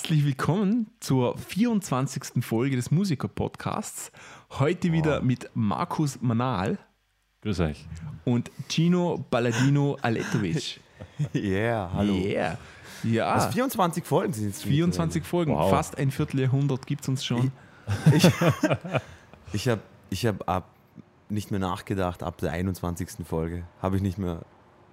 Herzlich willkommen zur 24. Folge des Musiker-Podcasts. Heute wieder mit Markus Manal Grüß euch. und Gino Balladino Aletovic. Yeah, hallo. Yeah. Ja, Also 24 Folgen sind es. 24 Folgen, Wow. fast ein Vierteljahrhundert gibt es uns schon. Ich, ich habe ich hab ab nicht mehr nachgedacht, ab der 21. Folge habe ich nicht mehr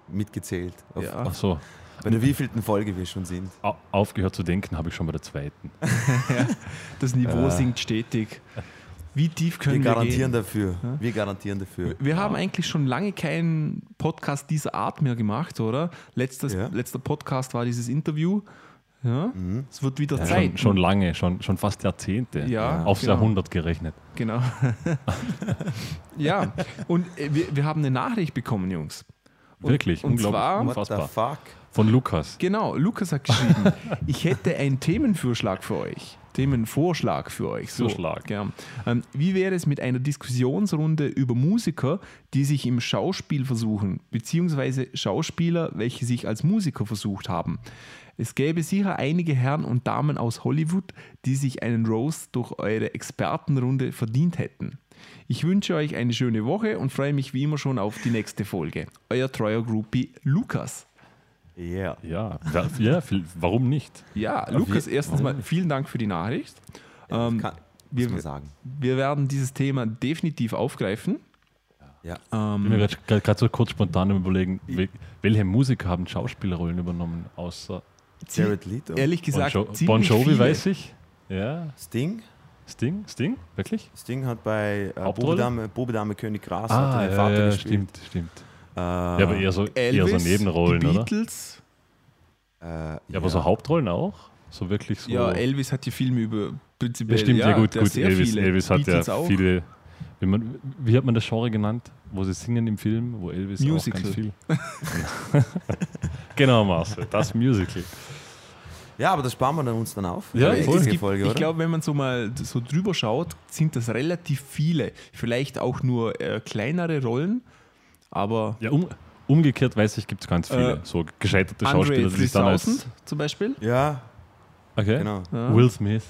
mitgezählt, auf, Ja. Ach so, bei der wievielten Folge wir schon sind. au- aufgehört zu denken habe ich schon bei der zweiten. Das Niveau Äh. sinkt stetig. Wie tief Wir können wir, garantieren gehen? dafür. Wir garantieren dafür. Wir haben eigentlich schon lange keinen Podcast dieser Art mehr gemacht, oder? Letztes, Ja. Letzter Podcast war dieses Interview. Ja, es wird wieder Ja, Zeit. schon, schon lange, schon, schon fast Jahrzehnte. Ja, Aufs genau. Jahrhundert gerechnet. Genau. ja, und äh, wir, wir haben eine Nachricht bekommen, Jungs. Und, Wirklich, Und unglaublich. zwar, What Unfassbar. the fuck? Von Lukas. genau, Lukas hat geschrieben, ich hätte einen Themenvorschlag für euch. Themenvorschlag für euch. So, Vorschlag. Gern. Ähm, wie wäre es mit einer Diskussionsrunde über Musiker, die sich im Schauspiel versuchen, beziehungsweise Schauspieler, welche sich als Musiker versucht haben? Es gäbe sicher einige Herren und Damen aus Hollywood, die sich einen Roast durch eure Expertenrunde verdient hätten. Ich wünsche euch eine schöne Woche und freue mich wie immer schon auf die nächste Folge. Euer treuer Groupie Lukas. Yeah. Ja, ja, ja viel- warum nicht? Ja, Lukas, erstens mal vielen Dank für die Nachricht. Ähm, Kann, wir- sagen. wir werden dieses Thema definitiv aufgreifen. Ja. Ähm, Ich bin mir gerade so kurz spontan überlegen, wel- welche Musiker haben Schauspielerrollen übernommen, außer Jared Leto, Ehrlich Bon, gesagt, jo ziemlich bon Jovi, viele. weiß ich. Ja, Sting. Sting, Sting, wirklich? Sting hat bei äh? Bobedame, Bobedame König Gras hat Ah, ja, Vater ja, gespielt. stimmt, stimmt. Äh, Ja, aber eher so, eher Elvis, so Nebenrollen, die oder? Beatles. äh, Ja, aber so Hauptrollen auch? So wirklich so. Ja, Elvis hat die Filme über prinzipiell. Ja, stimmt, ja, gut, der gut. sehr Elvis, viele. Elvis hat Beatles ja auch. viele. Wie, man, wie hat man das Genre genannt, wo sie singen im Film, wo Elvis Musical. auch ganz viel. genau, Marcel, das Musical. Ja, aber das sparen wir dann uns dann auf. Ja, voll. gibt, Folge, ich oder? glaube, wenn man so mal so drüber schaut, sind das relativ viele. Vielleicht auch nur äh, kleinere Rollen, aber Ja, um, umgekehrt weiß ich, gibt es ganz viele. Äh, so gescheiterte Andre Schauspieler, die sich dann als. 3000 zum Beispiel. ja, Okay. genau. Ja. Will Smith.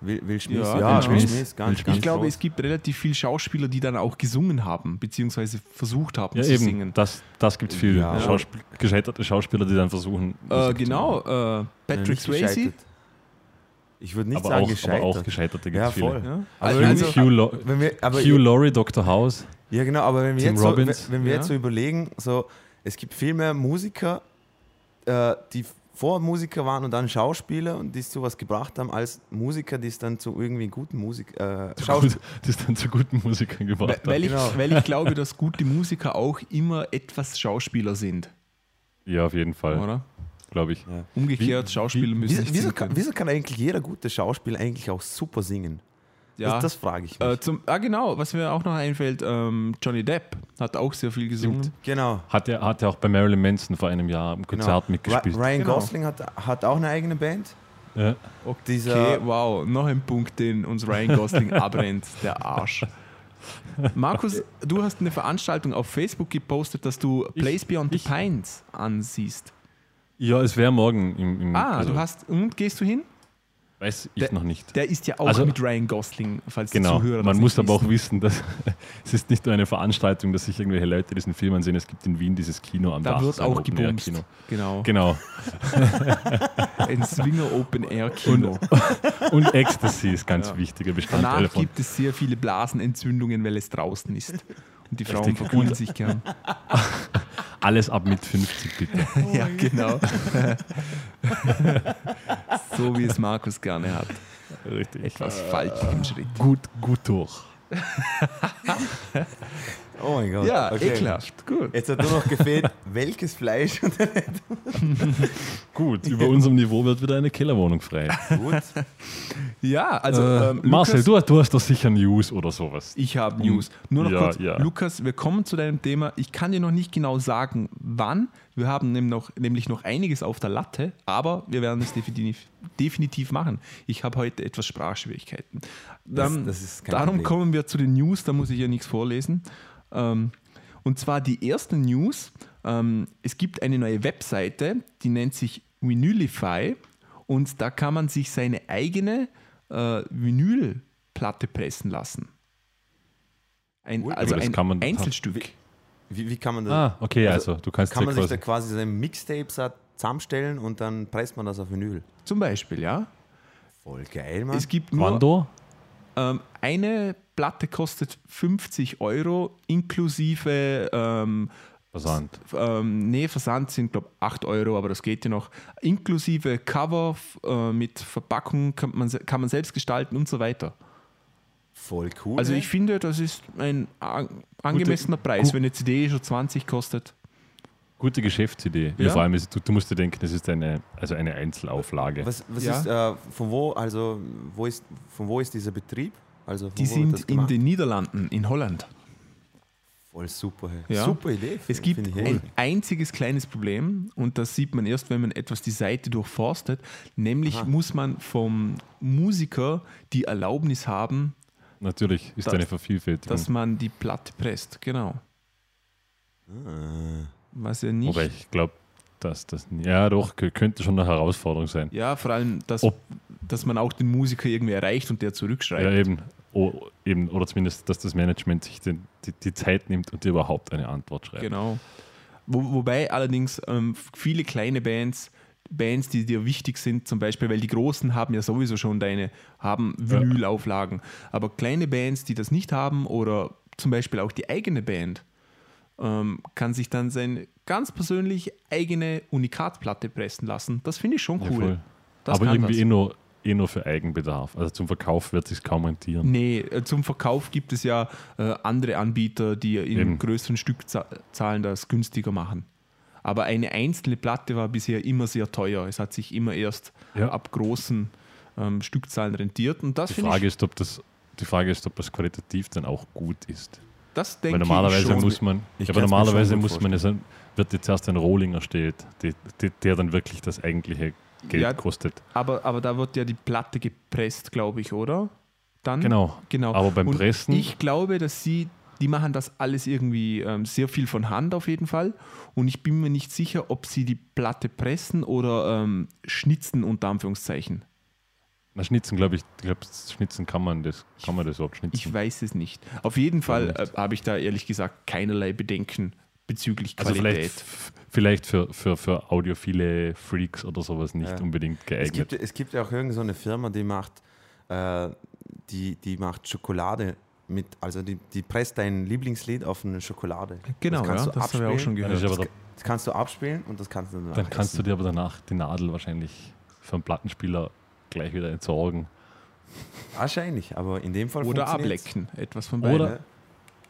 Will, Will Smith. Ja, Ja, Will Smith. Smith, ganz, Will ganz Smith. Ich glaube, groß. es gibt relativ viele Schauspieler, die dann auch gesungen haben, beziehungsweise versucht haben Ja, zu eben. singen. Das, das gibt es viel. Ja. Schauspiel gescheiterte Schauspieler, die dann versuchen. Äh, genau, äh, Ja, Patrick Swayze. Ich würde nicht Aber sagen auch, gescheitert. aber auch gescheiterte gibt Ja, es viele. voll. Ja. Also, so- Hugh, Lo Wenn wir, aber Hugh Laurie, Dr. House. Ja, genau, aber wenn wir, Tim jetzt so, wenn, Robbins. wir Ja. jetzt so überlegen, so, es gibt viel mehr Musiker, äh, die vor Musiker waren und dann Schauspieler und die zu was gebracht haben, als Musiker, die es dann zu irgendwie guten Musik, äh, Die es dann zu guten Musikern gebracht Weil, weil, ich, Genau. weil ich glaube, dass gute Musiker auch immer etwas Schauspieler sind, Ja, auf jeden Fall, oder? glaube ich. Ja. Umgekehrt, Wie- Schauspieler wie- müssen Wieso, nicht wieso, singen kann, wieso kann eigentlich jeder gute Schauspieler eigentlich auch super singen? Ja. Das, das frage ich mich. Äh, zum, ah, genau, was mir auch noch einfällt, ähm, Johnny Depp hat auch sehr viel gesungen. genau. Hat er hat er auch bei Marilyn Manson vor einem Jahr im genau. Konzert mitgespielt. Ra- Ryan Genau. Gosling hat, hat auch eine eigene Band. Ja. Dieser, Okay, wow, noch ein Punkt, den uns Ryan Gosling abbrennt, der Arsch. Markus, du hast eine Veranstaltung auf Facebook gepostet, dass du Ich- Place Beyond ich- the Pines ansiehst. ja, es wäre morgen im, im Ah, also, du hast, und gehst du hin? Weiß ich Der- noch nicht. Der ist ja auch Also- mit Ryan Gosling, falls die Genau, Zuhörer man muss aber auch wissen. wissen, dass es ist nicht nur eine Veranstaltung, dass sich irgendwelche Leute diesen Film ansehen. Es gibt in Wien dieses Kino am Da Dach. wird auch Open-Air gebumst. Kino. Genau. Genau. Ein Swinger Open Air Kino. Und Ecstasy ist ganz Ja. wichtiger Bestandteil Danach davon. gibt es sehr viele Blasenentzündungen, weil es draußen ist. Und die Frauen verkühlen sich gern. Alles ab mit 50, bitte. Ja, genau. so wie es Markus gerne hat. Richtig. Etwas faltig im Schritt. Gut, gut durch. Oh mein Gott. Ja, okay. ekelhaft. Gut. Jetzt hat nur noch gefehlt, welches Fleisch Gut, über unserem Niveau wird wieder eine Kellerwohnung frei. gut. Ja, also Äh, ähm, Marcel, Lukas, du, du hast doch sicher News oder sowas. ich habe News. Nur noch Ja, kurz, ja. Lukas, wir kommen zu deinem Thema. Ich kann dir noch nicht genau sagen, wann. Wir haben nehm noch, nämlich noch einiges auf der Latte, aber wir werden es definitiv, definitiv machen. Ich habe heute etwas Sprachschwierigkeiten. Dann, das ist kein darum Problem. kommen wir zu den News, da muss ich ja nichts vorlesen. Ähm, und zwar die erste News. Ähm, es gibt eine neue Webseite, die nennt sich Vinylify und da kann man sich seine eigene äh, Vinylplatte pressen lassen. Ein, Cool. also ein kann man- Einzelstück. Wie, wie kann man das? Ah, okay, also, du kannst kann man sich quasi, da quasi seine Mixtapes auch zusammenstellen und dann presst man das auf Vinyl. Zum Beispiel, ja. Voll geil, Mann. Es gibt nur Quando? Ähm, eine Platte kostet 50 Euro inklusive ähm, Versand. ähm, nee, Versand sind, glaube ich, 8 Euro, aber das geht ja noch. Inklusive Cover äh, mit Verpackung kann man, kann man selbst gestalten und so weiter. Voll cool. Also ey. ich finde, das ist ein an- angemessener Preis, wenn eine CD schon 20 kostet. Gute Geschäftsidee. Ja. Ja. Vor allem, ist, du, du musst dir denken, das ist eine, also eine Einzelauflage. was, was Ja. ist, äh, von wo, also, wo ist, von wo ist dieser Betrieb? Also, Die sind in den Niederlanden, in Holland. Voll super, hey. Ja. Super Idee. Es gibt ich ein einziges kleines Problem und das sieht man erst, wenn man etwas die Seite durchforstet. Nämlich Aha. muss man vom Musiker die Erlaubnis haben, Natürlich ist Das- eine Vervielfältigung. dass man die Platte presst. Genau. Ah. Was ja nicht. Wobei ich glaube, dass das. Ja, doch, könnte schon eine Herausforderung sein. Ja, vor allem, dass, Ob- dass man auch den Musiker irgendwie erreicht und der zurückschreibt. Ja, eben. O, eben. Oder zumindest, dass das Management sich den, die, die Zeit nimmt und dir überhaupt eine Antwort schreibt. Genau. Wo, wobei allerdings ähm, viele kleine Bands, Bands, die dir wichtig sind, zum Beispiel, weil die Großen haben ja sowieso schon deine, haben Vinylauflagen. Aber kleine Bands, die das nicht haben oder zum Beispiel auch die eigene Band, ähm, kann sich dann seine ganz persönlich eigene Unikatplatte pressen lassen. Das finde ich schon Ja, cool. Das Aber irgendwie was. eh nur, eh nur für Eigenbedarf. Also zum Verkauf wird sich kaum rentieren. Nee, äh, zum Verkauf gibt es ja äh, andere Anbieter, die in Eben. größeren Stückzahlen das günstiger machen. Aber eine einzelne Platte war bisher immer sehr teuer. Es hat sich immer erst Ja. ab großen ähm, Stückzahlen rentiert. Und das Die Frage, ist, ob das, die Frage ist, ob das qualitativ dann auch gut ist. Das denke ich normalerweise muss man, Ich aber normalerweise muss man es, wird jetzt erst ein Rolling erstellt, die, die, der dann wirklich das eigentliche Geld Ja. kostet. aber, aber da wird ja die Platte gepresst, glaube ich, oder? Dann? Genau. genau. Aber beim Und Pressen, Ich glaube, dass sie, die machen das alles irgendwie ähm, sehr viel von Hand auf jeden Fall. Und ich bin mir nicht sicher, ob sie die Platte pressen oder ähm, schnitzen, unter Anführungszeichen. Na, Schnitzen, glaube ich, glaube, Schnitzen kann man das, kann man das überhaupt schnitzen. Ich weiß es nicht. Auf jeden Fall äh, habe ich da ehrlich gesagt keinerlei Bedenken bezüglich also Qualität. vielleicht, f- vielleicht für, für, für audiophile Freaks oder sowas nicht Ja. unbedingt Es geeignet. gibt, es gibt ja auch irgendeine so eine Firma, die macht, äh, die, die macht Schokolade mit, also die, die presst dein Lieblingslied auf eine Schokolade. genau, das kannst ja, du das habe ich auch schon gehört. der, Das kannst du abspielen und das kannst du dann dann kannst du essen. dir aber danach die Nadel wahrscheinlich für einen Plattenspieler gleich wieder entsorgen. Wahrscheinlich, aber in dem Fall Oder ablecken, etwas von beiden. Oder-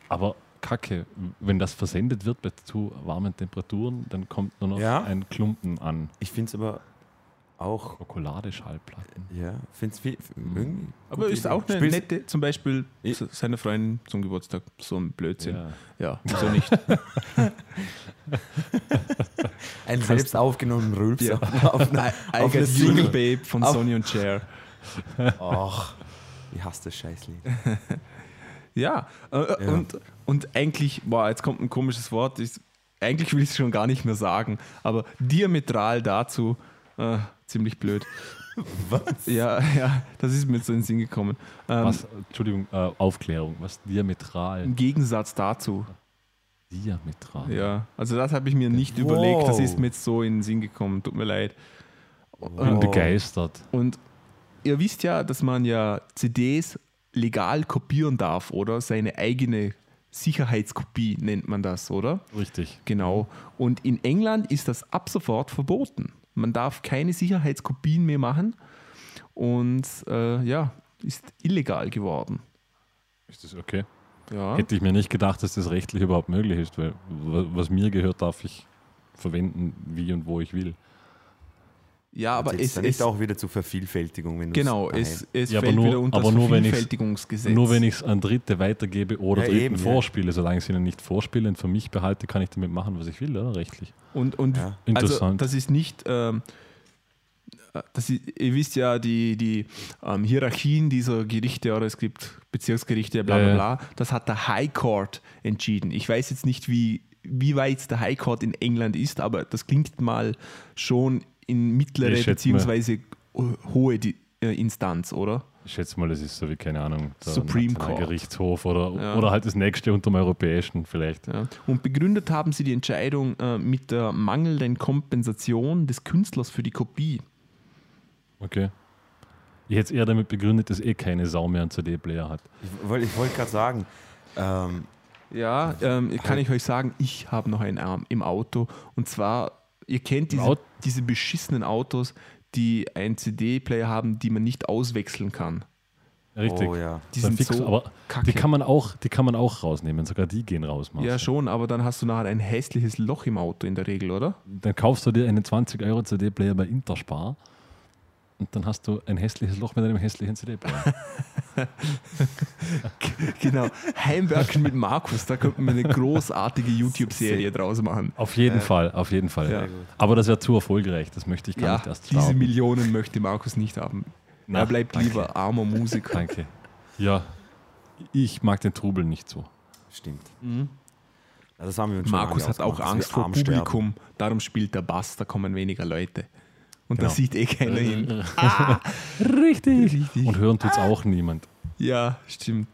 Aber Kacke, wenn das versendet wird bei zu warmen Temperaturen, dann kommt nur noch Ja. ein Klumpen an. Ich finde es aber auch, Schokoladeschallplatten. ja, finde es viel, irgendwie. Aber ist Idee. auch eine Spielst- nette, zum Beispiel Ich- se- seine Freundin zum Geburtstag, so ein Blödsinn. Ja. Ja, wieso nicht? Ein selbst aufgenommener Rülps Ja. auf, auf, I, eine- I auf got eine you, Single. Babe von Auf- Sonny und Cher. Och, ich hasse das Scheißlied. Ja, äh, Ja. Und, und eigentlich, boah, jetzt kommt ein komisches Wort. Ich, eigentlich will ich es schon gar nicht mehr sagen, aber diametral dazu, äh, ziemlich blöd. Was? Ja, ja, das ist mir jetzt so in den Sinn gekommen. Ähm, Was, Entschuldigung, äh, Aufklärung, was diametral? Im Gegensatz dazu. Diametral. Ja, also das habe ich mir nicht Wow. überlegt. Das ist mir jetzt so in den Sinn gekommen. Tut mir leid. Bin begeistert. Und ihr wisst ja, dass man ja CDs legal kopieren darf, oder? Seine eigene Sicherheitskopie nennt man das, oder? Richtig. Genau. Und in England ist das ab sofort verboten. Man darf keine Sicherheitskopien mehr machen und äh, ja, ist illegal geworden. Ist das okay? Ja. Hätte ich mir nicht gedacht, dass das rechtlich überhaupt möglich ist, weil wa- was mir gehört, darf ich verwenden, wie und wo ich will. Ja, aber Aber es, es auch wieder zur Vervielfältigung, wenn du genau, es, es Ja, aber fällt nur- wieder unter aber das nur wenn Vervielfältigungsgesetz. Nur wenn ich es an Dritte weitergebe oder Ja, Dritten eben, ja. vorspiele, solange ich es ihnen nicht vorspiele und für mich behalte, kann ich damit machen, was ich will, oder? Rechtlich. Und, und Ja. also Interessant. das ist nicht, ähm, äh, das ist, ihr wisst ja, die, die ähm, Hierarchien dieser Gerichte, oder es gibt Bezirksgerichte, bla bla Ja, ja. bla, das hat der High Court entschieden. Ich weiß jetzt nicht, wie, wie weit der High Court in England ist, aber das klingt mal schon in mittlere mal- beziehungsweise hohe die, äh, Instanz, oder? Ich schätze mal, das ist so wie, keine Ahnung, der Supreme Court. Gerichtshof oder, Ja. oder halt das nächste unter dem europäischen vielleicht. Ja. Und begründet haben sie die Entscheidung äh, mit der mangelnden Kompensation des Künstlers für die Kopie. Okay. Ich hätte es eher damit begründet, dass eh keine Sau mehr einen CD-Player hat. Ich, wollte- ich wollte gerade sagen, ähm, Ja, ähm, kann ich euch sagen, ich habe noch einen Arm im Auto. Und zwar, ihr kennt diese, diese beschissenen Autos, die einen CD-Player haben, die man nicht auswechseln kann. Richtig. oh ja. Die sind fix, so aber kacke. die kann, man auch, die kann man auch rausnehmen, sogar die gehen raus. Marcel. ja, schon, aber dann hast du nachher ein hässliches Loch im Auto in der Regel, oder? Dann kaufst du dir einen 20 Euro CD-Player bei Interspar und dann hast du ein hässliches Loch mit einem hässlichen CD-Player. Genau. Heimwerken mit Markus, da könnten wir eine großartige YouTube-Serie draus machen. auf jeden Äh, Fall, auf jeden Fall. Ja. Aber das wäre zu erfolgreich, das möchte ich gar Ja, nicht erst diese. Millionen möchte Markus nicht haben. Na, er bleibt danke. lieber armer Musiker. Danke. Ja, ich mag den Trubel nicht so. Stimmt. Ja, das haben wir uns schon Markus hat auch Angst vor arm sterben. Publikum, darum spielt der Bass, da kommen weniger Leute. Und da Genau. sieht eh keiner hin. Richtig. Richtig. Und hören tut's auch niemand. Ja, stimmt.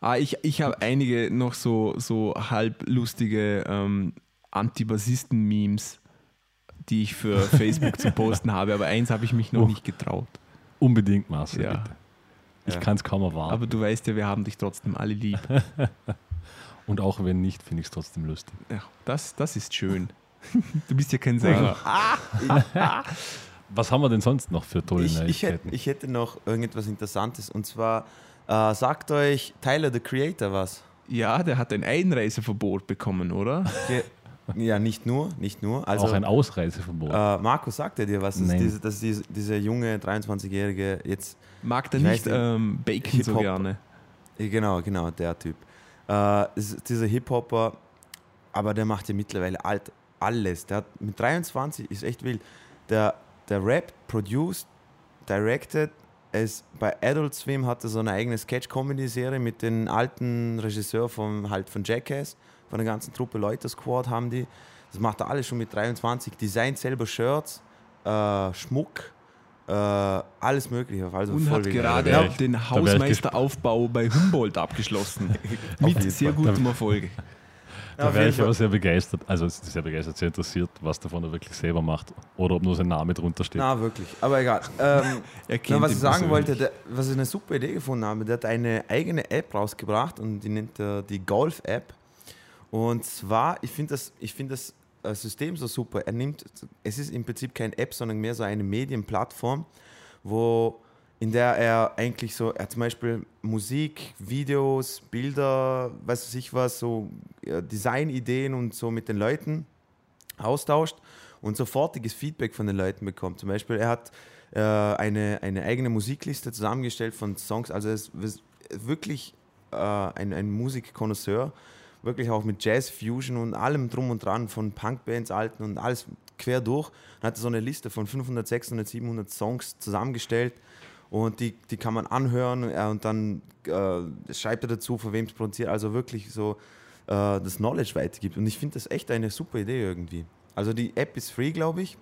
Ah, ich ich habe einige noch so, so halblustige ähm, Anti-Bassisten-Memes, die ich für Facebook zu posten habe, aber eins habe ich mich noch Oh. nicht getraut. Unbedingt, Marcel, Ja. bitte. Ich Ja. kann es kaum erwarten. Aber du weißt ja, wir haben dich trotzdem alle lieb. Und auch wenn nicht, finde ich es trotzdem lustig. Ja, das, das ist schön. Du bist ja kein Sänger. Was haben wir denn sonst noch für tolle Ich, ich, hätte, Neuigkeiten? ich hätte noch irgendetwas Interessantes und zwar äh, sagt euch Tyler the Creator was. Ja, der hat ein Einreiseverbot bekommen, oder? Ja, nicht nur, nicht nur. Also, auch ein Ausreiseverbot. äh, Markus, sagt er dir was? Dass, Nein. diese, dass diese, dieser junge 23-Jährige jetzt Mag der nicht nicht. ähm, Bacon so Hip-Hop. gerne? Genau, genau, der Typ. Äh, ist dieser Hip-Hopper, aber der macht ja mittlerweile alt, alles. Der hat mit 23 ist echt wild. Der, der Rap, produced, directed, es bei Adult Swim hat er so eine eigene Sketch-Comedy-Serie mit den alten Regisseur vom, halt von Jackass, von der ganzen Truppe Leute Squad haben die. Das macht er alles schon mit 23. Designt selber Shirts, äh, Schmuck, äh, alles mögliche. Also Und voll hat gerade ich- den Hausmeisteraufbau bei Humboldt abgeschlossen. Mit sehr gutem Erfolg. Da wäre ich Fall. aber sehr begeistert, also sehr begeistert, sehr interessiert, was davon er wirklich selber macht oder ob nur sein Name drunter steht. Na, wirklich. Aber egal. Ähm, na, was ich sagen wollte, der, was ich eine super Idee gefunden habe, der hat eine eigene App rausgebracht und die nennt er die Golf-App. Und zwar, ich finde das, ich find das äh, System so super. Er nimmt, es ist im Prinzip kein App, sondern mehr so eine Medienplattform, wo in der er eigentlich so, er zum Beispiel Musik, Videos, Bilder, weiß ich was, so Designideen und so mit den Leuten austauscht und sofortiges Feedback von den Leuten bekommt. Zum Beispiel, er hat äh, eine, eine eigene Musikliste zusammengestellt von Songs, also er ist wirklich äh, ein, ein Musikkonnoisseur, wirklich auch mit Jazz, Fusion und allem drum und dran, von Punkbands, alten und alles quer durch. Und hat so eine Liste von 500, 600, 700 Songs zusammengestellt und die, die kann man anhören äh, und dann äh, schreibt er dazu, von wem es produziert, also wirklich so äh, das Knowledge weitergibt. Und ich finde das echt eine super Idee irgendwie. Also die App ist free, glaube ich.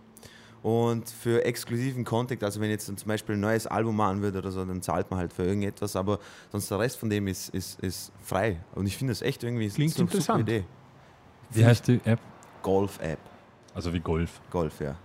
Und für exklusiven Content, also wenn jetzt zum Beispiel ein neues Album machen würde oder so, dann zahlt man halt für irgendetwas, aber sonst der Rest von dem ist, ist, ist frei. Und ich finde das echt irgendwie Klingt so eine super interessant. Idee. Wie heißt die App? Golf-App. Also wie Golf. Golf, ja.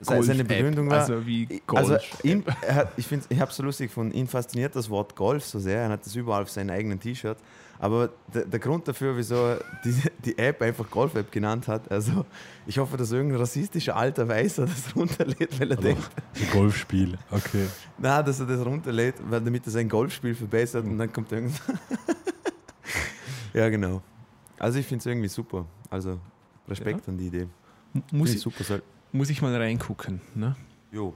Se- Seine Begründung war, Also wie Golf. also ihn, er hat, ich, ich habe es so lustig gefunden, ihn fasziniert das Wort Golf so sehr, er hat das überall auf seinen eigenen T-Shirt. Aber der, der Grund dafür, wieso er die, die App einfach Golf-App genannt hat, also ich hoffe, dass irgendein rassistischer alter Weißer das runterlädt, weil er Also, denkt, ein Golfspiel. Okay. na, dass er das runterlädt, weil damit er sein Golfspiel verbessert und dann kommt irgendwas. ja, genau. Also ich finde es irgendwie super. Also Respekt an die Idee. muss, ich, super. Muss ich mal reingucken. Ne? jo,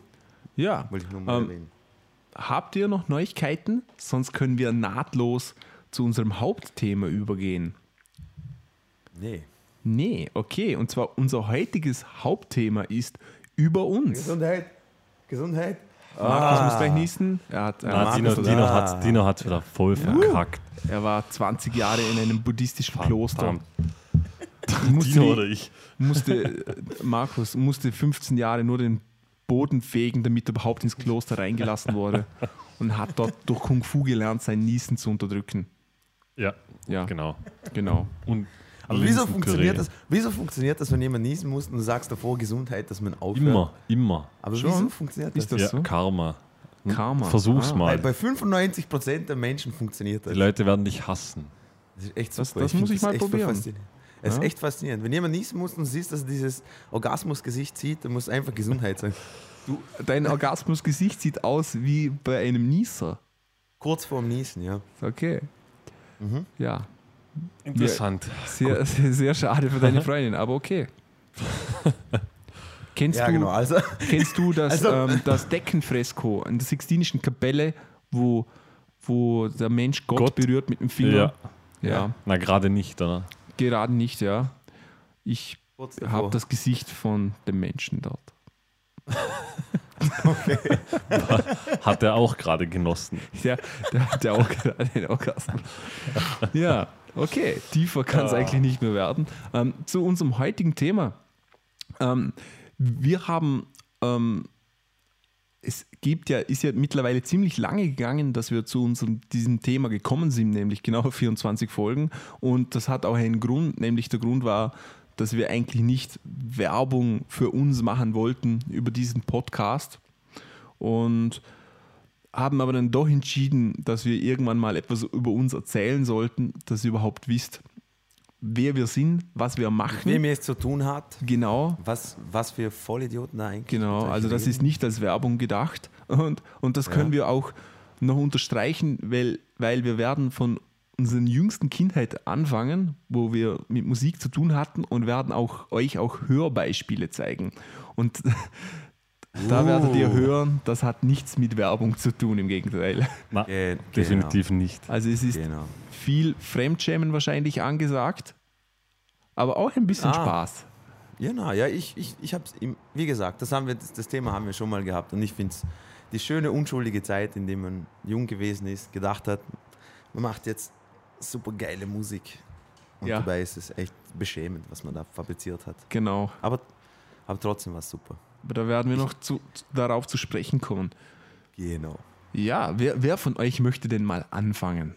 Ja. wollte ich nur mal Ähm, erwähnen. Habt ihr noch Neuigkeiten? Sonst können wir nahtlos zu unserem Hauptthema übergehen. Nee. Nee, okay. Und zwar unser heutiges Hauptthema ist über uns. Gesundheit. Gesundheit. Markus Ah. muss gleich niesen. Er, hat, Na, hat- Dino, Dino, ah. hat's, Dino hat's wieder voll verkackt. er war 20 Jahre in einem buddhistischen Kloster. Musste, Dino oder ich? musste, Markus musste 15 Jahre nur den Boden fegen, damit er überhaupt ins Kloster reingelassen wurde. Und hat dort durch Kung Fu gelernt, sein Niesen zu unterdrücken. Ja, Ja, genau. genau. Und Aber wieso funktioniert, das, wieso funktioniert das, wenn jemand niesen muss und du sagst davor Gesundheit, dass man aufhört? Immer, immer. Aber Schon? wieso funktioniert das? Ist das ja, so? Karma. Hm? Karma. Versuch's Ah. mal. Bei 95% der Menschen funktioniert das. Die Leute werden dich hassen. Das ist echt Das- super. das find muss ich mal echt voll probieren. Ja. ist echt faszinierend. Wenn jemand niesen muss und siehst, dass er dieses Orgasmusgesicht sieht, dann muss einfach Gesundheit sein. Du, dein Orgasmusgesicht sieht aus wie bei einem Nieser. Kurz vorm Niesen, ja. Okay. Mhm. Ja, Interessant. sehr, sehr, sehr schade für deine Freundin, aber okay. Kennst, Ja, du, genau. Also, kennst du das, Also- ähm, das Deckenfresko in der Sixtinischen Kapelle, wo, wo der Mensch Gott, Gott? berührt mit dem Finger? Ja. ja. Na, gerade nicht, oder? Gerade nicht, ja. Ich habe das Gesicht von dem Menschen dort. Hat er auch gerade genossen. Ja, der hat ja auch gerade den Orgasmus. Ja, okay. Tiefer kann es Ja. eigentlich nicht mehr werden. Ähm, zu unserem heutigen Thema. Ähm, wir haben, ähm, es gibt ja, ist ja mittlerweile ziemlich lange gegangen, dass wir zu unserem, diesem Thema gekommen sind, nämlich genau 24 Folgen. Und das hat auch einen Grund, nämlich der Grund war, dass wir eigentlich nicht Werbung für uns machen wollten über diesen Podcast. Und haben aber dann doch entschieden, dass wir irgendwann mal etwas über uns erzählen sollten, dass ihr überhaupt wisst, wer wir sind, was wir machen. Wem es zu tun hat, Genau, was, was für Vollidioten da eigentlich genau. Also das reden. ist nicht als Werbung gedacht. Und, und das Ja. können wir auch noch unterstreichen, weil, weil wir werden von unserer jüngsten Kindheit anfangen, wo wir mit Musik zu tun hatten und werden auch euch auch Hörbeispiele zeigen. Und da werdet ihr Uh. hören, das hat nichts mit Werbung zu tun, im Gegenteil. Na, Ge- definitiv nicht. Also es ist Genau. viel Fremdschämen wahrscheinlich angesagt, aber auch ein bisschen Ah. Spaß. Genau, ja, ich, ich, ich habe es, wie gesagt, das, haben wir, das, das Thema haben wir schon mal gehabt und ich finde es die schöne, unschuldige Zeit, in der man jung gewesen ist, gedacht hat, man macht jetzt super geile Musik und Ja. dabei ist es echt beschämend, was man da fabriziert hat. Genau. Aber, aber trotzdem war es super. Aber da werden wir noch zu, darauf zu sprechen kommen. Genau. Ja, wer, wer von euch möchte denn mal anfangen?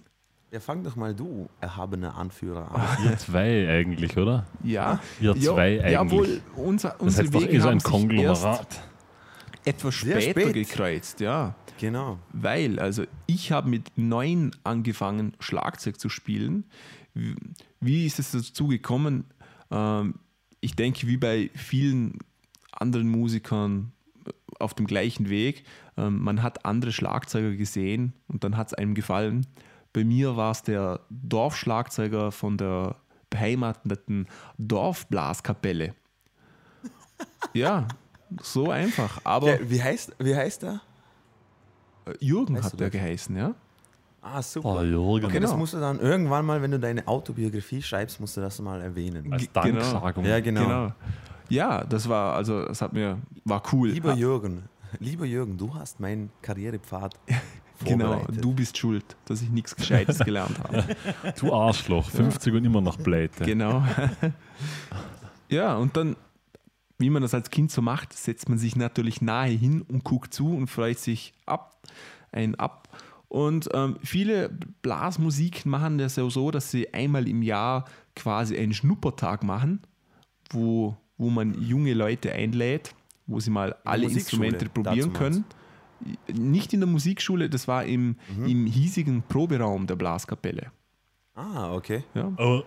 Ja, fang doch mal du, erhabener Anführer, an. Ihr zwei eigentlich, oder? Ja, Ihr zwei eigentlich. Jawohl, unser, das unsere heißt doch Wege so haben ein sich Konglomerat. etwas später spät. gekreuzt, ja. Genau. Weil, also ich habe mit neun angefangen, Schlagzeug zu spielen. Wie, wie ist es dazu gekommen? Ähm, ich denke, wie bei vielen anderen Musikern äh, auf dem gleichen Weg. Ähm, man hat andere Schlagzeuger gesehen und dann hat es einem gefallen. Bei mir war es der Dorfschlagzeuger von der beheimateten Dorfblaskapelle. Ja, so einfach. Aber Ja, wie, heißt, wie heißt er? äh, Jürgen Weißt hat der das? geheißen, ja? Ah, super. Oh, Jürgen. Okay, das genau. musst du dann irgendwann mal, wenn du deine Autobiografie schreibst, musst du das mal erwähnen. Als genau. Danksagung. Ja, genau. Genau. Ja, das war, also, das hat mir, war cool. Lieber Jürgen, lieber Jürgen, du hast meinen Karrierepfad Genau, du bist schuld, dass ich nichts Gescheites gelernt habe. Du Arschloch, 50 und immer noch pleite. Genau. ja, und dann, wie man das als Kind so macht, setzt man sich natürlich nahe hin und guckt zu und freut sich ab, ein ab. Und ähm, viele Blasmusiken machen das ja so, dass sie einmal im Jahr quasi einen Schnuppertag machen, wo, wo man junge Leute einlädt, wo sie mal alle Instrumente probieren können. Nicht in der Musikschule, das war im, Mhm. im hiesigen Proberaum der Blaskapelle. Ah, okay. Ja. Aber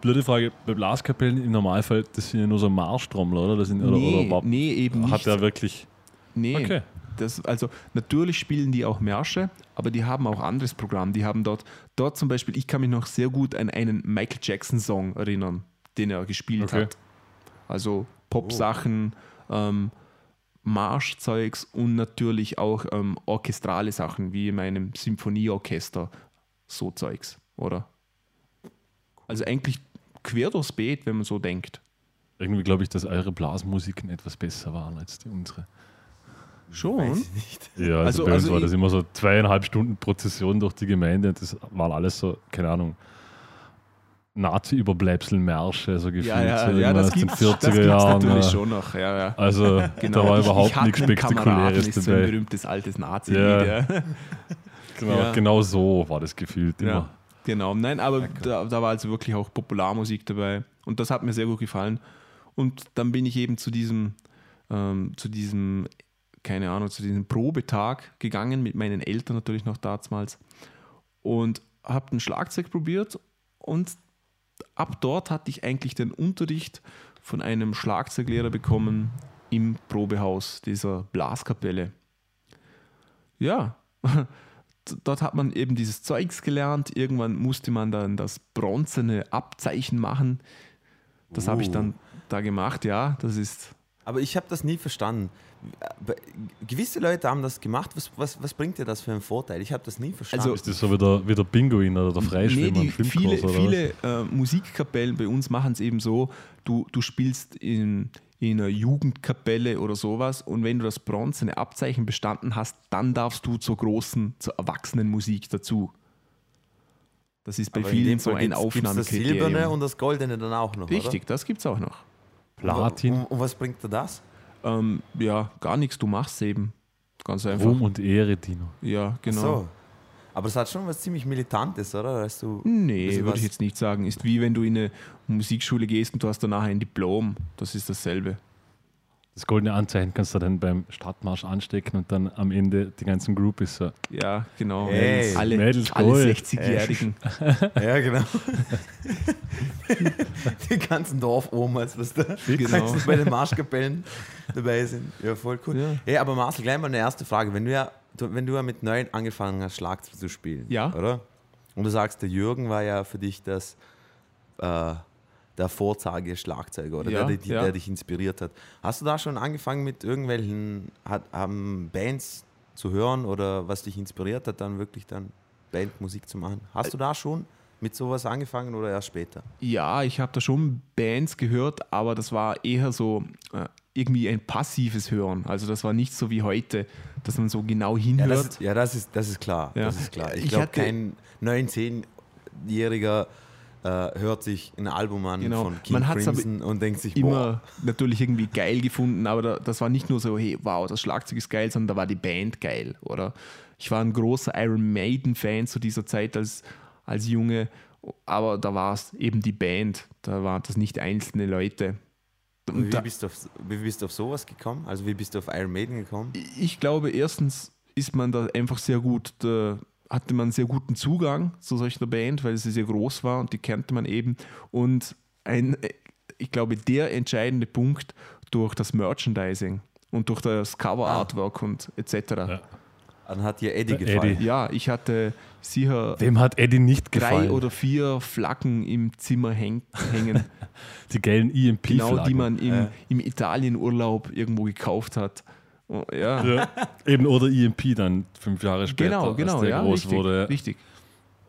blöde Frage, bei Blaskapellen im Normalfall, das sind ja nur so Marschtrommler, oder? Das sind, oder, nee, oder war- nee, eben nicht. hat er wirklich. Nee. Okay. Das, also natürlich spielen die auch Märsche, aber die haben auch anderes Programm. Die haben dort, dort zum Beispiel, ich kann mich noch sehr gut an einen Michael Jackson-Song erinnern, den er gespielt Okay. hat. Also Pop-Sachen, ähm, Marschzeugs und natürlich auch ähm, orchestrale Sachen, wie in meinem Symphonieorchester, so Zeugs, oder? Also eigentlich quer durchs Beet, wenn man so denkt. Irgendwie glaube ich, dass eure Blasmusiken etwas besser waren als die unsere. Schon? Weiß ich nicht. Ja, also, Also- bei uns also war das immer so zweieinhalb Stunden Prozession durch die Gemeinde. Das waren alles so, keine Ahnung, Nazi-Überbleibsel-Märsche, so gefühlt. Ja, ja, so ja, das irgendwas gibt in es 40er Jahren. natürlich schon noch. Ja, ja. Also Genau. da war Ich- überhaupt ich nichts Spektakuläres ist so ein dabei. berühmtes altes nazi Ja. Genau, genau so war das gefühlt immer. Ja, genau. Nein, aber da, da war also wirklich auch Popularmusik dabei. Und das hat mir sehr gut gefallen. Und dann bin ich eben zu diesem, ähm, zu diesem, keine Ahnung, zu diesem Probetag gegangen, mit meinen Eltern natürlich noch damals. Und habe ein Schlagzeug probiert. Und ab dort hatte ich eigentlich den Unterricht von einem Schlagzeuglehrer bekommen im Probehaus dieser Blaskapelle. Ja, dort hat man eben dieses Zeugs gelernt. Irgendwann musste man dann das bronzene Abzeichen machen. Das habe ich dann da gemacht, ja. Das ist. Aber ich habe das nie verstanden. Gewisse Leute haben das gemacht. Was, was, was bringt dir das für einen Vorteil? Ich habe das nie verstanden. Also- Ist das so wie der, wie der Pinguin oder der Freischwimmer Nee, die, viele oder viele äh, Musikkapellen bei uns machen es eben so, du, du spielst in, in einer Jugendkapelle oder sowas und wenn du das bronzene Abzeichen bestanden hast, dann darfst du zur großen, zur Erwachsenenmusik dazu. Das ist bei Aber vielen so ein gibt's das Aufnahmekriterium. Silberne und das Goldene dann auch noch. Richtig, das gibt es auch noch. Oder? Platin, Und, und was bringt dir das? Ähm, ja, gar nichts, du machst eben. Ganz einfach. Ruhm und Ehre, Dino. Ja, genau. So. Aber es hat schon was ziemlich Militantes, oder? Dass du Nee, würde ich jetzt nicht sagen. Ist wie wenn du in eine Musikschule gehst und du hast danach ein Diplom. Das ist dasselbe. Das goldene Anzeichen kannst du dann beim Stadtmarsch anstecken und dann am Ende die ganzen Groupies so. Ja, genau. Hey, alle Mädels, alle Gold. 60-Jährigen. Ja, genau. die ganzen Dorfomas, was da Genau. bei den Marschkapellen dabei sind. Ja, voll cool. Ja. Hey, aber Marcel, gleich mal eine erste Frage. Wenn du ja, wenn du ja mit neun angefangen hast, Schlagzeug zu spielen, Ja. oder? Und du sagst, der Jürgen war ja für dich das äh, der Vorzeige-Schlagzeuger oder Ja, der, der, ja. der dich inspiriert hat. Hast du da schon angefangen mit irgendwelchen hat, haben Bands zu hören oder was dich inspiriert hat, dann wirklich dann Bandmusik zu machen? Hast du da schon mit sowas angefangen oder erst später? Ja, ich habe da schon Bands gehört, aber das war eher so äh, irgendwie ein passives Hören. Also das war nicht so wie heute, dass man so genau Ja, hinhört. das ist, ja, das ist, das ist klar. Ja. Das ist klar. Ich, Ich glaube, kein 19-Jähriger äh, hört sich ein Album an Genau. von King Man Crimson und denkt sich, boah, immer natürlich irgendwie geil gefunden, aber da, das war nicht nur so, hey, wow, das Schlagzeug ist geil, sondern da war die Band geil, oder? Ich war ein großer Iron Maiden-Fan zu dieser Zeit als, als Junge, aber da war es eben die Band, da waren das nicht einzelne Leute. Und wie, da, bist du auf, wie bist du auf sowas gekommen? Also wie bist du auf Iron Maiden gekommen? ich glaube, erstens ist man da einfach sehr gut, da hatte man sehr guten Zugang zu solch einer Band, weil sie sehr groß war und die kannte man eben. Und ein, ich glaube, der entscheidende Punkt durch das Merchandising und durch das Cover-Artwork und etc. Ja. Dann hat dir Eddie Der gefallen. Eddie. Ja, ich hatte sicher Dem hat Eddie nicht drei gefallen. oder vier Flaggen im Zimmer häng, hängen, die gelben EMP-Flaggen. genau die man im, Ja. im Italienurlaub irgendwo gekauft hat. Oh, ja. Ja, eben oder EMP dann fünf Jahre später, Genau, genau, als der ja, groß richtig, wurde. richtig.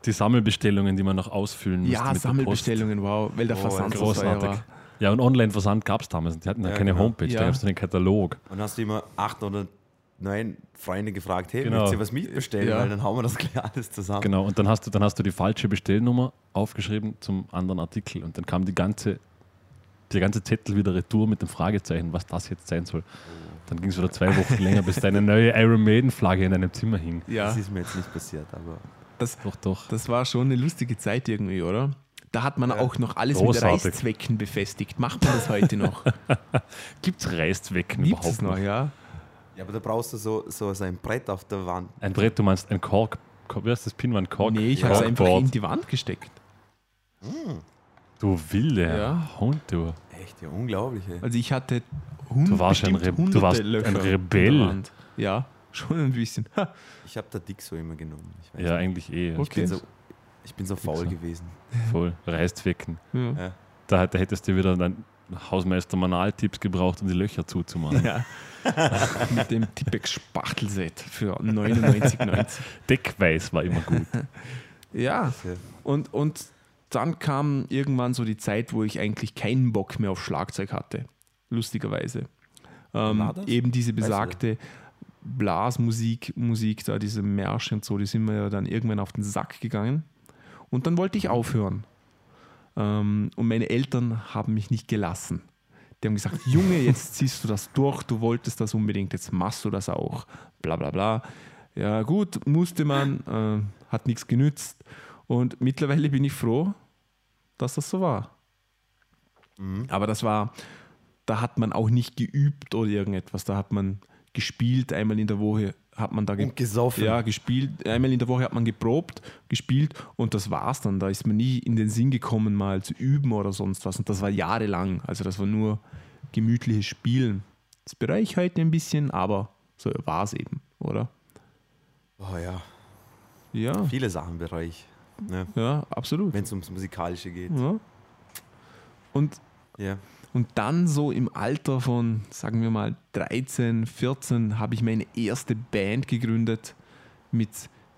Die Sammelbestellungen, die man noch ausfüllen musste. Ja, mit der Sammelbestellungen, wow, weil der Oh, Versand so großartig. war. Ja, und Online-Versand gab es damals. Die hatten ja, Ja, keine genau. Homepage, Ja. da gab es nur den Katalog. Und hast du immer acht oder neun Freunde gefragt, hey, Genau. willst du was mitbestellen? Ja. Weil dann hauen wir das gleich alles zusammen. Genau, und dann hast du, dann hast du die falsche Bestellnummer aufgeschrieben zum anderen Artikel und dann kam die ganze, der ganze Zettel wieder retour mit dem Fragezeichen, was das jetzt sein soll. Dann ging es wieder zwei Wochen länger, bis deine neue Iron Maiden-Flagge in deinem Zimmer hing. Ja, Das ist mir jetzt nicht passiert, aber Doch, doch. das war schon eine lustige Zeit irgendwie, oder? Da hat man Ja. auch noch alles Großartig. mit Reißzwecken befestigt. Macht man das heute noch? Gibt es Reißzwecken Gibt es überhaupt noch, noch? ja? Ja, aber da brauchst du so, so, so ein Brett auf der Wand. Ein Brett, du meinst ein Kork, wie heißt das Pinwand? Kork? Nee, ich habe es einfach in die Wand gesteckt. Du wilde Ja. Hund, du. Echt, ja, unglaublich. Ey. Also ich hatte hund, Du warst ein Re- du warst ein Rebell. Ja, schon ein bisschen. Ha, Ich habe da dick so immer genommen. Ich, weiß Ja, nicht. eigentlich eh. ich, Okay. bin, so, ich bin so faul so. gewesen. Voll. Reißzwecken. Ja. Ja. Da, da hättest du wieder dann Hausmeister Manualtipps gebraucht, um die Löcher zuzumachen. Ja. Mit dem Tippex Spachtelset für 99,90. Deckweiß war immer gut. Ja, und, und dann kam irgendwann so die Zeit, wo ich eigentlich keinen Bock mehr auf Schlagzeug hatte. Lustigerweise. Ähm, eben diese besagte Blasmusik, Musik da, diese Märsche und so, die sind mir ja dann irgendwann auf den Sack gegangen. Und dann wollte ich aufhören. Ähm, und meine Eltern haben mich nicht gelassen. Die haben gesagt, Junge, jetzt ziehst du das durch, du wolltest das unbedingt, jetzt machst du das auch. Bla bla bla. Ja gut, musste man, äh, hat nichts genützt. Und mittlerweile bin ich froh, dass das so war. Aber das war, da hat man auch nicht geübt oder irgendetwas. Da hat man gespielt, einmal in der Woche hat man da ge Und gesoffen. ja, gespielt. Einmal in der Woche hat man geprobt, gespielt und das war's dann. Da ist man nie in den Sinn gekommen, mal zu üben oder sonst was. Und das war jahrelang. Also das war nur gemütliches Spielen. Das bereue ich heute ein bisschen, aber so war es eben, oder? Oh ja, Ja, viele Sachen bereue ne? ja, absolut. wenn es ums Musikalische geht. Ja. Und Ja. Und dann so im Alter von, sagen wir mal, 13, 14 habe ich meine erste Band gegründet mit,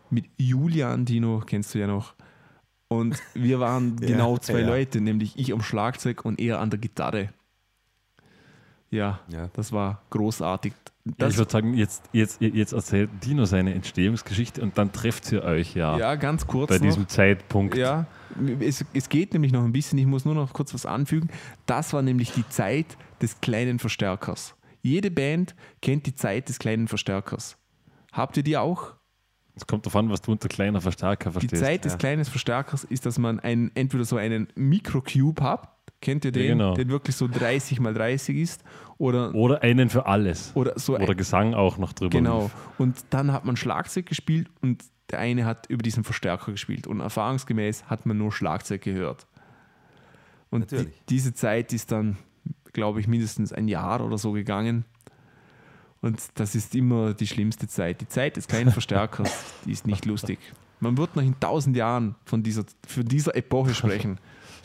mit Julian Dino, kennst du ja noch. Und wir waren Ja, genau zwei ja. Leute, nämlich ich am Schlagzeug und er an der Gitarre. Ja, Ja. das war großartig. Das, ich würde sagen, jetzt, jetzt, jetzt erzählt Dino seine Entstehungsgeschichte und dann trefft ihr euch ja, ja, ganz kurz bei noch. diesem Zeitpunkt. Ja, es, es geht nämlich noch ein bisschen, ich muss nur noch kurz was anfügen. Das war nämlich die Zeit des kleinen Verstärkers. Jede Band kennt die Zeit des kleinen Verstärkers. Habt ihr die auch? Es kommt davon, was du unter kleiner Verstärker Die verstehst. Zeit des ja. kleinen Verstärkers ist, dass man einen, entweder so einen Mikrocube hat, kennt ihr den, Ja, genau. der wirklich so 30 mal 30 ist, oder, Oder einen für alles. oder so Oder Gesang auch noch drüber. Genau. lief. Und dann hat man Schlagzeug gespielt und der eine hat über diesen Verstärker gespielt. Und erfahrungsgemäß hat man nur Schlagzeug gehört. Und die, diese Zeit ist dann, glaube ich, mindestens ein Jahr oder so gegangen. Und das ist immer die schlimmste Zeit. Die Zeit des kleinen Verstärkers, die ist nicht lustig. Man wird noch in tausend Jahren von dieser, von dieser Epoche sprechen,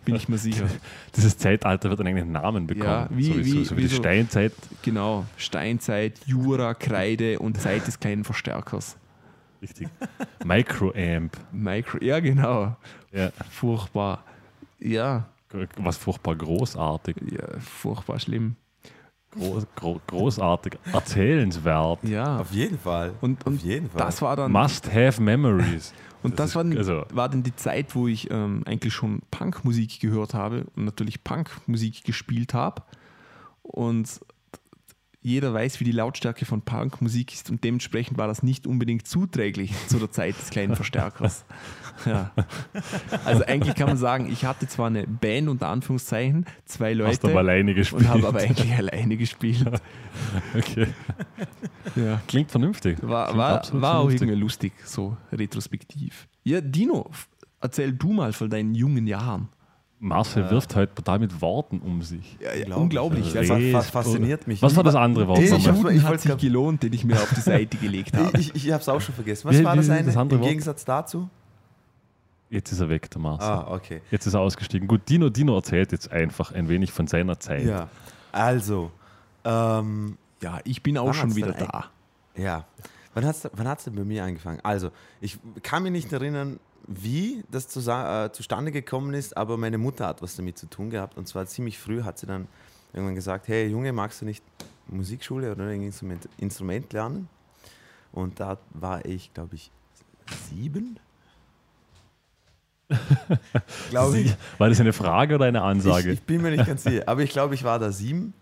bin ich mir sicher. Dieses Zeitalter wird einen eigenen Namen bekommen. Ja, wie- so wie, wie- so, so wie wie die so- Steinzeit. Genau, Steinzeit, Jura, Kreide und Zeit des kleinen Verstärkers. Richtig. Microamp. Micro, ja, genau. Ja. Furchtbar. Ja, Was furchtbar großartig. ja, furchtbar schlimm. Groß, gro großartig. Erzählenswert. Ja. Auf jeden Fall. Und, und Auf jeden Fall. das war dann Must have memories. und das, ist- war, dann, also- war dann die Zeit, wo ich ähm, eigentlich schon Punkmusik gehört habe und natürlich Punkmusik gespielt habe. Und jeder weiß, wie die Lautstärke von Punkmusik ist und dementsprechend war das nicht unbedingt zuträglich zu der Zeit des kleinen Verstärkers. Ja. Also eigentlich kann man sagen, ich hatte zwar eine Band unter Anführungszeichen, zwei Hast aber Leute alleine gespielt. und habe aber eigentlich alleine gespielt. okay. Ja. Klingt vernünftig. War, Klingt war, war auch irgendwie lustig, so retrospektiv. Ja, Dino, erzähl du mal von deinen jungen Jahren. Marcel wirft heute total mit Worten um sich. Ja, Unglaublich. unglaublich. Das Also, fast fasziniert mich. Was war das andere Wort? Ich- ich ich hat sich gelohnt, den ich mir auf die Seite gelegt habe. Ich, ich, ich habe es auch schon vergessen. Was Wie- war das eine das andere im Wort? Gegensatz dazu? Jetzt ist er weg, der Marcel. Ah, okay. Jetzt ist er ausgestiegen. Gut, Dino, Dino erzählt jetzt einfach ein wenig von seiner Zeit. Ja. Also, ähm, Ja, ich bin auch schon wieder da. ja. Wann hat es wann hat's denn bei mir angefangen? Also, ich kann mich nicht erinnern, wie das zusa- äh, zustande gekommen ist, aber meine Mutter hat was damit zu tun gehabt. Und zwar ziemlich früh hat sie dann irgendwann gesagt: Hey Junge, magst du nicht Musikschule oder ein Instrument, Instrument lernen? Und da war ich, glaube ich, sieben. glaube ich. War das eine Frage oder eine Ansage? Ich, ich bin mir nicht ganz sicher, aber ich glaube, ich war da sieben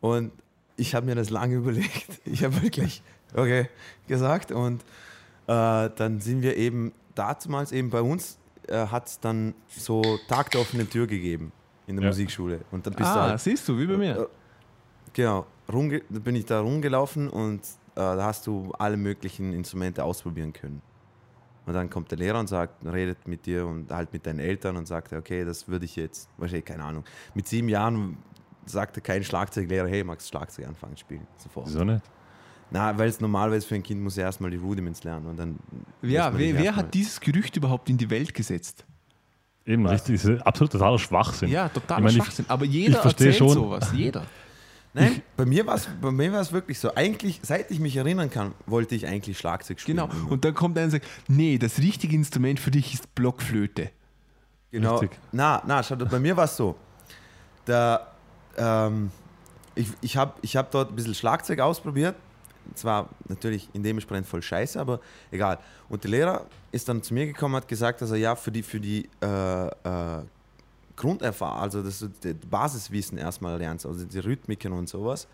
und ich habe mir das lange überlegt. Ich habe wirklich, okay, gesagt und äh, dann sind wir eben, damals eben bei uns äh, hat es dann so Tag der offenen Tür gegeben in der Ja. Musikschule und dann bist du Ah, halt, siehst du, wie bei mir. genau, rumge da bin ich da rumgelaufen und äh, da hast du alle möglichen Instrumente ausprobieren können. Und dann kommt der Lehrer und sagt, redet mit dir und halt mit deinen Eltern und sagt, okay, das würde ich jetzt, wahrscheinlich, keine Ahnung. Mit sieben Jahren sagte kein Schlagzeuglehrer, hey, magst du Schlagzeug anfangen spielen? Sofort. Wieso nicht? Na, weil es normalerweise für ein Kind muss er erstmal die Rudiments lernen und dann. Ja, wer, wer hat dieses Gerücht überhaupt in die Welt gesetzt? Eben, richtig. Das ist absolut totaler Schwachsinn. Ja, total Ich meine, Schwachsinn. Aber jeder ich verstehe erzählt schon- sowas. Jeder. Nein, bei mir war es wirklich so. Eigentlich, seit ich mich erinnern kann, wollte ich eigentlich Schlagzeug spielen. Genau. Und dann kommt einer und sagt, nee, das richtige Instrument für dich ist Blockflöte. Genau. Richtig. Na, na, schau, bei mir war es so. Da, ähm, ich ich habe ich hab dort ein bisschen Schlagzeug ausprobiert. Zwar natürlich in dementsprechend voll scheiße, aber egal. Und der Lehrer ist dann zu mir gekommen und hat gesagt, dass er ja für die, für die äh, äh, Grunderfahrung, also das du das Basiswissen erstmal lernst, also die Rhythmiken und sowas.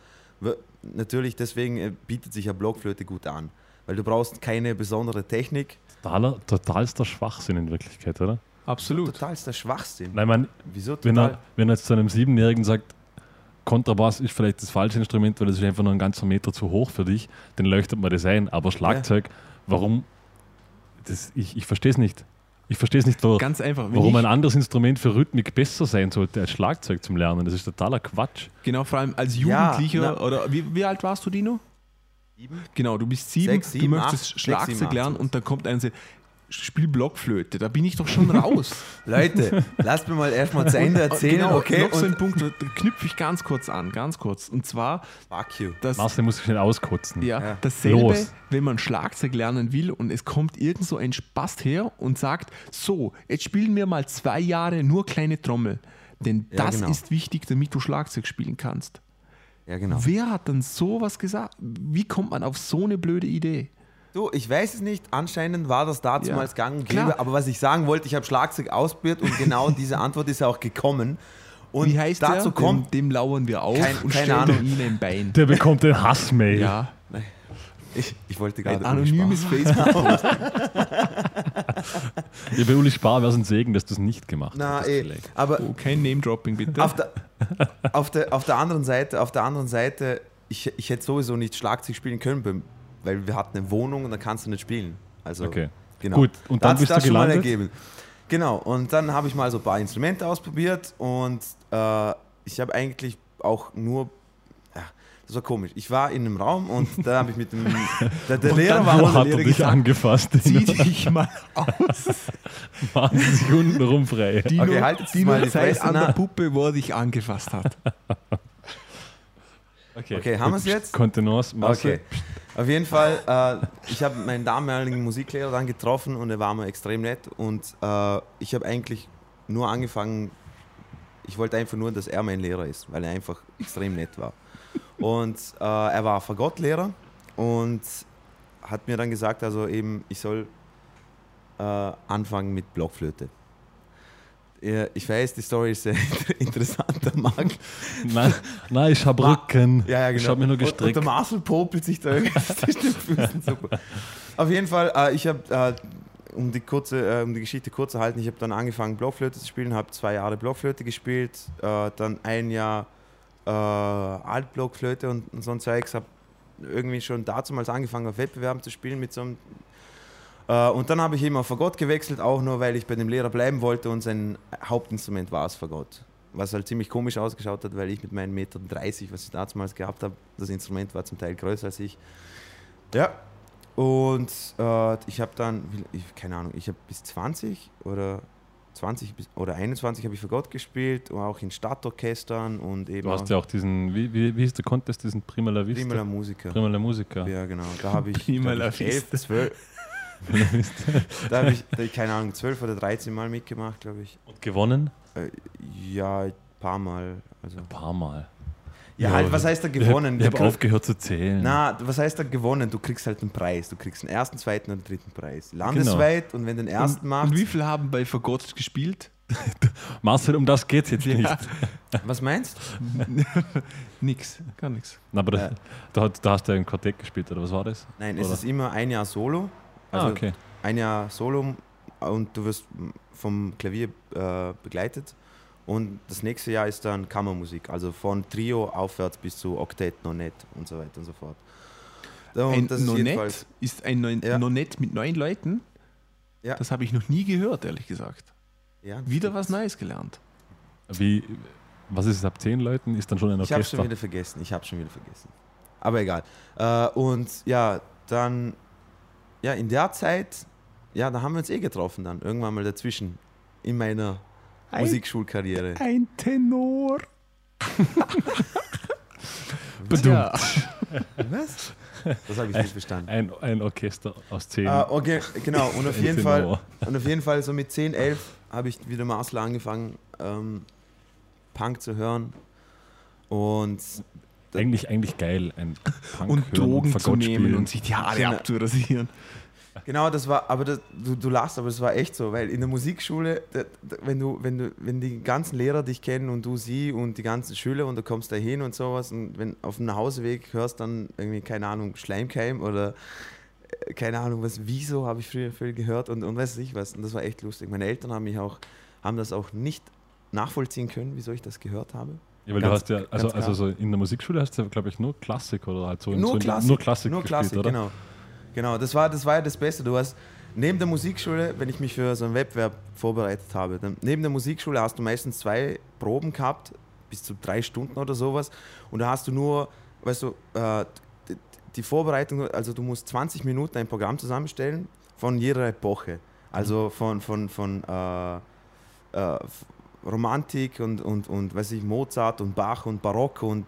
Natürlich, deswegen äh, bietet sich ja Blockflöte gut an, weil du brauchst keine besondere Technik. Totaler, totalster Schwachsinn in Wirklichkeit, oder? Absolut. Totalster Schwachsinn. Nein, man, Wieso wenn total? er, wenn er jetzt zu einem Siebenjährigen sagt, Kontrabass ist vielleicht das falsche Instrument, weil das ist einfach nur ein ganzer Meter zu hoch für dich, dann leuchtet man das ein. Aber Schlagzeug, warum? Das, ich ich verstehe es nicht. Ich verstehe es nicht, wo, Ganz einfach. Warum ich, ein anderes Instrument für Rhythmik besser sein sollte als Schlagzeug zum Lernen. Das ist totaler Quatsch. Genau, vor allem als Ja, Jugendlicher na- oder wie, wie alt warst du, Dino? Sieben? Genau, du bist sieben, Sechs, sieben, du möchtest acht, sechs, Schlagzeug sieben, acht, lernen und dann kommt sagt, spiel Blockflöte. Da bin ich doch schon raus. Leute, lasst mir mal erstmal zu Ende erzählen, genau, okay? Noch so ein Und Punkt, da knüpfe ich ganz kurz an, ganz kurz. Und zwar, fuck you. dass Marcel muss schnell auskotzen. ja, Ja. dasselbe, Los. wenn man Schlagzeug lernen will und es kommt irgend so ein Spast her und sagt, so, jetzt spielen wir mal zwei Jahre nur kleine Trommel. Denn Ja, das genau. ist wichtig, damit du Schlagzeug spielen kannst. Ja, genau. Wer hat denn sowas gesagt? Wie kommt man auf so eine blöde Idee? Du, ich weiß es nicht. Anscheinend war das damals Ja. gang und Klar. gäbe. Aber was ich sagen wollte, ich habe Schlagzeug ausprobiert und genau diese Antwort ist ja auch gekommen. Und Wie heißt dazu der? kommt, Dem, dem lauern wir auf Kein- und keine stellen Ahnung. ihm ein Bein. Der bekommt den Hassmail. Ja, ich, ich wollte ein gerade Uli anonymes. Facebook. Ja, bei Uli Spar wäre es ein Segen, dass du es nicht gemacht Na, hast. eh, vielleicht. aber Oh, kein Name-Dropping, bitte. auf der, auf, der, auf der anderen Seite, auf der anderen Seite, ich, ich hätte sowieso nicht Schlagzeug spielen können, beim- weil wir hatten eine Wohnung und da kannst du nicht spielen. Also, Okay. genau. Gut, und Da dann sich bist du das schon mal gelandet? ergeben. Genau, und dann habe ich mal so ein paar Instrumente ausprobiert und äh, ich habe eigentlich auch nur. Ja, das war komisch. Ich war in einem Raum und da habe ich mit dem. Der, der Und Lehrer dann war unser hat Lehrer er dich gesagt, angefasst? Zieh dich mal aus. Machen sich unten rum frei. Dino, Okay, halt jetzt Dino mal die Fresse, an der. Puppe, wo er dich angefasst hat. Okay, haben wir es jetzt? Kontenance, Marcel. Okay. Auf jeden Fall, äh, ich habe meinen damaligen Musiklehrer dann getroffen und er war mir extrem nett und äh, ich habe eigentlich nur angefangen, ich wollte einfach nur, dass er mein Lehrer ist, weil er einfach extrem nett war. Und äh, er war Fagottlehrer und hat mir dann gesagt, also eben, ich soll äh, anfangen mit Blockflöte. Ja, Ich weiß, die Story ist sehr interessant, der Marc. Nein, nein, ich habe Rücken. Ja, ja, genau. Ich habe mich nur Und, und gestreckt. der Marcel popelt sich da irgendwie zwischen den Füßen. Super. Auf jeden Fall, äh, ich habe, äh, um, die kurze, äh, um die Geschichte kurz zu halten, ich habe dann angefangen Blockflöte zu spielen, habe zwei Jahre Blockflöte gespielt, äh, dann ein Jahr äh, Altblockflöte und, und so ein Zeugs, habe irgendwie schon damals angefangen auf Wettbewerben zu spielen mit so einem und dann habe ich eben auf Fagott gewechselt, auch nur weil ich bei dem Lehrer bleiben wollte und sein Hauptinstrument war das Fagott. Was halt ziemlich komisch ausgeschaut hat, weil ich mit meinen Meter 30, was ich damals gehabt habe, das Instrument war zum Teil größer als ich. Ja. Und äh, ich habe dann, ich, keine Ahnung, ich habe bis 20 oder 20 bis, oder 21 habe ich Fagott gespielt, und auch in Stadtorchestern und eben Du hast ja auch diesen, wie, wie, wie hieß der Contest, diesen Prima La Vista? Prima Musiker. Prima La Musica. Ja, genau. Da habe ich, Prima la hab ich 11, Vista. 12, da habe ich, da hab ich, keine Ahnung, 12 oder 13 Mal mitgemacht, glaube ich. Und gewonnen? Äh, ja, ein paar Mal. Also. Ein paar Mal. Ja, Ja, halt, was heißt da gewonnen? Ich habe Du krieg- aufgehört zu zählen. Na, was heißt da gewonnen? Du kriegst halt einen Preis. Du kriegst einen ersten, zweiten oder dritten Preis. Landesweit und wenn du den ersten und, machst. und wie viele haben bei Fagott gespielt? Marcel, um das geht es jetzt nicht. Was meinst nix, gar nichts. Na, aber Ja. das, da, hat- da hast du ja ein Quartett gespielt, oder was war das? Nein, es Oder? ist immer ein Jahr Solo. Also ah, okay. ein Jahr Solo und du wirst vom Klavier äh, begleitet. Und das nächste Jahr ist dann Kammermusik, also von Trio aufwärts bis zu Oktett, Nonett und so weiter und so fort. Und ein das ist Nonett ist ein neun, Ja. Nonett mit neun Leuten. Ja. Das habe ich noch nie gehört, ehrlich gesagt. Ja, Wieder was Neues gelernt. Wie, was ist es ab zehn Leuten? Ist dann schon ein Ich habe Orchester? schon wieder vergessen. Ich habe schon wieder vergessen. Aber egal. Äh, und ja, dann, ja, in der Zeit, ja, da haben wir uns eh getroffen dann. Irgendwann mal dazwischen. In meiner Ein- Musikschulkarriere. Ein Tenor. Badum. Ja. Was? Das habe ich nicht verstanden. Ein, ein Orchester aus zehn. Äh, okay, genau. Und auf Ein jeden. Fall, und auf jeden Fall so mit 10, 11 habe ich wieder Marcel angefangen, ähm, Punk zu hören. Und Eigentlich, eigentlich geil, ein Punk Und Drogen zu nehmen spielen. und sich die Haare Genau. abzurasieren. Genau, das war, aber das, du, du lachst, aber das war echt so, weil in der Musikschule, da, da, wenn du, wenn du, wenn die ganzen Lehrer dich kennen und du sie und die ganzen Schüler und du kommst da hin und sowas und wenn auf dem Nachhauseweg hörst dann irgendwie, keine Ahnung, Schleimkeim oder äh, keine Ahnung was, wieso habe ich früher viel gehört und, und weiß ich was. Und das war echt lustig. Meine Eltern haben mich auch, haben das auch nicht nachvollziehen können, wieso ich das gehört habe. Ja, weil Ganz- du hast ja, also, also klar. so in der Musikschule hast du ja, glaube ich, nur Klassik oder halt so Nur so Klassik. nur Klassik Nur gespielt, Klassik, oder? genau. Genau, das war, das war ja das Beste. Du hast neben der Musikschule, wenn ich mich für so einen Wettbewerb vorbereitet habe, dann neben der Musikschule hast du meistens zwei Proben gehabt, bis zu drei Stunden oder sowas. Und da hast du nur, weißt du, äh, die, die Vorbereitung, also du musst 20 Minuten ein Programm zusammenstellen von jeder Epoche. Also von, von, von äh, äh, Romantik und, und, und weiß ich, Mozart und Bach und Barock und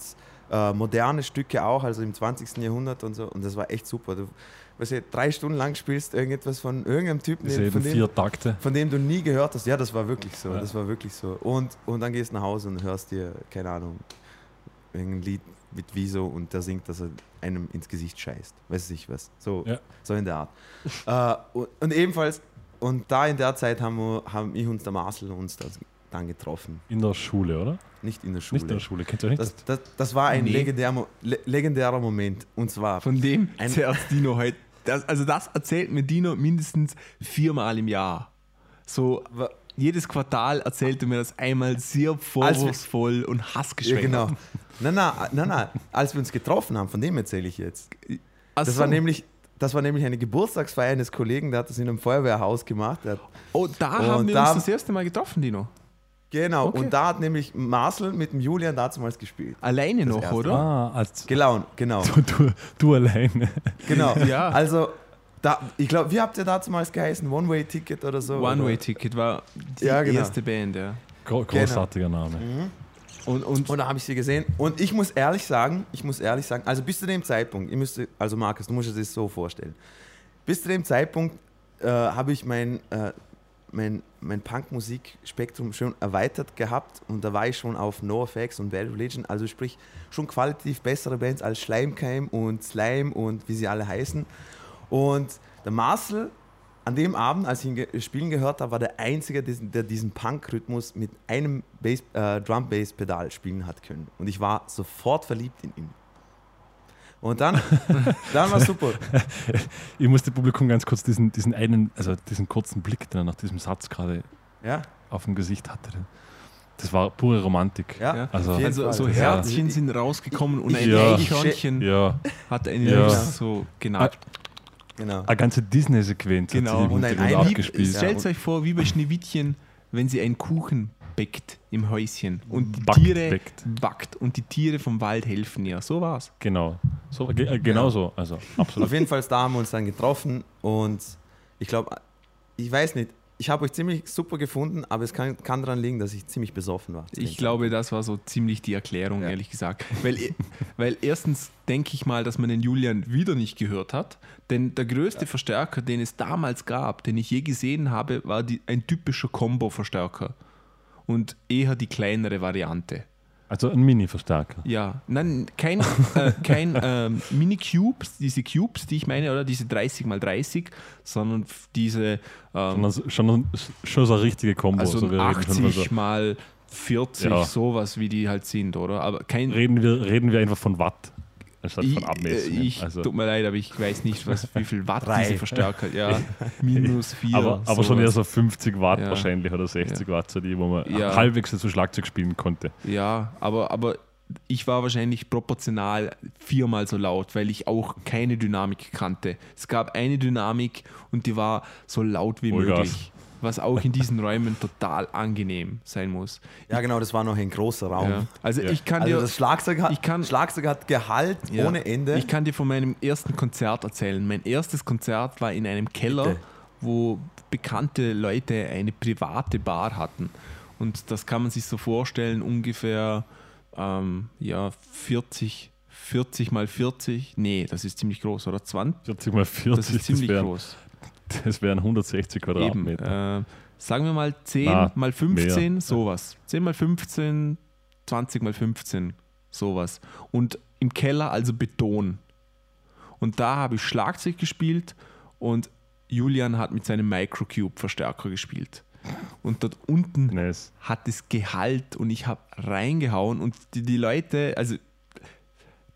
äh, moderne Stücke auch, also im 20. Jahrhundert und so. Und das war echt super. Du weißt du, drei Stunden lang spielst irgendetwas von irgendeinem Typen, den, von, dem, vier Takte. von dem du nie gehört hast. Ja, das war wirklich so. Ja. Das war wirklich so. Und, und dann gehst du nach Hause und hörst dir, keine Ahnung, irgendein Lied mit Wieso und der singt, dass er einem ins Gesicht scheißt. Weiß ich was. So, Ja. so in der Art. äh, und, und ebenfalls, und da in der Zeit haben, wir, haben ich und der Marcel uns das dann getroffen. In der Schule, oder? Nicht in der Schule. Nicht in der Schule, kennst du nicht? Das, das, das war ein Nee. legendär, le legendärer Moment. Und zwar, Von dem zerrt Dino heute. Das, also das erzählt mir Dino mindestens viermal im Jahr. So jedes Quartal erzählt er mir das einmal sehr vorwurfsvoll und ja, hassgeschwängert. genau. Nein, nein, nein, nein, als wir uns getroffen haben, von dem erzähle ich jetzt. Ach Das war nämlich. Das war nämlich eine Geburtstagsfeier eines Kollegen, der hat das in einem Feuerwehrhaus gemacht. Oh, da Und haben wir da- uns das erste Mal getroffen, Dino. Genau, Okay. und da hat nämlich Marcel mit dem Julian damals gespielt. Alleine noch, erste oder? ah, als Gelaun, genau. du, du, du alleine. genau. Ja. Also, da, ich glaube, wie habt ihr damals geheißen? One-Way-Ticket oder so? One-Way-Ticket war die Ja, genau. erste Band, ja. Gro großartiger Name. Und, und, Und da habe ich sie gesehen. Und ich muss ehrlich sagen, ich muss ehrlich sagen, also bis zu dem Zeitpunkt, ihr müsst, also Markus, du musst dir das so vorstellen. Bis zu dem Zeitpunkt äh, habe ich mein, äh, mein, mein Punk-Musik-Spektrum schon erweitert gehabt und da war ich schon auf NoFX und Bad Religion, also sprich schon qualitativ bessere Bands als Schleimkeim und Slime und wie sie alle heißen. Und der Marcel, an dem Abend, als ich ihn spielen gehört habe, war der Einzige, der, diesen Punk-Rhythmus mit einem äh, Drum-Bass-Pedal spielen hat können. Und ich war sofort verliebt in ihn. Und dann, dann war super. Ich muss dem Publikum ganz kurz diesen, diesen einen, also diesen kurzen Blick, den er nach diesem Satz gerade Ja, auf dem Gesicht hatte. Das war pure Romantik. ja. Ja. Also- also so Ja. Herzchen sind rausgekommen und ein Ja. Eichhörnchen Ja, hat eine Ja. so genagt. Genau. eine ganze Disney-Sequenz Genau. hat sie im Und ein Hintergrund abgespielt. Ja. Stellt euch vor, wie bei Schneewittchen, wenn sie einen Kuchen bäckt im Häuschen und die Backt, Tiere bäckt. backt und die Tiere vom Wald helfen ihr. So war's. Genau. So, ge äh, genau Ja. so. Also absolut. Auf jeden Fall da haben wir uns dann getroffen und ich glaube, ich weiß nicht, ich habe euch ziemlich super gefunden, aber es kann, kann daran liegen, dass ich ziemlich besoffen war. Ich glaube, das war so ziemlich die Erklärung, Ja. ehrlich gesagt. Weil, weil erstens denke ich mal, dass man den Julian wieder nicht gehört hat. Denn der größte Verstärker, den es damals gab, den ich je gesehen habe, war die, ein typischer Combo-Verstärker. Und eher die kleinere Variante. Also ein Mini-Verstärker. Ja, nein, kein, äh, kein ähm, Mini-Cubes, diese Cubes, die ich meine, oder diese 30x30, sondern f- diese ähm, Schon, schon, schon so eine richtige Kombo. also so wir reden schon von 80 mal 40, Ja. sowas, wie die halt sind, oder? Aber kein. reden, wir, reden wir einfach von Watt anstatt ich, von äh, Abmessungen. ich also, tut mir leid, aber ich weiß nicht, was, wie viel Watt Drei. diese Verstärker. Ja, minus 4. aber, aber schon eher so 50 Watt Ja. wahrscheinlich oder 60 Watt, so die, wo man Ja. halbwegs dazu Schlagzeug spielen konnte. Ja, aber, aber ich war wahrscheinlich proportional viermal so laut, weil ich auch keine Dynamik kannte. Es gab eine Dynamik und die war so laut wie Vollgas. möglich. Was auch in diesen Räumen total angenehm sein muss. Ja, genau, das war noch ein großer Raum. Ja. Also Ja. ich kann Also dir. das Schlagzeug hat, ich kann- Schlagzeug hat Gehalt Ja. ohne Ende. Ich kann dir von meinem ersten Konzert erzählen. Mein erstes Konzert war in einem Keller, Bitte. wo bekannte Leute eine private Bar hatten. Und das kann man sich so vorstellen, ungefähr ähm, ja, 40, 40 mal 40. Nee, das ist ziemlich groß, oder? 20? 40 mal 40, Das ist ziemlich wären, groß. das wären 160 Eben. Quadratmeter. Äh, sagen wir mal 10 Na, mal 15, mehr. sowas. 10 mal 15, 20 mal 15, sowas. Und im Keller also Beton. Und da habe ich Schlagzeug gespielt und Julian hat mit seinem Microcube-Verstärker gespielt. Und dort unten Nice. hat es Gehalt und ich habe reingehauen und die, die Leute, also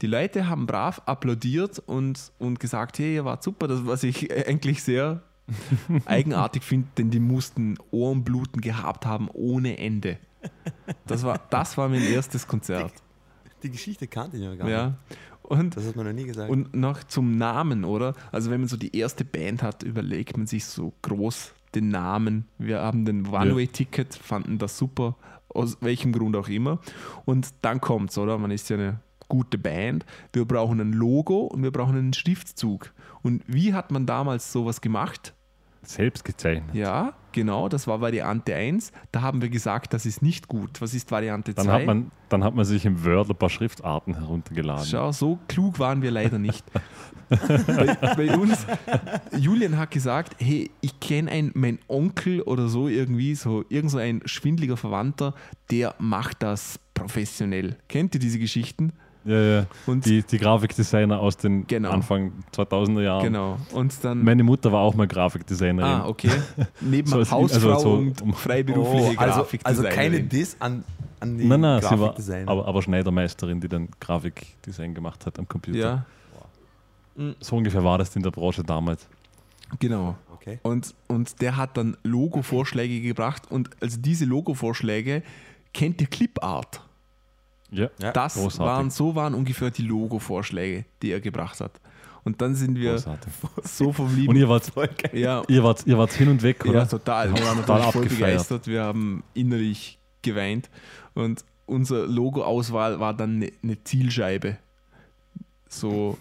die Leute haben brav applaudiert und, und gesagt, hey, ihr wart super, das was ich eigentlich sehr eigenartig finde, denn die mussten Ohrenbluten gehabt haben ohne Ende. Das war, das war mein erstes Konzert. Die Geschichte kannte ich ja gar nicht. Ja. Und Das hat man noch nie gesagt. und noch zum Namen, oder? Also wenn man so die erste Band hat, überlegt man sich so groß den Namen. Wir haben den One-Way-Ticket, fanden das super, aus welchem Grund auch immer. Und dann kommt's, oder? Man ist ja eine gute Band. Wir brauchen ein Logo und wir brauchen einen Schriftzug. Und wie hat man damals sowas gemacht? Selbst gezeichnet. Ja, genau, das war Variante 1. Da haben wir gesagt, das ist nicht gut. Was ist Variante 2? Dann hat, man, dann hat man sich im Word ein paar Schriftarten heruntergeladen. Schau, so klug waren wir leider nicht. bei, bei uns, Julian hat gesagt, hey, ich kenne einen, mein Onkel oder so irgendwie, so irgend so ein schwindliger Verwandter, der macht das professionell. Kennt ihr diese Geschichten? Ja, ja. Und Die, die Grafikdesigner aus den Genau. Anfang 2000er Jahren. genau. Und dann Meine Mutter war auch mal Grafikdesignerin. Ah, okay. Neben So als- Hausfrau also so- und freiberufliche oh, also, Grafikdesignerin. also keine Diss an, an die Nein, nein, sie war aber, aber Schneidermeisterin, die dann Grafikdesign gemacht hat am Computer. Ja, So ungefähr war das in der Branche damals. genau. okay. Und, und der hat dann Logo-Vorschläge gebracht. Und also diese Logo-Vorschläge, kennt ihr Clipart? Ja, Ja. Das Großartig. waren, so waren ungefähr die Logo-Vorschläge, die er gebracht hat. Und dann sind wir großartig. so verblieben. Und ihr wart, Voll geil. ja, ihr, wart, ihr wart hin und weg, oder? ja, total. Wir waren Total voll abgefeiert. begeistert. Wir haben innerlich geweint. Und unsere Logo-Auswahl war dann eine ne Zielscheibe. So,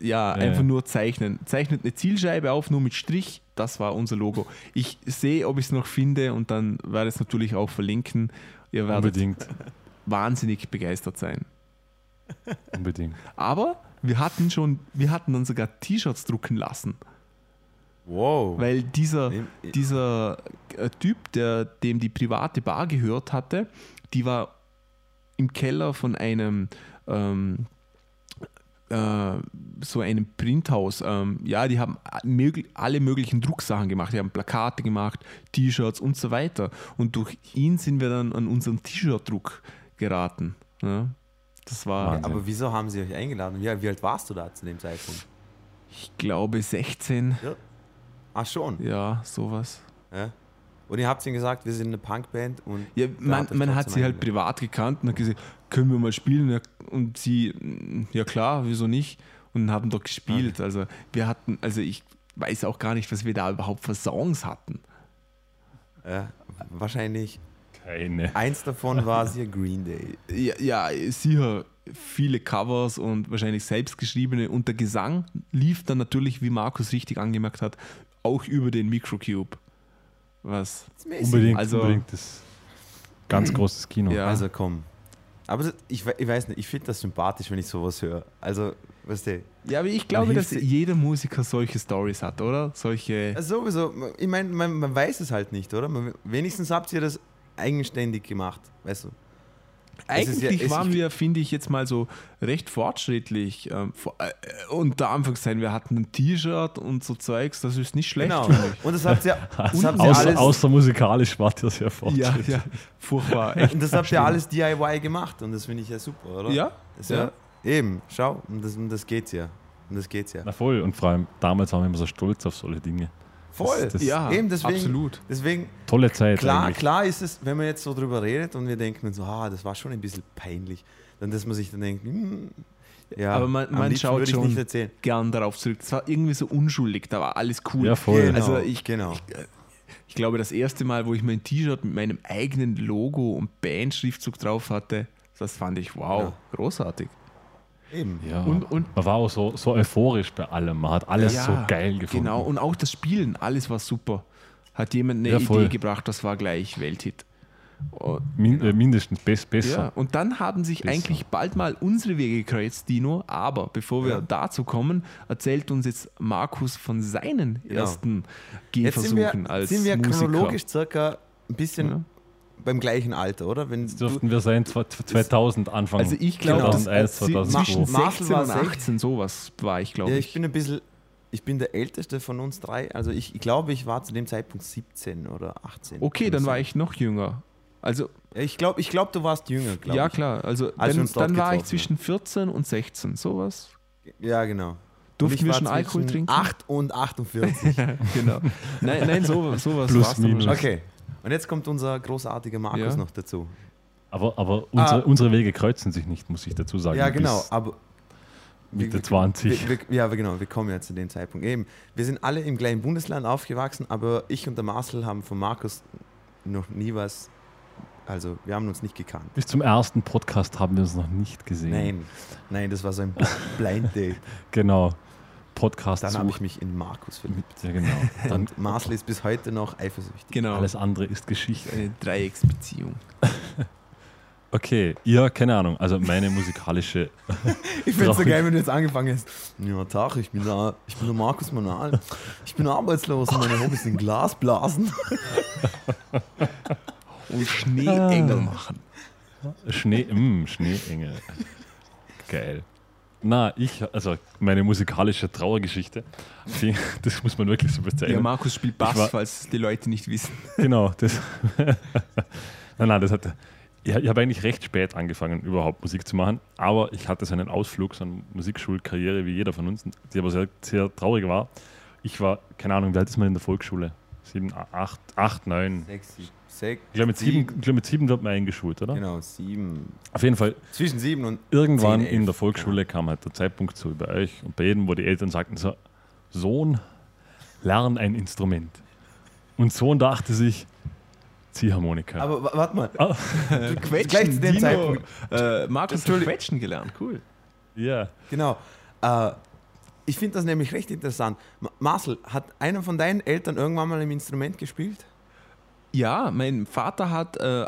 ja, Ja, einfach ja. nur zeichnen. Zeichnet eine Zielscheibe auf, nur mit Strich. Das war unser Logo. Ich sehe, ob ich es noch finde und dann werde ich es natürlich auch verlinken. Ihr werdet Unbedingt. Wahnsinnig begeistert sein. Unbedingt. Aber wir hatten schon, wir hatten dann sogar T-Shirts drucken lassen, Wow. weil dieser, dieser äh, Typ, der dem die private Bar gehört hatte, die war im Keller von einem ähm, äh, so einem Printhaus. Ähm, ja, die haben alle möglichen Drucksachen gemacht. Die haben Plakate gemacht, T-Shirts und so weiter. Und durch ihn sind wir dann an unseren T-Shirt-Druck geraten. Ja, das war, Wahnsinn. aber wieso haben sie euch eingeladen? Ja, wie alt warst du da zu dem Zeitpunkt? ich glaube, 16. Ach schon. Ja, sowas. Ja. Und ihr habt ihnen gesagt, wir sind eine Punkband und Ja, man, hat man hat sie halt privat gekannt und hat gesagt, können wir mal spielen? Ja, Und sie, mm, ja klar, wieso nicht? Und haben dort gespielt. Also wir hatten, also ich weiß auch gar nicht, was wir da überhaupt für Songs hatten. ja, wahrscheinlich Keine. eins davon war ihr Green Day. Ja, ja, sicher viele Covers und wahrscheinlich selbstgeschriebene. Und der Gesang lief dann natürlich, wie Markus richtig angemerkt hat, auch über den Microcube. Was? Das ist mäßig. Unbedingt, Also- unbedingt. Das ganz großes Kino. Ja. Also komm. Aber das, ich, ich weiß nicht, ich finde das sympathisch, wenn ich sowas höre. Also, weißt du, Ja, aber ich glaube, dass jeder Musiker solche Stories hat, oder? Solche. also sowieso, ich meine, man, man weiß es halt nicht, oder? Man, wenigstens habt ihr das eigenständig gemacht, weißt du? ja- Eigentlich es- waren wir, finde ich, jetzt mal so recht fortschrittlich. Ähm, vor, äh, unter Anführungszeichen, wir hatten ein T-Shirt und so Zeugs, das ist nicht schlecht, Genau. Und das habt ihr, das habt Außer, alles, außer musikalisch ihr sehr Ja, fortschrittlich. ja, furchtbar. Echt. und das habt ihr alles DIY gemacht und das finde ich ja super, oder? Ja, Ist ja. Eben, schau, und das, und das geht's ja. Und das geht's ja. Na voll. Und vor allem damals waren wir immer so stolz auf solche Dinge. Voll. Das- das- ja, Eben deswegen- absolut. Deswegen, Tolle Zeit klar, eigentlich. klar ist es, wenn man jetzt so drüber redet und wir denken so, ah, das war schon ein bisschen peinlich, dann dass man sich dann denkt, hm, ja, Aber man- man schaut ich schon- nicht erzählen. Gern darauf zurück. Es war irgendwie so unschuldig, da war alles cool. Ja, voll. Genau, Also ich, genau. ich glaube, das erste Mal, wo ich mein T-Shirt mit meinem eigenen Logo und Band-Schriftzug drauf hatte, das fand ich wow, Ja. großartig. Eben. Ja. Und- und- man war auch so, so euphorisch bei allem. Man hat alles Ja, so geil gefunden. Genau, und auch das Spielen, alles war super. Hat jemand eine Ja, voll. Idee gebracht, das war gleich Welthit. Min äh, mindestens best, besser. ja, und dann haben sich Besser. eigentlich bald mal unsere Wege gekreuzt, Dino. Aber bevor wir Ja. dazu kommen, erzählt uns jetzt Markus von seinen Genau. ersten Jetzt sind wir, Gehversuchen als sind wir Musiker. chronologisch circa ein bisschen Ja. Beim gleichen Alter, oder? Wenn Das du, dürften wir sein, zwei- 2000 Anfang. Also ich glaube, das- 2001, sie- 2002. zwischen Marcel 16 war und sech- 18 sowas war ich, glaube ja, ich. ich bin ein bisschen ich bin der Älteste von uns drei. Also ich, ich glaube, ich war zu dem Zeitpunkt 17 oder 18. Okay, dann war ich noch jünger. Also, Ich glaube, ich glaub, du warst jünger, glaube ja ich. klar. Also, Als dann, dann war ich zwischen 14 und 16. Sowas. Ja, genau. Durften ich wir schon Alkohol zwischen trinken? 8 und 48. genau. Nein, nein, so, sowas Plus, minus. okay. Und jetzt kommt unser großartiger Markus Ja. noch dazu. Aber, aber unsere, Ah. unsere Wege kreuzen sich nicht, muss ich dazu sagen. Ja, genau. Aber Mitte wir- 20. Wir, wir, ja, genau. Wir kommen ja zu dem Zeitpunkt. Eben, wir sind alle im gleichen Bundesland aufgewachsen, aber ich und der Marcel haben von Markus noch nie was. Also, wir haben uns nicht gekannt. Bis zum ersten Podcast haben wir uns noch nicht gesehen. Nein, nein, das war so ein Blind Date. Genau. Podcast Dann habe ich mich in Markus verliebt. ja genau. Dann Und Marcel ist bis heute noch eifersüchtig. Genau. alles andere ist Geschichte. Eine Dreiecksbeziehung. Okay, ihr, keine Ahnung, also meine musikalische, Ich finde es so geil, wenn du jetzt angefangen hast. Ja, Tag, ich bin, der, ich bin der Markus Manal. Ich bin arbeitslos und meine Hobbys sind Glasblasen. Und Schneeengel machen. Schnee, mm, Schneeengel. Geil. Na, ich, also meine musikalische Trauergeschichte, die, das muss man wirklich so Ja, bezeichnen. Markus spielt Bass, war- falls die Leute nicht wissen. Genau, das. nein, nein, das hat. Ich, ich habe eigentlich recht spät angefangen, überhaupt Musik zu machen, aber ich hatte so einen Ausflug, so eine Musikschulkarriere wie jeder von uns, die aber sehr, sehr traurig war. Ich war, keine Ahnung, wie alt ist man in der Volksschule? Sieben, acht, acht, neun. Sechs, sechs, Ich glaube, mit sieben, ich glaub, mit sieben wird man eingeschult, oder? Genau, sieben. Auf jeden Fall, Zwischen sieben und. irgendwann 10, 11, in der Volksschule kam halt der Zeitpunkt so bei euch und bei jedem, wo die Eltern sagten so, Sohn, lern ein Instrument. Und Sohn dachte sich, Ziehharmonika. Aber wa- warte mal. Ah, Quetschen, Gleich zu dem Dino, Zeitpunkt. Äh, Markus hat. Quetschen gelernt, cool. ja. Genau. Äh, ich finde das nämlich recht interessant. Ma- Marcel, hat einer von deinen Eltern irgendwann mal ein Instrument gespielt? Ja, mein Vater hat äh,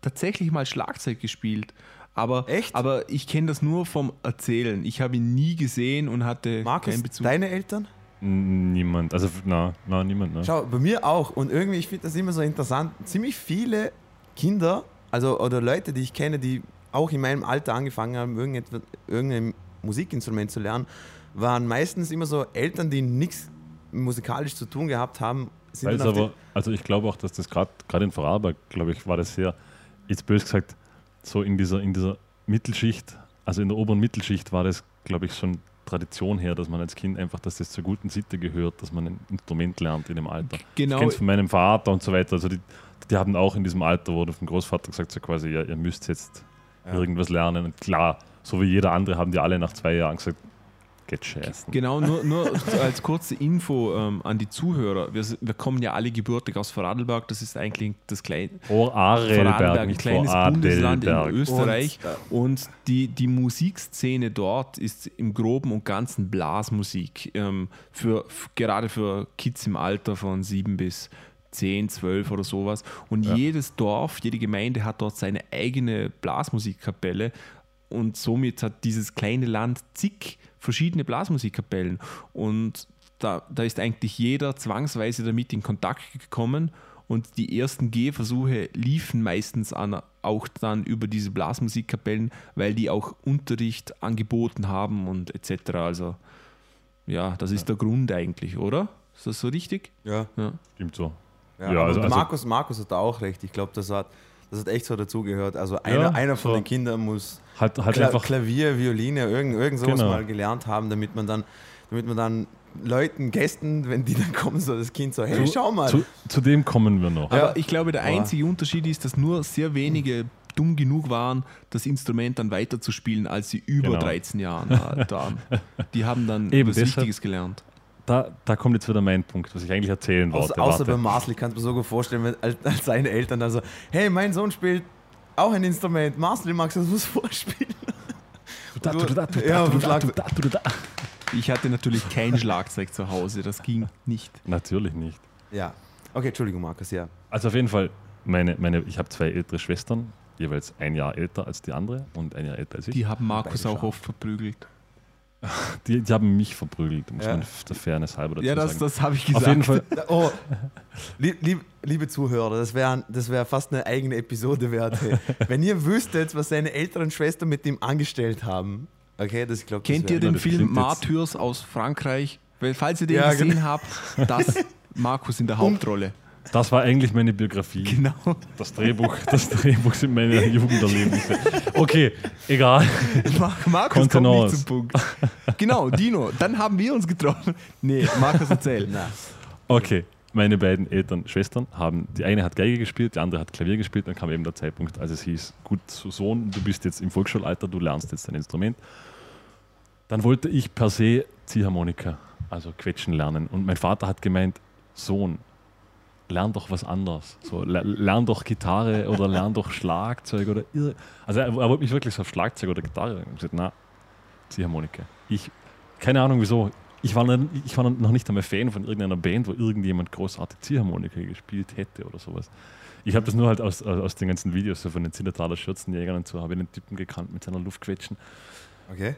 tatsächlich mal Schlagzeug gespielt. Aber, Echt? aber ich kenne das nur vom Erzählen. Ich habe ihn nie gesehen und hatte Markus, keinen Bezug. deine Eltern? Niemand. Also, na, na niemand. Ne? Schau, bei mir auch. Und irgendwie, ich finde das immer so interessant. Ziemlich viele Kinder, also oder Leute, die ich kenne, die auch in meinem Alter angefangen haben, irgendetwas, irgendein Musikinstrument zu lernen, waren meistens immer so Eltern, die nichts musikalisch zu tun gehabt haben. Sind auf aber, also ich glaube auch, dass das gerade in Vorarlberg, glaube ich, war das sehr, jetzt bös gesagt, so in dieser, in dieser Mittelschicht, also in der oberen Mittelschicht war das, glaube ich, schon Tradition her, dass man als Kind einfach, dass das zur guten Sitte gehört, dass man ein Instrument lernt in dem Alter. Genau. Ich kenne es von meinem Vater und so weiter. Also die, die haben auch in diesem Alter, wurde vom Großvater gesagt, so quasi, ja, ihr müsst jetzt Ja. irgendwas lernen. Und klar, so wie jeder andere haben die alle nach zwei Jahren gesagt, scheißen. Genau, nur, nur als kurze Info ähm, an die Zuhörer. Wir, wir kommen ja alle gebürtig aus Vorarlberg. Das ist eigentlich das kleine Vorarlberg, ein kleines Bundesland in. Österreich. Und, Und, die, die Musikszene dort ist im Groben und Ganzen Blasmusik. Ähm, für, gerade für Kids im Alter von sieben bis 10, 12 oder sowas. Und Ja. jedes Dorf, jede Gemeinde hat dort seine eigene Blasmusikkapelle. Und somit hat dieses kleine Land zig verschiedene Blasmusikkapellen. Und da, da ist eigentlich jeder zwangsweise damit in Kontakt gekommen. Und die ersten Gehversuche liefen meistens an, auch dann über diese Blasmusikkapellen, weil die auch Unterricht angeboten haben und etc. Also ja, das ist der Grund eigentlich, oder? Ist das so richtig? ja. Ja. Stimmt so. Ja, Ja, aber also- also- Markus, Markus hat da auch recht. Ich glaube, das hat, das hat echt so dazugehört. Also einer, Ja, einer von so. den Kindern muss Halt, halt Kla einfach Klavier, Violine, irgend, irgend sowas Genau. mal gelernt haben, damit man dann, damit man dann Leuten, Gästen, wenn die dann kommen, so das Kind so, hey, Zu- schau mal. Zu, zu dem kommen wir noch. Ja. Aber ich glaube, der Aber- einzige Unterschied ist, dass nur sehr wenige dumm genug waren, das Instrument dann weiterzuspielen, als sie über Genau. 13 Jahren alt waren. Die haben dann Eben, was deshalb- Wichtiges gelernt. Da, da kommt jetzt wieder mein Punkt, was ich eigentlich erzählen Außer, wollte. außer Warte. beim Marcel, ich kann es mir so gut vorstellen, wenn, als, als seine Eltern dann so, hey, mein Sohn spielt auch ein Instrument. Marcel, magst du das was vorspielen? Du, du, du, du, du. Ich hatte natürlich kein Schlagzeug zu Hause, das ging nicht. Natürlich nicht. Ja. Okay, Entschuldigung, Markus, ja. Also auf jeden Fall, meine, meine, ich habe zwei ältere Schwestern, jeweils ein Jahr älter als die andere und ein Jahr älter als ich. Die haben Markus auch oft verprügelt. Die, die haben mich verprügelt, muss Ja. man der Fairness halber dazu Ja, das, sagen. das habe ich gesagt. auf jeden Fall, Oh, lieb, lieb, liebe Zuhörer, das wäre das wär fast eine eigene Episode wert. Hey. Wenn ihr wüsstet, was seine älteren Schwestern mit ihm angestellt haben. Okay, das ich glaube, Kennt ihr Ja, den Film jetzt- Martyrs aus Frankreich? Weil, falls ihr den Ja, gesehen genau. habt, das Markus in der Hauptrolle. Das war eigentlich meine Biografie. Genau. Das Drehbuch, das Drehbuch sind meine Jugenderlebnisse. Okay, egal. Mar- Markus kommt nicht zum Punkt. Genau, Dino, dann haben wir uns getroffen. Nee, Markus erzähl. Okay, meine beiden Eltern, Schwestern haben, die eine hat Geige gespielt, die andere hat Klavier gespielt. Dann kam eben der Zeitpunkt, als es hieß, gut, so Sohn, du bist jetzt im Volksschulalter, du lernst jetzt dein Instrument. Dann wollte ich per se Ziehharmonika, also Quetschen lernen. Und mein Vater hat gemeint, Sohn, lern doch was anderes. So, le- lern doch Gitarre oder lern doch Schlagzeug oder irr- Also er, er wollte mich wirklich so auf Schlagzeug oder Gitarre. Ich habe gesagt, na, Ziehharmonika. Ich, keine Ahnung wieso, ich war, noch, ich war noch nicht einmal Fan von irgendeiner Band, wo irgendjemand großartig Ziehharmonika gespielt hätte oder sowas. Ich habe das nur halt aus, aus den ganzen Videos, so von den Zillertaler Schürzenjägern und so, habe ich den Typen gekannt mit seiner Luftquetschen. Okay.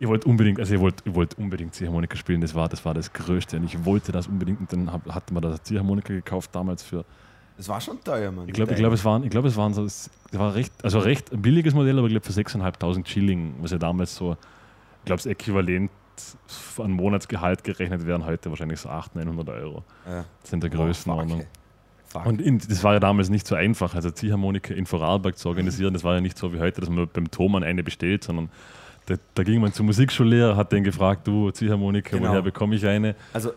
Ich wollte unbedingt, also ich wollte wollt unbedingt Ziehharmonika spielen, das war, das war das Größte und ich wollte das unbedingt und dann hab, hatte man das Ziehharmonika gekauft damals für, Das war schon teuer, Mann. ich glaube, ich glaub, es waren, ich glaube, es waren so, es war recht, also recht ein billiges Modell, aber ich glaube für 6.500 Schilling, was ja damals so, ich glaube, das Äquivalent an Monatsgehalt gerechnet wären heute wahrscheinlich so 800, 900 Euro. Ja. Das sind der Größenordnung. Fuck. Und in, das war ja damals nicht so einfach, also Ziehharmonika in Vorarlberg zu organisieren. Das war ja nicht so wie heute, dass man beim Thomann eine bestellt, sondern da, da ging man zum Musikschullehrer, hat den gefragt, du Ziehharmonika, Genau. woher bekomme ich eine? Also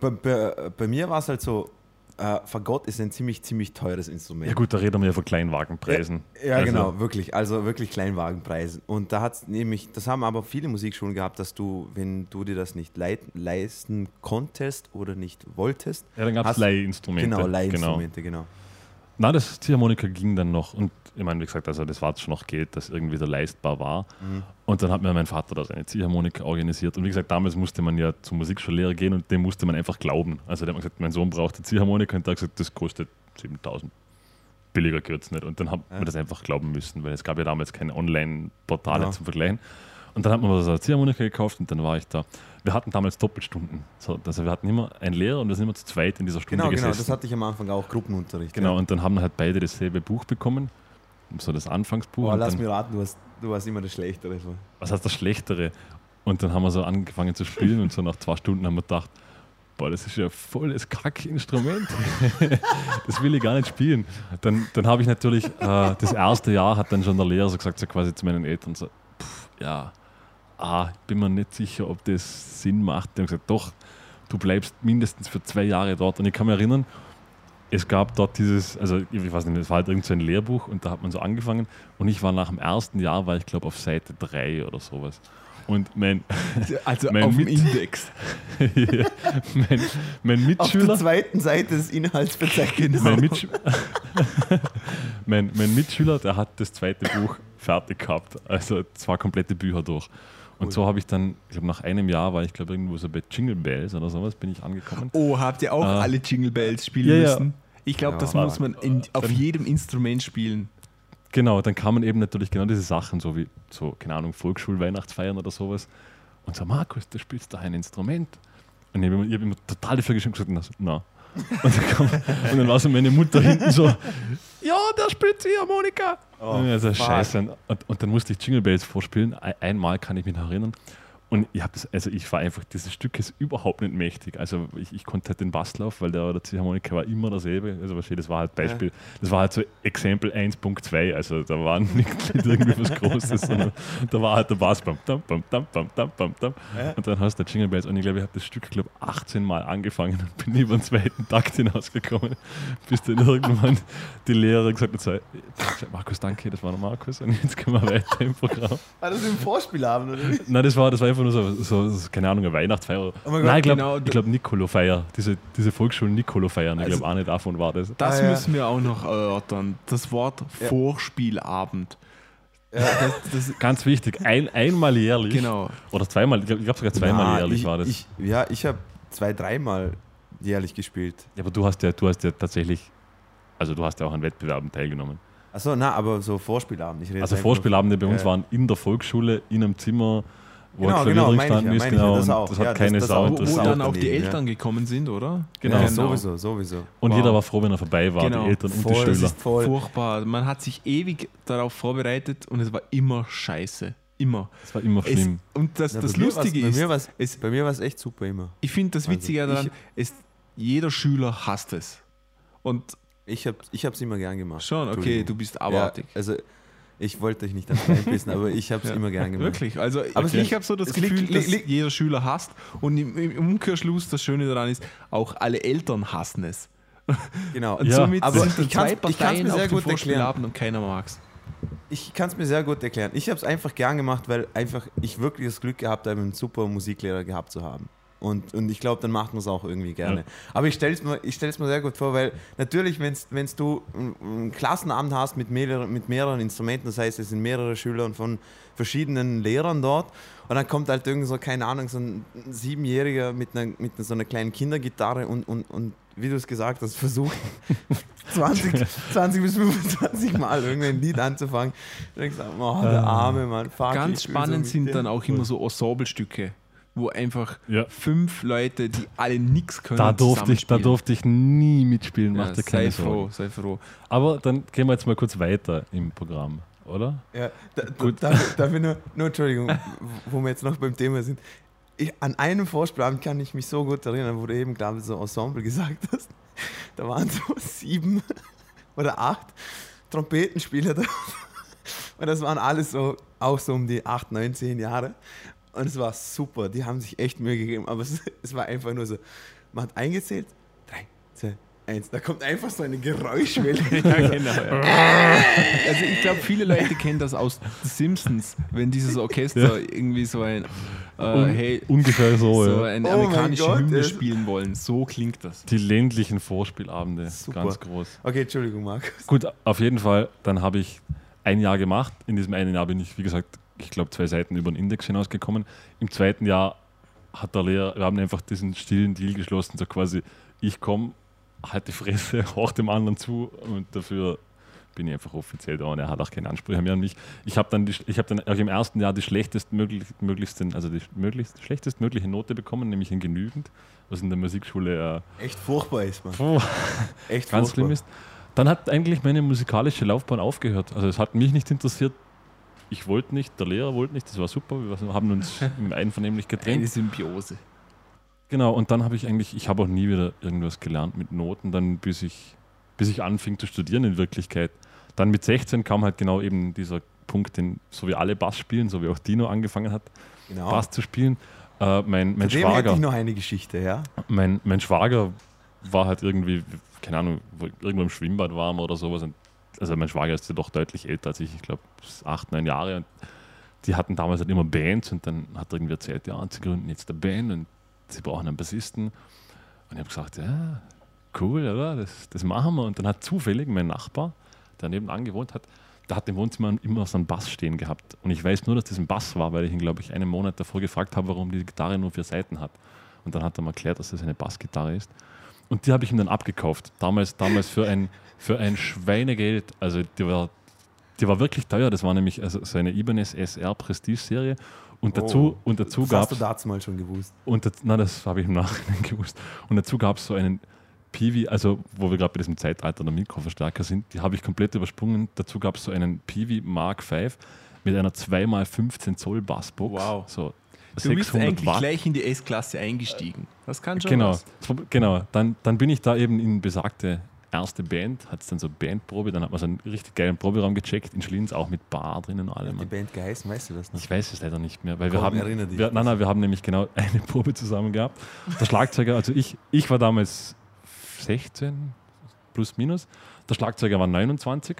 bei, mir war es halt so, äh, Fagott ist ein ziemlich, ziemlich teures Instrument. Ja gut, da reden wir ja von Kleinwagenpreisen. Ja, Also, genau, wirklich. Also wirklich Kleinwagenpreise. Und da hat es nämlich, das haben aber viele Musikschulen gehabt, dass du, wenn du dir das nicht leisten konntest oder nicht wolltest, Ja, dann gab es Leihinstrumente. genau, Leihinstrumente, genau. Na, das Ziehharmonika ging dann noch. Und ich meine, wie gesagt, also das war schon noch Geld, das irgendwie wieder leistbar war. Mhm. Und dann hat mir mein Vater da seine Ziehharmonika organisiert. Und wie gesagt, damals musste man ja zum Musikschullehrer gehen und dem musste man einfach glauben. Also der hat gesagt, mein Sohn braucht eine Ziehharmonika und der hat gesagt, das kostet 7000. Billiger geht es nicht. Und dann hat Ja. man das einfach glauben müssen, weil es gab ja damals keine Online-Portale Genau. zum Vergleichen. Und dann hat man so eine Ziehharmonika gekauft und dann war ich da. Wir hatten damals Doppelstunden. So, also wir hatten immer einen Lehrer und wir sind immer zu zweit in dieser Stunde Genau, genau, gesessen. das hatte ich am Anfang auch, Gruppenunterricht. Genau, Ja. und dann haben wir halt beide dasselbe Buch bekommen. So das Anfangsbuch. Und lass dann, mich raten, du warst, du warst immer das Schlechtere. Was heißt das Schlechtere? Und dann haben wir so angefangen zu spielen und so nach zwei Stunden haben wir gedacht, boah, das ist ja voll das Kackinstrument. das will ich gar nicht spielen. Dann, dann habe ich natürlich, äh, das erste Jahr hat dann schon der Lehrer so gesagt, so quasi zu meinen Eltern, so, pff, ja, ah, ich bin mir nicht sicher, ob das Sinn macht. Die haben gesagt, doch, du bleibst mindestens für zwei Jahre dort. Und ich kann mich erinnern, es gab dort dieses, also ich weiß nicht, es war halt irgend so ein Lehrbuch und da hat man so angefangen und ich war nach dem ersten Jahr, war ich glaube auf Seite 3 oder sowas. Und mein, Also Mein auf dem Index. mein, mein Auf der Mitschüler, zweiten Seite des Inhaltsverzeichnisses. mein, Mitsch mein, mein Mitschüler, der hat das zweite Buch fertig gehabt, also zwei komplette Bücher durch. Und Cool. so habe ich dann, ich glaube nach einem Jahr war ich glaube irgendwo so bei Jingle Bells oder sowas, bin ich angekommen. Oh, habt ihr auch Ah. alle Jingle Bells spielen Ja, ja. müssen? Ich glaube, Ja. das muss man in, auf Dann- jedem Instrument spielen. Genau, dann kamen eben natürlich genau diese Sachen, so wie, so, keine Ahnung, Volksschul-Weihnachtsfeiern oder sowas. Und so, Markus, du spielst da ein Instrument. Und ich habe immer, hab immer total dafür und gesagt, na. Und dann, kam, und dann war so meine Mutter hinten so, ja, der spielt die Harmonika. Oh, und also, fuck. scheiße. Und, und dann musste ich Jingle Bells vorspielen. Ein- Einmal kann ich mich noch erinnern. Und ich habe das, also ich war einfach dieses Stück ist überhaupt nicht mächtig. Also ich, ich konnte halt den Basslauf, weil der, der Ziehharmonika war immer dasselbe. Also wahrscheinlich, das war halt Beispiel, das war halt so Example 1.2. Also da war nicht, nicht irgendwie was Großes, sondern da war halt der Bass. Bam, dam, bam, dam, bam, dam, bam, dam. Ja. Und dann hast du Jingle Bells. Und ich glaube, ich habe das Stück glaub, 18 Mal angefangen und bin über den zweiten Takt hinausgekommen, bis dann irgendwann die Lehrerin gesagt hat, so, Markus, danke, das war der Markus. Und jetzt gehen wir weiter im Programm. War das im Vorspielabend oder? Nein, das war, das war einfach nur so, so, so keine Ahnung, eine Weihnachtsfeier. Oh mein Gott, Nein, ich glaube, genau. ich glaub Nikolo-Feier. Diese, diese Volksschulen-Nikolo-Feiern. Ich Also- glaube, eine davon war das. Das Ah, ja. müssen wir auch noch erörtern. Das Wort Ja. Vorspielabend. Ja. Das, das, Ganz wichtig, ein, einmal jährlich. genau. Oder zweimal, ich glaube glaub sogar zweimal Na, jährlich ich, war das. Ich, ja, ich habe zwei, dreimal jährlich gespielt. ja, aber du hast ja, du hast ja tatsächlich, also du hast ja auch an Wettbewerben teilgenommen. Achso, na, aber so Vorspielabend. Ich rede Also Vorspielabende bei uns Ja. waren in der Volksschule, in einem Zimmer, Genau, ein Klavier genau, ja, ist, ja, genau, das und auch. das Ja, hat das- keine das Sau auch. Wo, wo auch dann auch die Eltern gekommen sind, oder? Genau. Ja, Genau. sowieso, sowieso. Und Wow. jeder war froh, wenn er vorbei war, Genau. die Eltern und Voll, die das Schüler. ist voll. Furchtbar. Man hat sich ewig darauf vorbereitet und es war immer scheiße. immer. Das war immer Es, schlimm. und das, Ja, das bei mir Lustige bei ist, mir war's, es, bei mir war es echt super immer. ich finde das Also, Witzige daran, ich- ist, jeder Schüler hasst es. Und Ich habe es ich immer gern gemacht. schon, okay, du bist ja, abartig. Also, ich wollte euch nicht ans reinpissen, aber ich habe es immer gern gemacht. Wirklich, also Aber ich habe so das es Gefühl, liegt- dass jeder Schüler hasst und im, im Umkehrschluss das Schöne daran ist, auch alle Eltern hassen es. Genau. Und Ja, somit aber sind ich zwei ich Parteien mir auf sehr gut erklären. Vorspielabend und keiner mag's. Ich kann es mir sehr gut erklären. Ich habe es einfach gern gemacht, weil einfach ich wirklich das Glück gehabt habe, einen super Musiklehrer gehabt zu haben. Und, und ich glaube, dann macht man es auch irgendwie gerne. Ja. Aber ich stelle es mir, ich mir sehr gut vor, weil natürlich, wenn du einen Klassenabend hast mit, mehreren, mit mehreren Instrumenten, das heißt, es sind mehrere Schüler und von verschiedenen Lehrern dort, und dann kommt halt irgend so, keine Ahnung, so ein Siebenjähriger mit einer, mit so einer kleinen Kindergitarre und, und, und wie du es gesagt hast, versucht 20, 20 bis 25 Mal irgendein Lied anzufangen. Und ich sage, oh, der arme Mann, fuck. Ganz so spannend mit sind dann auch immer so Ensemblestücke, wo einfach Ja. fünf Leute, die alle nichts können, Da durfte, ich, da durfte ich nie mitspielen, ja, mach dir sei keine froh, Sorgen. sei froh. Aber dann gehen wir jetzt mal kurz weiter im Programm, oder? Ja, da, Gut. da, darf, darf ich nur, nur, Entschuldigung, wo wir jetzt noch beim Thema sind. Ich, an einem Vorspielabend kann ich mich so gut erinnern, wo du eben, glaube ich, so Ensemble gesagt hast. Da waren so sieben oder acht Trompetenspieler da. Und das waren alles so, auch so um die acht, neun, zehn Jahre. Und es war super, die haben sich echt Mühe gegeben, aber es, es war einfach nur so, man hat eingezählt, drei, zwei, eins. Da kommt einfach so eine Geräuschwelle. Ja, genau, ja. Also ich glaube, viele Leute kennen das aus The Simpsons, wenn dieses Orchester irgendwie so ein äh, Un hey, ungefähr so, so ja. eine Oh amerikanische Hymne spielen wollen. So klingt das. Die ländlichen Vorspielabende, Super. ganz groß. Okay, Entschuldigung, Markus. Gut, auf jeden Fall, dann habe ich ein Jahr gemacht. In diesem einen Jahr bin ich, wie gesagt, ich glaube, zwei Seiten über den Index hinausgekommen. Im zweiten Jahr hat der Lehrer, wir haben einfach diesen stillen Deal geschlossen, so quasi, ich komme, halt die Fresse, hauch dem anderen zu und dafür bin ich einfach offiziell da und er hat auch keine Ansprüche mehr an mich. Ich habe dann, die, ich hab dann auch im ersten Jahr die schlechtestmöglichsten, also die möglichst, schlechtestmögliche Note bekommen, nämlich in genügend, was in der Musikschule äh, Echt furchtbar ist man. puh, Echt ganz schlimm furchtbar. ist. Dann hat eigentlich meine musikalische Laufbahn aufgehört. Also es hat mich nicht interessiert. Ich wollte nicht, der Lehrer wollte nicht, das war super. Wir haben uns im Einvernehmlich Eine getrennt. Symbiose. Genau, und dann habe ich eigentlich, ich habe auch nie wieder irgendwas gelernt mit Noten, dann bis ich, bis ich anfing zu studieren in Wirklichkeit. Dann mit 16 kam halt genau eben dieser Punkt, den so wie alle Bass spielen, so wie auch Dino angefangen hat, Genau. Bass zu spielen. Äh, mein mein dem hätte Schwager, ich noch eine Geschichte, ja? mein, mein Schwager war halt irgendwie, keine Ahnung, wo- irgendwo im Schwimmbad wir oder sowas. Und, also mein Schwager ist ja doch deutlich älter als ich, ich glaube acht, neun Jahre. Und die hatten damals halt immer Bands und dann hat er irgendwie erzählt, ja, sie gründen jetzt eine Band und sie brauchen einen Bassisten. Und ich habe gesagt, ja, cool, oder? Das, das machen wir. Und dann hat zufällig mein Nachbar, der nebenan gewohnt hat, der hat im Wohnzimmer immer so einen Bass stehen gehabt. Und ich weiß nur, dass das ein Bass war, weil ich ihn, glaube ich, einen Monat davor gefragt habe, warum die Gitarre nur vier Seiten hat. Und dann hat er mir erklärt, dass das eine Bassgitarre ist. Und die habe ich ihm dann abgekauft. Damals, damals für, ein, für ein Schweinegeld. Also die war, die war wirklich teuer. Das war nämlich also so eine Ibanez SR Prestige-Serie. Und dazu, und dazu das gab hast du dazu mal schon gewusst. und das, na, das habe ich im Nachhinein gewusst. Und dazu gab es so einen Peewee, also wo wir gerade bei diesem Zeitalter der Mikroverstärker sind, die habe ich komplett übersprungen. Dazu gab es so einen Peewee Mark V mit einer 2x15 Zoll Bassbox. Wow. So Du bist 600 eigentlich Watt. gleich in die S-Klasse eingestiegen. Das kann schon Genau, was. genau. Dann, dann bin ich da eben in besagte erste Band, hat es dann so Bandprobe, dann hat man so einen richtig geilen Proberaum gecheckt in Schlins, auch mit Bar drinnen und allem. Die Band geheißen, weißt du das noch? Ich weiß es leider nicht mehr, weil wir Komm, haben, erinnere dich. wir, nein, nein, wir haben nämlich genau eine Probe zusammen gehabt. Der Schlagzeuger, also ich, ich war damals 16 plus minus. Der Schlagzeuger war 29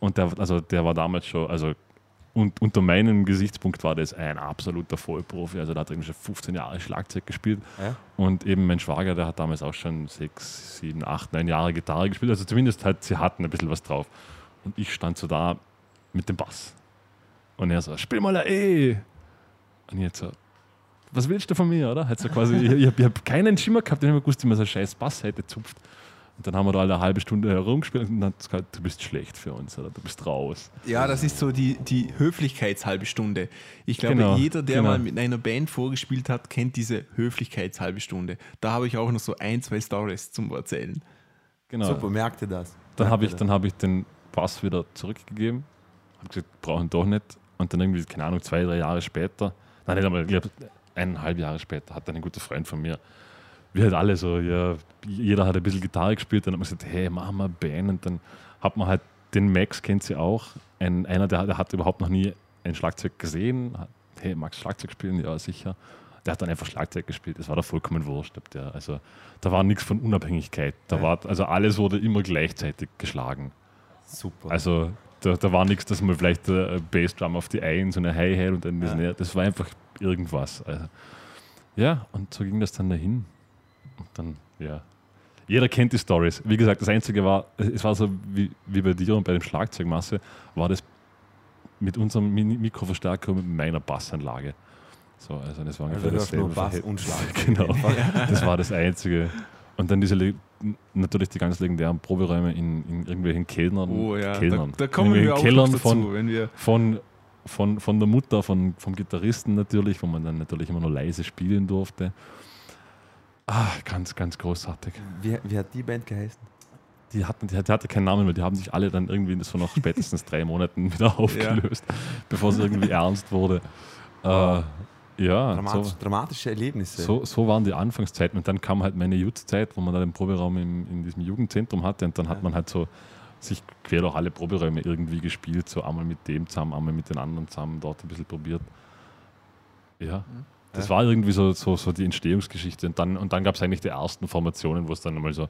und der, also der war damals schon, also und unter meinem Gesichtspunkt war das ein absoluter Vollprofi. Also der hat irgendwie schon 15 Jahre Schlagzeug gespielt. Ja? Und eben mein Schwager, der hat damals auch schon 6, 7, 8, 9 Jahre Gitarre gespielt. Also zumindest halt, sie hatten ein bisschen was drauf. Und ich stand so da mit dem Bass. Und er so, spiel mal ein E. Und ich jetzt so, was willst du von mir, oder? Halt so quasi, ich, ich habe hab keinen Schimmer gehabt, ich habe gewusst, wie man so einen scheiß Bass hätte zupft. Und dann haben wir da alle eine halbe Stunde herumgespielt und dann hat es gesagt, du bist schlecht für uns, oder? Du bist raus. Ja, das ist so die, die Höflichkeitshalbe Stunde. Ich glaube, Genau, jeder, der genau. mal mit einer Band vorgespielt hat, kennt diese Höflichkeitshalbe Stunde. Da habe ich auch noch so ein, zwei Stories zum Erzählen. Genau. Super, merkte das. Dann habe ich, dann hab ich den Bass wieder zurückgegeben. Habe gesagt, brauchen doch nicht. Und dann irgendwie, keine Ahnung, zwei, drei Jahre später, nein, nicht einmal, ich glaube, eineinhalb Jahre später, hat dann ein guter Freund von mir, wir halt alle so, ja, jeder hat ein bisschen Gitarre gespielt, dann hat man gesagt, hey, machen wir eine Band. Und dann hat man halt den Max, kennt sie auch, ein, einer, der, der hat überhaupt noch nie ein Schlagzeug gesehen. Hat, hey, magst du Schlagzeug spielen? Ja, sicher. Der hat dann einfach Schlagzeug gespielt. Das war da vollkommen wurscht. Der, also, da war nichts von Unabhängigkeit. Da Ja. war, also alles wurde immer gleichzeitig geschlagen. Super. Also da, da war nichts, dass man vielleicht äh, Bassdrum auf die Eins und eine Hi-Hat und dann das, Ja. das war einfach irgendwas. Also, ja, und so ging das dann dahin. Dann, ja. Jeder kennt die Stories. Wie gesagt, das Einzige war, es war so wie, wie bei dir und bei dem Schlagzeugmasse, war das mit unserem Mikroverstärker und mit meiner Bassanlage. So, also das war also ungefähr nur dasselbe Bass und Schlag. Genau, das war das Einzige. Und dann diese natürlich die ganz legendären Proberäume in, in irgendwelchen Kellnern. Oh ja, da, Kellnern. da kommen wir auch Kellern noch dazu, von, wenn wir von, von, von der Mutter, von, vom Gitarristen natürlich, wo man dann natürlich immer nur leise spielen durfte. Ah, ganz, ganz großartig. Wie, wie hat die Band geheißen? Die hatten, die, hatte keinen Namen, weil die haben sich alle dann irgendwie so nach spätestens drei Monaten wieder aufgelöst, bevor es irgendwie ernst wurde. Äh, ja, Dramatisch, so, dramatische Erlebnisse. so, so waren die Anfangszeiten. Und dann kam halt meine Jutzeit, wo man dann den Proberaum im, in diesem Jugendzentrum hatte. Und dann hat Ja. man halt so sich quer durch alle Proberäume irgendwie gespielt. So einmal mit dem zusammen, einmal mit den anderen zusammen, dort ein bisschen probiert. Ja, das Ja. war irgendwie so, so, so die Entstehungsgeschichte. Und dann, und dann gab es eigentlich die ersten Formationen, wo es dann mal so,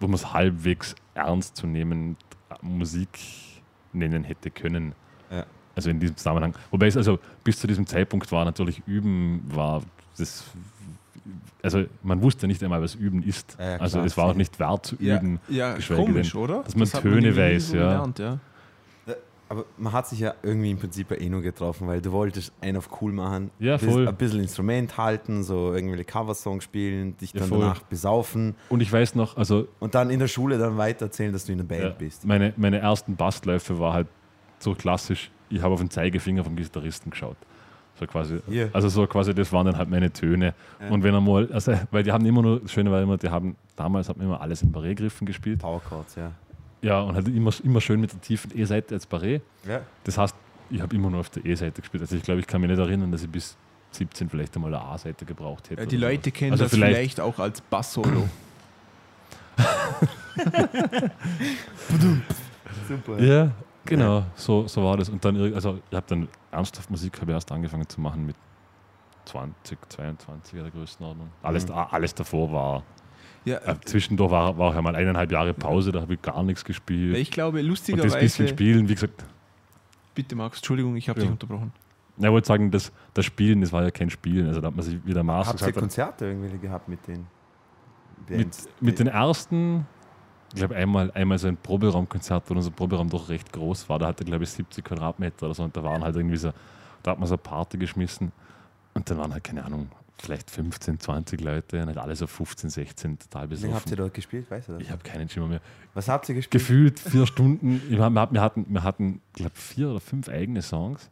wo man es halbwegs ernst zu nehmen Musik nennen hätte können. Ja. Also in diesem Zusammenhang. Wobei es also bis zu diesem Zeitpunkt war natürlich Üben, war das. Also man wusste nicht einmal, was Üben ist. Ja, ja, also es war auch nicht wert zu ja, üben. ja geschweige komisch, denn, oder? dass man hat Töne nie weiß, so ja. Gelernt, ja. Aber man hat sich ja irgendwie im Prinzip ja eh nur getroffen, weil du wolltest einen auf cool machen, Ja, voll. ein bisschen Instrument halten, so irgendwelche Coversongs spielen, dich Ja, dann voll. danach besaufen Und ich weiß noch, also und dann in der Schule dann weiter erzählen, dass du in der Band ja, bist. meine, meine ersten Bassläufe war halt so klassisch, ich habe auf den Zeigefinger vom Gitarristen geschaut. So quasi, Hier. also so quasi, das waren dann halt meine Töne. Ja. Und wenn er mal, also, weil die haben immer nur, das Schöne war immer, die haben, damals hat man immer alles in Barré-Griffen gespielt. Power Chords, ja. Ja, und halt immer, immer schön mit der tiefen E-Seite als Barré. ja. Das heißt, ich habe immer nur auf der E-Seite gespielt. Also ich glaube, ich kann mich nicht erinnern, dass ich bis 17 vielleicht einmal eine A-Seite gebraucht hätte. Ja, die Leute so. kennen Also das vielleicht- vielleicht, auch als Bass-Solo. Super. Ja, genau, so, so war das. Und dann, also ich habe dann ernsthaft Musik habe ich erst angefangen zu machen mit 20, 22 der Größenordnung. Alles, Mhm. alles davor war, ja, äh, zwischendurch war, war auch einmal eineinhalb Jahre Pause, da habe ich gar nichts gespielt. ich glaube, Und das bisschen lustigerweise. Spielen, wie gesagt, Bitte, Max, Entschuldigung, ich habe Ja. dich unterbrochen. ich wollte sagen, das, das Spielen, das war ja kein Spielen. Also da hat man sich wieder Maß Habt ihr. Konzerte irgendwie gehabt mit den Mit, Bands? mit den ersten, ich glaube einmal, einmal so ein Proberaumkonzert, wo unser Proberaum doch recht groß war. Da hatte, glaube ich, 70 Quadratmeter oder so. Und da waren halt irgendwie so, da hat man so eine Party geschmissen. Und dann waren halt, keine Ahnung, vielleicht 15, 20 Leute halt alle so 15, 16, total Wie lange habt ihr besoffen. dort gespielt? Weißt du das? Ich habe keinen Schimmer mehr. Was habt ihr gespielt? Gefühlt vier Stunden. Wir hatten, wir hatten, glaube vier oder fünf eigene Songs,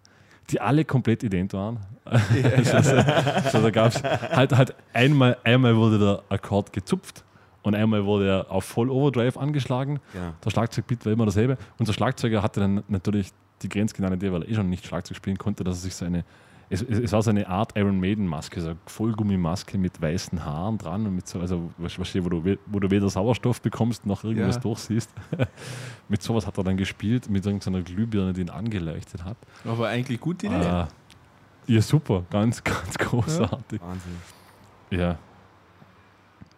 die alle komplett ident waren. also, so, da gab es halt, halt einmal, einmal wurde der Akkord gezupft und einmal wurde er auf Voll Overdrive angeschlagen. Genau. Der Schlagzeugbeat war immer dasselbe. Unser Schlagzeuger hatte dann natürlich die grenzgenannte Idee, weil er eh schon nicht Schlagzeug spielen konnte, dass er sich so eine, es, es, es war so eine Art Iron Maiden Maske, so eine Vollgummimaske mit weißen Haaren dran und mit so, also was, was, wo, du, wo du weder Sauerstoff bekommst noch irgendwas Ja. durchsiehst. mit sowas hat er dann gespielt, mit irgendeiner Glühbirne, die ihn angeleuchtet hat. Aber eigentlich gute Idee. Ah, ja, super, ganz, ganz großartig. Wahnsinn. Ja.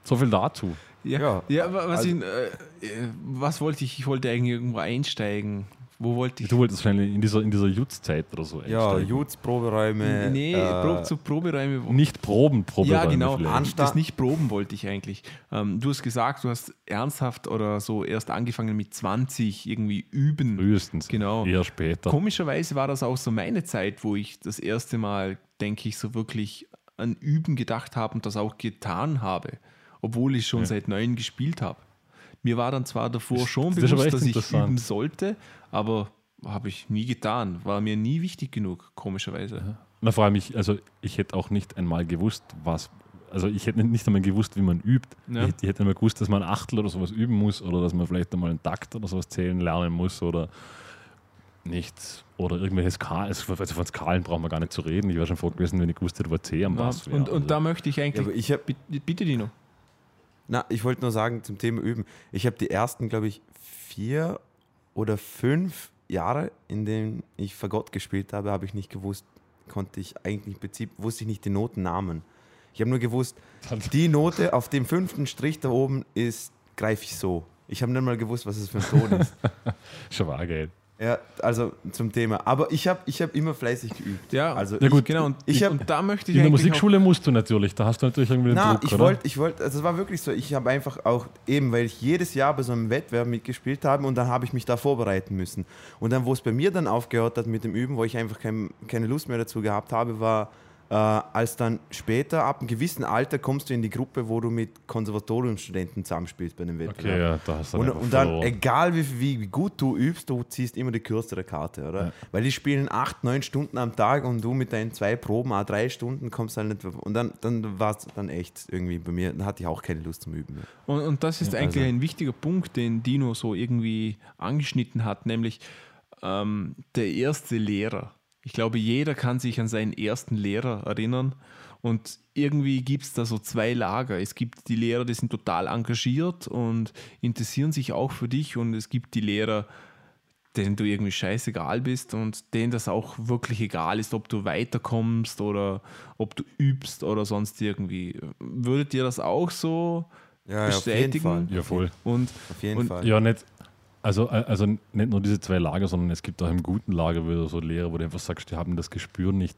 So viel dazu. Ja, Ja, ja, wa- was, also- ich, äh, äh, was wollte ich? Ich wollte eigentlich irgendwo einsteigen. Wo wollte ich? Du wolltest wahrscheinlich in dieser, in dieser Jutz-Zeit oder so Ja. Jutz, Proberäume. nee, äh, Prob, zu Proberäume. Nicht Proben, Proberäume ja, genau. vielleicht. Das nicht proben wollte ich eigentlich. Ähm, du hast gesagt, du hast ernsthaft oder so erst angefangen mit 20 irgendwie üben. Frühestens. Genau. Eher später. Komischerweise war das auch so meine Zeit, wo ich das erste Mal, denke ich, so wirklich an Üben gedacht habe und das auch getan habe, obwohl ich schon Ja. seit neun gespielt habe. Mir war dann zwar davor schon das bewusst, dass ich üben sollte, aber habe ich nie getan. War mir nie wichtig genug, komischerweise. Na, vor allem, ich, also ich hätte auch nicht einmal gewusst, was. Also ich hätte nicht einmal gewusst, wie man übt. Ja. Ich, hätte- ich hätte einmal gewusst, dass man ein Achtel oder sowas üben muss oder dass man vielleicht einmal einen Takt oder sowas zählen lernen muss oder nichts. Oder irgendwelche Skalen. Also von Skalen brauchen wir gar nicht zu reden. Ich wäre schon froh gewesen, wenn ich gewusst hätte, wo C am Ja, Bass wäre. und, und Also, da möchte ich Ja, eigentlich. aber ich habe bitte, bitte Dino. Na, ich wollte nur sagen zum Thema Üben. Ich habe die ersten, glaube ich, vier oder fünf Jahre, in denen ich Fagott gespielt habe, habe ich nicht gewusst, konnte ich eigentlich im Prinzip, wusste ich nicht die Notennamen. Ich habe nur gewusst, die Note auf dem fünften Strich da oben ist, greife ich so. Ich habe nicht mal gewusst, was es für ein Ton ist. schon war geil. Ja, also zum Thema. Aber ich habe ich hab immer fleißig geübt. Ja, Also Ja, gut. genau. Und, Ich hab- und da möchte ich In der Musikschule musst du natürlich. Da hast du natürlich irgendwie den Na, Druck, ich wollte, ich wollte, also es war wirklich so, ich habe einfach auch eben, weil ich jedes Jahr bei so einem Wettbewerb mitgespielt habe und dann habe ich mich da vorbereiten müssen. Und dann, wo es bei mir dann aufgehört hat mit dem Üben, wo ich einfach kein, keine Lust mehr dazu gehabt habe, war, äh, als dann später, ab einem gewissen Alter, kommst du in die Gruppe, wo du mit Konservatoriumstudenten zusammenspielst bei einem Wettbewerb. Okay, ja, da hast du Und, und dann, verloren. egal wie, wie, wie gut du übst, du ziehst immer die kürzere Karte, oder? Ja. Weil die spielen acht, neun Stunden am Tag und du mit deinen zwei Proben, a drei Stunden, kommst halt nicht. Und dann, dann war es dann echt irgendwie bei mir, dann hatte ich auch keine Lust zum Üben mehr. Und, und das ist Ja, eigentlich also- ein wichtiger Punkt, den Dino so irgendwie angeschnitten hat, nämlich ähm, der erste Lehrer. Ich glaube, jeder kann sich an seinen ersten Lehrer erinnern. Und irgendwie gibt es da so zwei Lager. Es gibt die Lehrer, die sind total engagiert und interessieren sich auch für dich. Und es gibt die Lehrer, denen du irgendwie scheißegal bist und denen das auch wirklich egal ist, ob du weiterkommst oder ob du übst oder sonst irgendwie. Würdet ihr das auch so Ja, bestätigen? Ja, voll. Und Auf jeden Und- Fall. Ja, nicht. Also, also nicht nur diese zwei Lager, sondern es gibt auch im guten Lager wieder so Lehrer, wo du einfach sagst, die haben das Gespür nicht,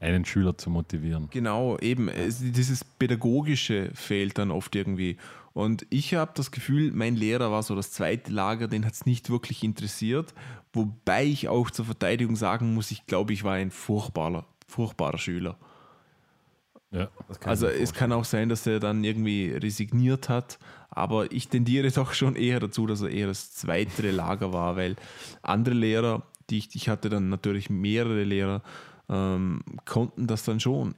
einen Schüler zu motivieren. genau, eben, es, dieses Pädagogische fehlt dann oft irgendwie. Und ich habe das Gefühl, mein Lehrer war so das zweite Lager, den hat es nicht wirklich interessiert. Wobei ich auch zur Verteidigung sagen muss, ich glaube, ich war ein furchtbarer, furchtbarer Schüler. Ja. Das kann Also es kann auch sein, dass er dann irgendwie resigniert hat, aber ich tendiere doch schon eher dazu, dass er eher das zweite Lager war, weil andere Lehrer, die ich, ich hatte dann natürlich mehrere Lehrer, ähm, konnten das dann schon.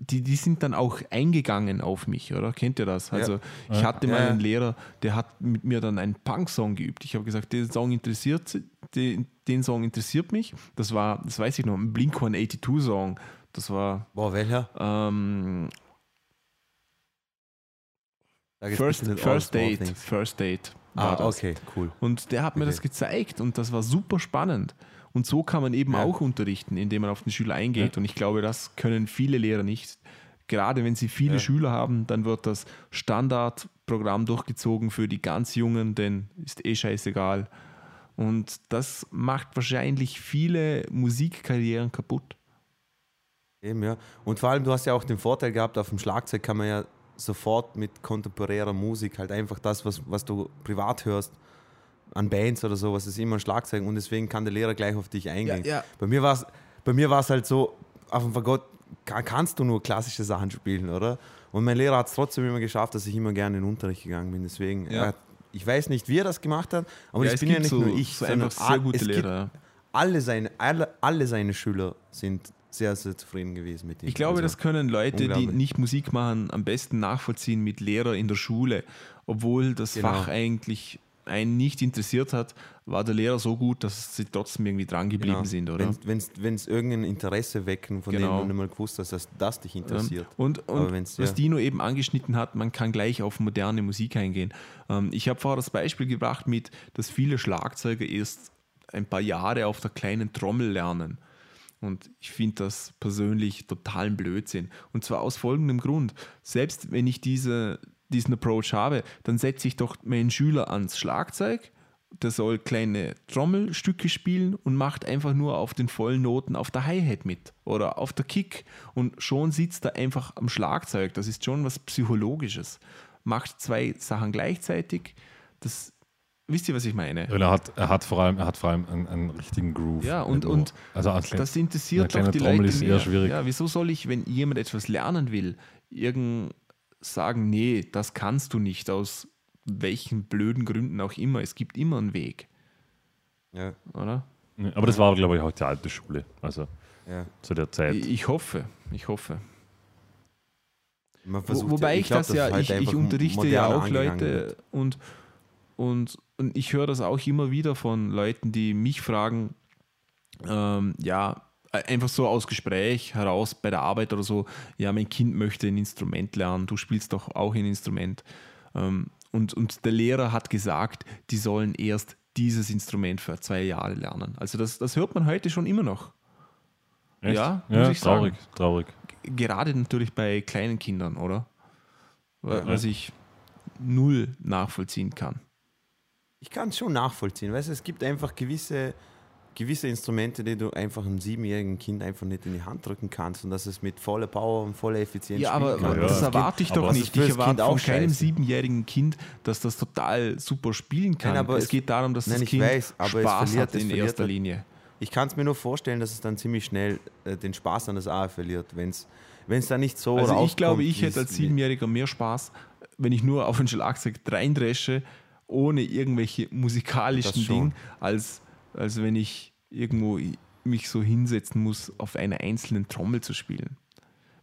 Die, die sind dann auch eingegangen auf mich, oder? Kennt ihr das? Also ich Ja. hatte mal Ja. einen Lehrer, der hat mit mir dann einen Punk-Song geübt. Ich habe gesagt, den Song interessiert, den, den Song interessiert mich. Das war, das weiß ich noch, ein Blink-182-Song. Das war Boah, welcher? ähm, First, First Date. First Date. war Ah, das. okay, cool. Und der hat mir Okay. das gezeigt und das war super spannend. Und so kann man eben Ja. auch unterrichten, indem man auf den Schüler eingeht. Und ich glaube, das können viele Lehrer nicht. Gerade wenn sie viele Ja. Schüler haben, dann wird das Standardprogramm durchgezogen für die ganz Jungen, denn ist eh scheißegal. Und das macht wahrscheinlich viele Musikkarrieren kaputt. Eben, ja. Und vor allem, du hast ja auch den Vorteil gehabt, auf dem Schlagzeug kann man ja sofort mit kontemporärer Musik halt einfach das, was, was du privat hörst, an Bands oder sowas, ist immer ein Schlagzeug und deswegen kann der Lehrer gleich auf dich eingehen. ja. Bei mir war es bei mir war's halt so, auf dem Fagott ka- kannst du nur klassische Sachen spielen, oder? Und mein Lehrer hat es trotzdem immer geschafft, dass ich immer gerne in den Unterricht gegangen bin. Deswegen, Ja. er, ich weiß nicht, wie er das gemacht hat, aber Ja, es bin ja nicht so, nur ich, so sondern einfach sehr gute Lehrer. alle seine, alle, alle seine Schüler sind sehr, sehr zufrieden gewesen mit ihm. Ich glaube, Also, das können Leute, die nicht Musik machen, am besten nachvollziehen mit Lehrer in der Schule. Obwohl das Genau. Fach eigentlich einen nicht interessiert hat, war der Lehrer so gut, dass sie trotzdem irgendwie dran geblieben genau, sind, oder? Wenn es irgendein Interesse wecken, von Genau. dem du nicht mal gewusst hast, dass das dich interessiert. Und, und was ja. Dino eben angeschnitten hat, man kann gleich auf moderne Musik eingehen. Ähm, ich habe vorher das Beispiel gebracht mit, dass viele Schlagzeuger erst ein paar Jahre auf der kleinen Trommel lernen. Und ich finde das persönlich totalen Blödsinn. Und zwar aus folgendem Grund. Selbst wenn ich diese, diesen Approach habe, dann setze ich doch meinen Schüler ans Schlagzeug, der soll kleine Trommelstücke spielen und macht einfach nur auf den vollen Noten auf der Hi-Hat mit oder auf der Kick und schon sitzt er einfach am Schlagzeug. Das ist schon was Psychologisches. Macht zwei Sachen gleichzeitig. Das, wisst ihr, was ich meine? Weil er hat, er hat vor allem, er hat vor allem einen, einen richtigen Groove. Ja, und- und also ein klein- Das interessiert doch die Trommel Leute ist eher mehr. schwierig. Ja, wieso soll ich, wenn jemand etwas lernen will, irgend sagen, nee, das kannst du nicht, aus welchen blöden Gründen auch immer. Es gibt immer einen Weg, Ja, oder? Aber das war, glaube ich, auch die alte Schule. Also ja. zu der Zeit. Ich, ich hoffe, ich hoffe. Man Wo, wobei ja- ich, glaub, das ja, halt ich, ich unterrichte ja auch Leute wird. und und, und ich höre das auch immer wieder von Leuten, die mich fragen, ähm, ja, einfach so aus Gespräch heraus bei der Arbeit oder so, ja, mein Kind möchte ein Instrument lernen, du spielst doch auch ein Instrument. Ähm, und, und der Lehrer hat gesagt, die sollen erst dieses Instrument für zwei Jahre lernen. Also das, das hört man heute schon immer noch. Echt? Ja, muss ja ich traurig, sagen. traurig. Gerade natürlich bei kleinen Kindern, oder? Ja. Was ich null nachvollziehen kann. Ich kann es schon nachvollziehen. Weißt du, es gibt einfach gewisse, gewisse Instrumente, die du einfach einem siebenjährigen Kind einfach nicht in die Hand drücken kannst und dass es mit voller Power und voller Effizienz Ja, spielen aber kann. Das ja. erwarte ich Aber doch nicht. Ich erwarte von auch keinem scheiße. siebenjährigen Kind, dass das total super spielen kann. Nein, aber es, es- geht darum, dass Nein, das ich Kind weiß, aber es Spaß verliert- hat in erster Linie. Ich kann es mir nur vorstellen, dass es dann ziemlich schnell äh, den Spaß an das A verliert, wenn es dann nicht so Also ich glaube, ich hätte als Siebenjähriger mehr Spaß, wenn ich nur auf ein Schlagzeug reindresche, ohne irgendwelche musikalischen. Dinge, als, als wenn ich irgendwo mich so hinsetzen muss, auf einer einzelnen Trommel zu spielen.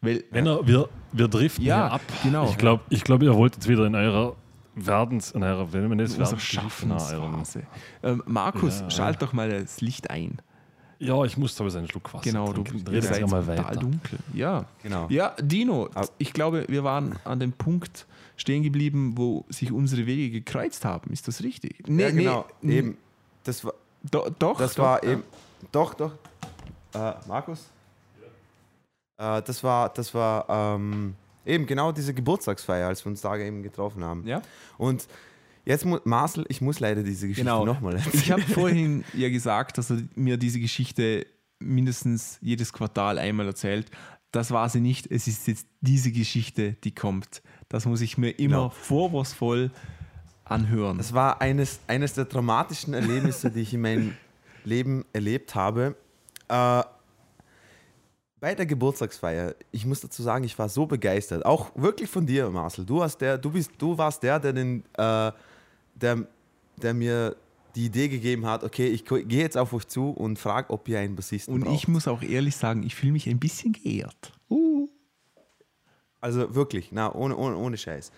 Weil, Wenn er, wir, wir driften Ja, ab. genau. Ich glaube, ich glaub, ihr wollt jetzt wieder in eurer Werdens, in eurer, euren- Schaffensphase. Ähm, Markus, Ja. schalt doch mal das Licht ein. Ja, ich muss aber einen Schluck Wasser Genau, du trinken. ihr Red seid jetzt mal weiter. dunkel. Ja. Genau. Ja, Dino, Aber- ich glaube, wir waren an dem Punkt stehen geblieben, wo sich unsere Wege gekreuzt haben. Ist das richtig? Nee, ja, genau. nee, eben. Das war, Do, doch, das doch, war ja. eben. Doch, doch. Äh, Markus? Äh, das war, das war ähm, eben genau diese Geburtstagsfeier, als wir uns da eben getroffen haben. Ja? Und jetzt, mu- Marcel, ich muss leider diese Geschichte Genau. nochmal erzählen. Ich habe vorhin ja gesagt, dass er mir diese Geschichte mindestens jedes Quartal einmal erzählt. Das war sie nicht. Es ist jetzt diese Geschichte, die kommt. Das muss ich mir immer Genau. vorwurfsvoll anhören. Das war eines, eines der dramatischen Erlebnisse, die ich in meinem Leben erlebt habe. Äh, bei der Geburtstagsfeier, ich muss dazu sagen, ich war so begeistert. Auch wirklich von dir, Marcel. Du, hast der, du, bist, du warst der, der, den, äh, der, der mir die Idee gegeben hat, okay, ich gehe jetzt auf euch zu und frage, ob ihr einen Bassisten Und braucht. ich muss auch ehrlich sagen, ich fühle mich ein bisschen geehrt. Uh. Also wirklich, na, ohne, ohne, ohne Scheiß.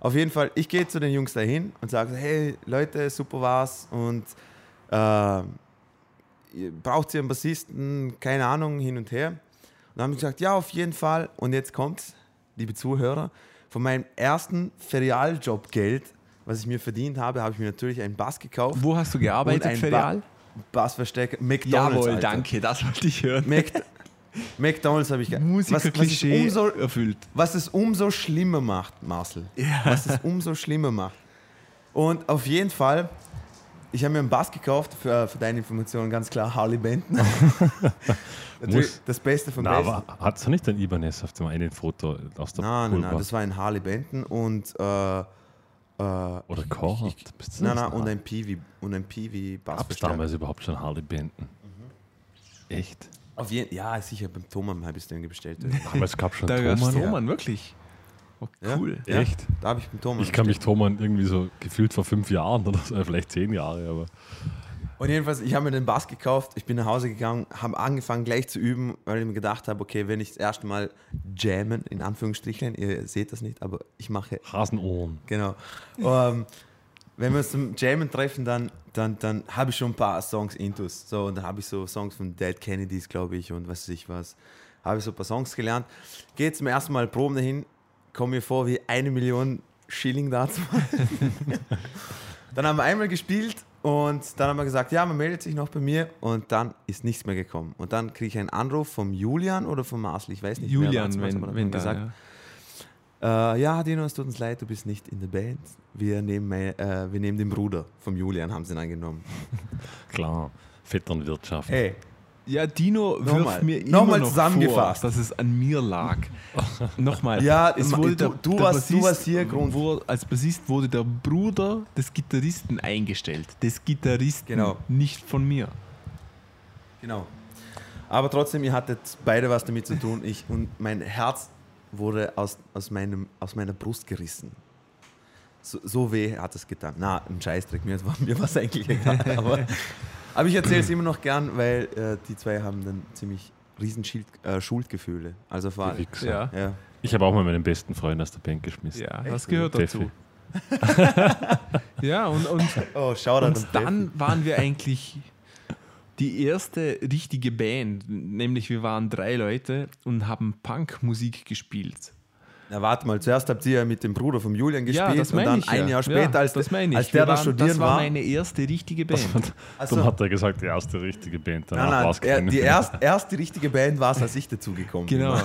Auf jeden Fall, ich gehe zu den Jungs dahin und sage, hey Leute, super war's und äh, ihr braucht ihr einen Bassisten, keine Ahnung, hin und her. Und dann haben sie gesagt, ja, auf jeden Fall. Und jetzt kommt's, liebe Zuhörer, von meinem ersten Ferialjobgeld, was ich mir verdient habe, habe ich mir natürlich einen Bass gekauft. Wo hast du gearbeitet, einen Ferial? Ba Bassverstärker, McDonalds. Jawohl, Alter. danke, das wollte ich hören. Mac McDonalds habe ich ge- was, was, umso, erfüllt. was es umso schlimmer macht, Marcel. Was es umso schlimmer macht. Und auf jeden Fall, ich habe mir einen Bass gekauft, für, für deine Information ganz klar Harley Benton. Natürlich das Beste vom Na, Besten. aber hat du nicht ein Ibanez auf dem einen Foto aus der Nein, nein, nein, das war ein Harley Benton und äh, äh, Oder ich- du nein, nein, und ein Peewee und ein Gab es Bassverstärker. damals überhaupt schon Harley Benton? Mhm. Echt? Auf jeden, ja, sicher, beim Thomann habe ich es dann bestellt. Damals gab es schon Da Thomann? Thomann, wirklich. Oh, Ja. cool. Ja, Echt? Da habe ich beim Thomann Ich kann mich. Thomann irgendwie so gefühlt vor fünf Jahren oder so, vielleicht zehn Jahre, aber Und jedenfalls, ich habe mir den Bass gekauft, ich bin nach Hause gegangen, habe angefangen gleich zu üben, weil ich mir gedacht habe, okay, wenn ich das erste Mal jammen, in Anführungsstrichen, ihr seht das nicht, aber ich mache, Hasenohren. genau. ähm, wenn wir uns zum Jammen treffen, dann, dann, dann habe ich schon ein paar Songs intus. So, und dann habe ich so Songs von Dead Kennedys, glaube ich, und was weiß ich was. Habe ich so ein paar Songs gelernt. Gehe zum ersten Mal proben dahin, komme mir vor wie eine Million Schilling dazu. Dann haben wir einmal gespielt und dann haben wir gesagt, ja, man meldet sich noch bei mir und dann ist nichts mehr gekommen. Und dann kriege ich einen Anruf vom Julian oder vom Marcel, ich weiß nicht Julian, hat's wenn, davon wenn da, gesagt. ja. Äh, ja, Dino, es tut uns leid, du bist nicht in der Band. Wir nehmen, mein- äh, wir nehmen den Bruder vom Julian, haben sie ihn angenommen. Klar, Vetternwirtschaft. Ey, Ja, Dino wirft Nochmal. mir immer Nochmal noch zusammengefasst. vor, dass es an mir lag. Nochmal. Ja, es wurde du- der, du der warst- du Bassist warst hier Grund. Wurde, als Bassist wurde der Bruder des Gitarristen eingestellt. Des Gitarristen, Genau. nicht von mir. genau. Aber trotzdem, ihr hattet beide was damit zu tun. Ich, und mein Herz wurde aus, aus, meinem, aus meiner Brust gerissen. So, so weh hat es getan. Na, ein Scheißdreck, mir war mir was eigentlich egal. Aber, aber ich erzähle es immer noch gern, weil äh, die zwei haben dann ziemlich riesen Schild, äh, Schuldgefühle. Also vor allem. Ja, Ja. Ich habe auch mal meinen besten Freund aus der Band geschmissen. ja Echt? das gehört dazu. Ja, und, und, Oh, und dann waren wir eigentlich die erste richtige Band. Nämlich wir waren drei Leute und haben Punkmusik gespielt. Na, warte mal, zuerst habt ihr ja mit dem Bruder vom Julian gespielt Ja, das und meine dann ich. ein ja. Jahr später, ja, als, das meine ich. als der da waren, studieren Das war war. meine erste richtige Band. Also- Dann hat er gesagt, die erste richtige Band. Danach Nein, war er, die erst, erste richtige Band war es, als ich dazugekommen bin. Genau.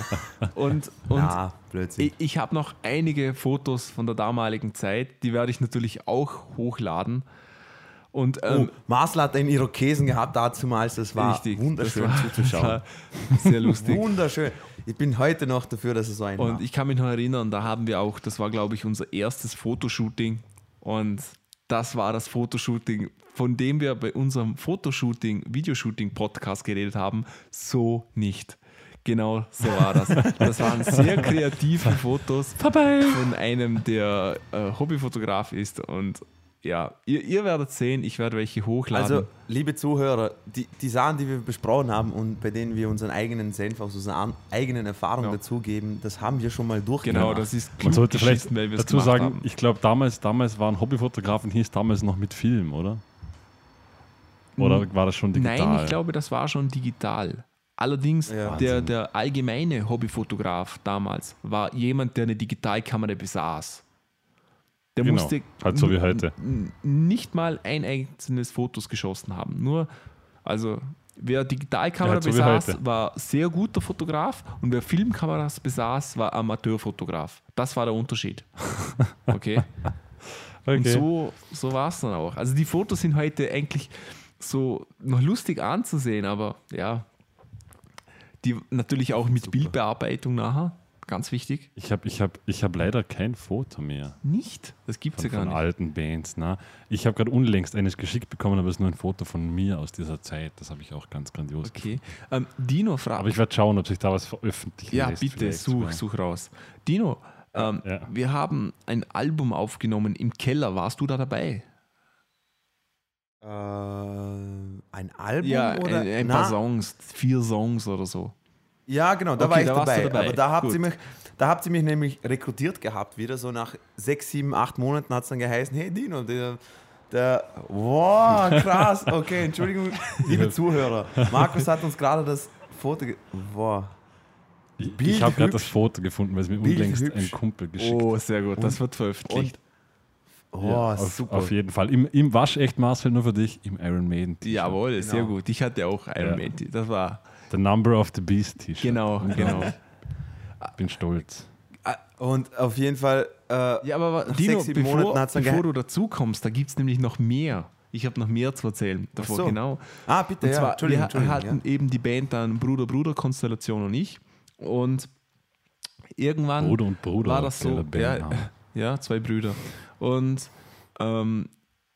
Und, und Ja, Blödsinn. ich, ich habe noch einige Fotos von der damaligen Zeit, die werde ich natürlich auch hochladen. Und Oh, ähm, Marcel hat einen Irokesen gehabt dazumals, das war richtig, wunderschön das war, zuzuschauen. Das war sehr lustig. Wunderschön. Ich bin heute noch dafür, dass es so ein Und war. ich kann mich noch erinnern, da haben wir auch, das war glaube ich unser erstes Fotoshooting und das war das Fotoshooting, von dem wir bei unserem Fotoshooting, Videoshooting-Podcast geredet haben, so nicht. Genau so war das. Das waren sehr kreative Fotos von einem, der äh, Hobbyfotograf ist und ja, ihr, ihr werdet sehen, ich werde welche hochladen. Also, liebe Zuhörer, die, die Sachen, die wir besprochen haben und bei denen wir unseren eigenen Senf aus unserer an- eigenen Erfahrung Ja. dazugeben, das haben wir schon mal durchgemacht. genau, das ist Man sollte vielleicht dazu sagen, haben. ich glaube, damals, damals waren Hobbyfotografen, hieß damals noch mit Film, oder? Oder war das schon digital? Nein, ich glaube, das war schon digital. Allerdings, Ja. der, der allgemeine Hobbyfotograf damals war jemand, der eine Digitalkamera besaß. Der Genau, musste halt so wie heute. nicht mal ein einzelnes Fotos geschossen haben. Nur, also wer Digitalkamera halt so besaß, war sehr guter Fotograf und wer Filmkameras besaß, war Amateurfotograf. Das war der Unterschied. Okay. Und Okay. so, so war es dann auch. Also die Fotos sind heute eigentlich so noch lustig anzusehen, aber ja, die natürlich auch mit Bildbearbeitung nachher, ganz wichtig. Ich habe ich hab, ich hab leider kein Foto mehr Nicht, das gibt es von, ja gar von nicht. alten Bands. Na. Ich habe gerade unlängst eines geschickt bekommen, aber es ist nur ein Foto von mir aus dieser Zeit. Das habe ich auch ganz grandios Okay. Ähm, Dino fragt. Aber ich werde schauen, ob sich da was veröffentlichen Ja, lässt. bitte, such, such raus. Dino, ähm, ja. wir haben ein Album aufgenommen im Keller. Warst du da dabei? äh, ein Album ja, oder? ein, ein paar Songs, vier Songs oder so. Ja, genau, da Okay, war ich da dabei. du dabei. Aber da habt, Gut. ihr mich, da habt ihr mich nämlich rekrutiert gehabt, wieder so nach sechs, sieben, acht Monaten hat es dann geheißen, hey Dino, der, der, wow, krass, okay, Entschuldigung, liebe Zuhörer. Markus hat uns gerade das Foto, wow. Ich, Bild ich habe gerade das Foto gefunden, weil es mir unlängst hübsch. ein Kumpel geschickt Oh, sehr gut, das wird veröffentlicht. Oh, Ja, auf, super. auf jeden Fall. Im, im Waschecht Marcel nur für dich, im Iron Maiden. Jawohl, sehr Genau. gut. Ich hatte auch Iron Ja. Man. Das war, The Number of the Beast T-Shirt. genau, genau. Bin stolz. Ah, Und auf jeden Fall, äh, Ja, aber Dino, sechs, bevor, bevor du dazu kommst, da gibt es nämlich noch mehr. Ich habe noch mehr zu erzählen davor, so. genau. ah, bitte, Und ja, zwar, Entschuldigung, wir Entschuldigung, hatten eben die Band dann Bruder-Bruder-Konstellation und ich. Und irgendwann Bruder und Bruder. war das so, ja, ja, zwei Brüder. Und ähm,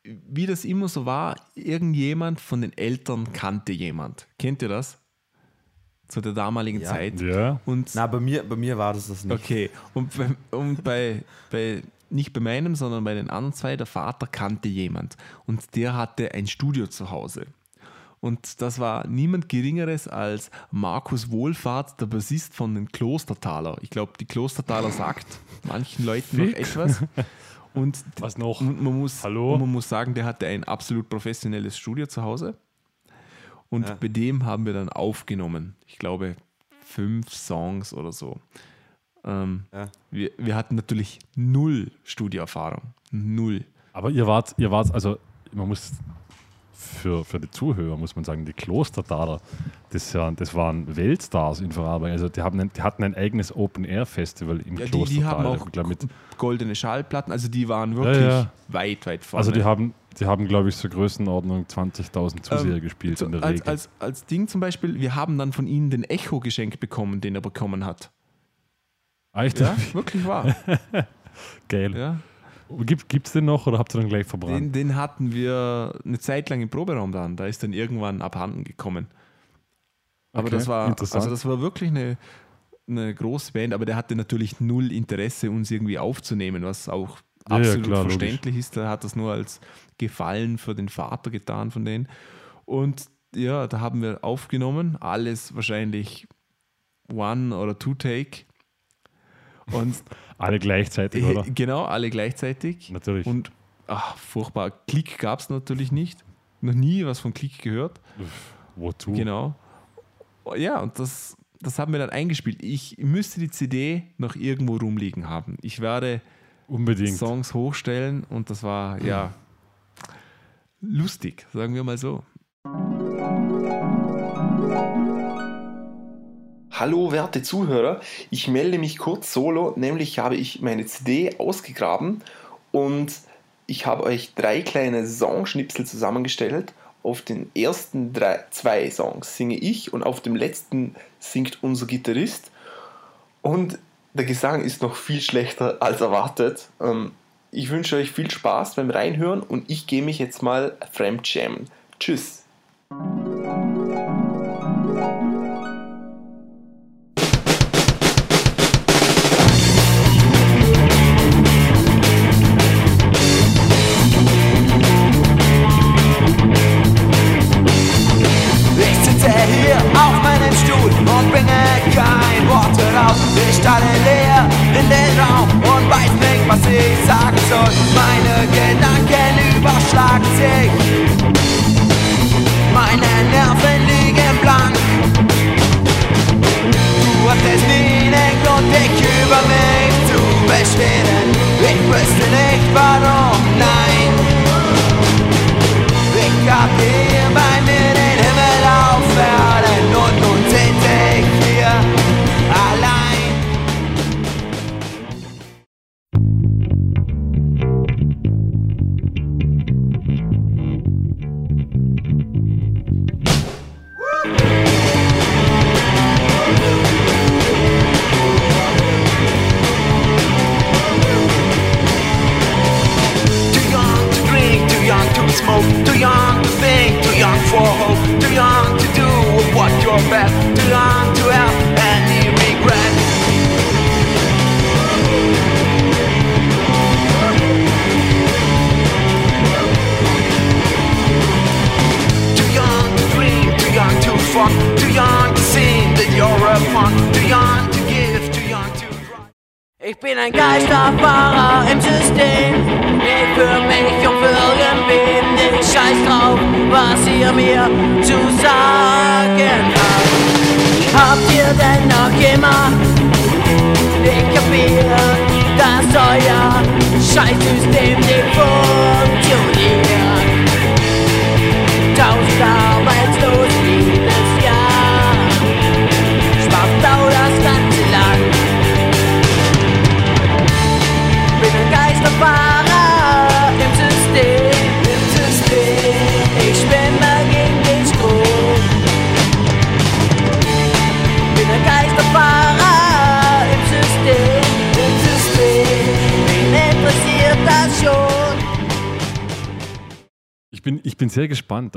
wie das immer so war, irgendjemand von den Eltern kannte jemand. Kennt ihr das? Zu der damaligen Ja. Zeit. Ja. Und Na, bei mir, bei mir war das das nicht. Okay, und, bei, und bei, bei, nicht bei meinem, sondern bei den anderen zwei, der Vater kannte jemand und der hatte ein Studio zu Hause. Und das war niemand Geringeres als Markus Wohlfahrt, der Bassist von den Klostertaler. Ich glaube, die Klostertaler sagt manchen Leuten noch Fix. etwas. Und, Was noch? man muss, Hallo? und man muss sagen, der hatte ein absolut professionelles Studio zu Hause. Und Ja. bei dem haben wir dann aufgenommen. Ich glaube, fünf Songs oder so. Ähm, Ja. wir, wir hatten natürlich null Studioerfahrung. Null. Aber ihr wart, ihr wart, also man muss für, für die Zuhörer muss man sagen, die Klostertaler, das, ja, das waren Weltstars in Vorarlberg. Also die, haben ein, die hatten ein eigenes Open-Air-Festival im Ja, die, Klostertal. die haben auch Ich glaub, mit, goldene Schallplatten. Also die waren wirklich ja. weit, weit vorne. also die haben, die haben glaube ich, so Größenordnung 20.000 Zuseher gespielt so, in der als, Regel. als, als Ding zum Beispiel, wir haben dann von ihnen den Echo geschenkt bekommen, den er bekommen hat. Ah, echt? Ja, wirklich wahr. Geil. Ja. Gibt es den noch oder habt ihr den gleich verbrannt? Den, den hatten wir eine Zeit lang im Proberaum dann. Da ist dann irgendwann abhanden gekommen. Aber Okay, das war, also das war wirklich eine, eine große Band, aber der hatte natürlich null Interesse, uns irgendwie aufzunehmen, was auch Ja, ja, absolut klar, logisch. verständlich ist. Er hat das nur als Gefallen für den Vater getan von denen. Und ja, da haben wir aufgenommen, alles wahrscheinlich One- oder Two-Take. Und Alle gleichzeitig, oder? genau, alle gleichzeitig. Natürlich. Und ach, furchtbar. Klick gab es natürlich nicht. Noch nie was von Klick gehört. Wozu? Genau. Ja, und das, das haben wir dann eingespielt. Ich müsste die CD noch irgendwo rumliegen haben. Ich werde Unbedingt. Songs hochstellen und das war ja lustig, sagen wir mal so. Hallo werte Zuhörer, ich melde mich kurz solo, nämlich habe ich meine CD ausgegraben und ich habe euch drei kleine Songschnipsel zusammengestellt. Auf den ersten drei, zwei Songs singe ich und auf dem letzten singt unser Gitarrist. Und der Gesang ist noch viel schlechter als erwartet. Ähm, ich wünsche euch viel Spaß beim Reinhören und ich gehe mich jetzt mal fremdschämen. Tschüss.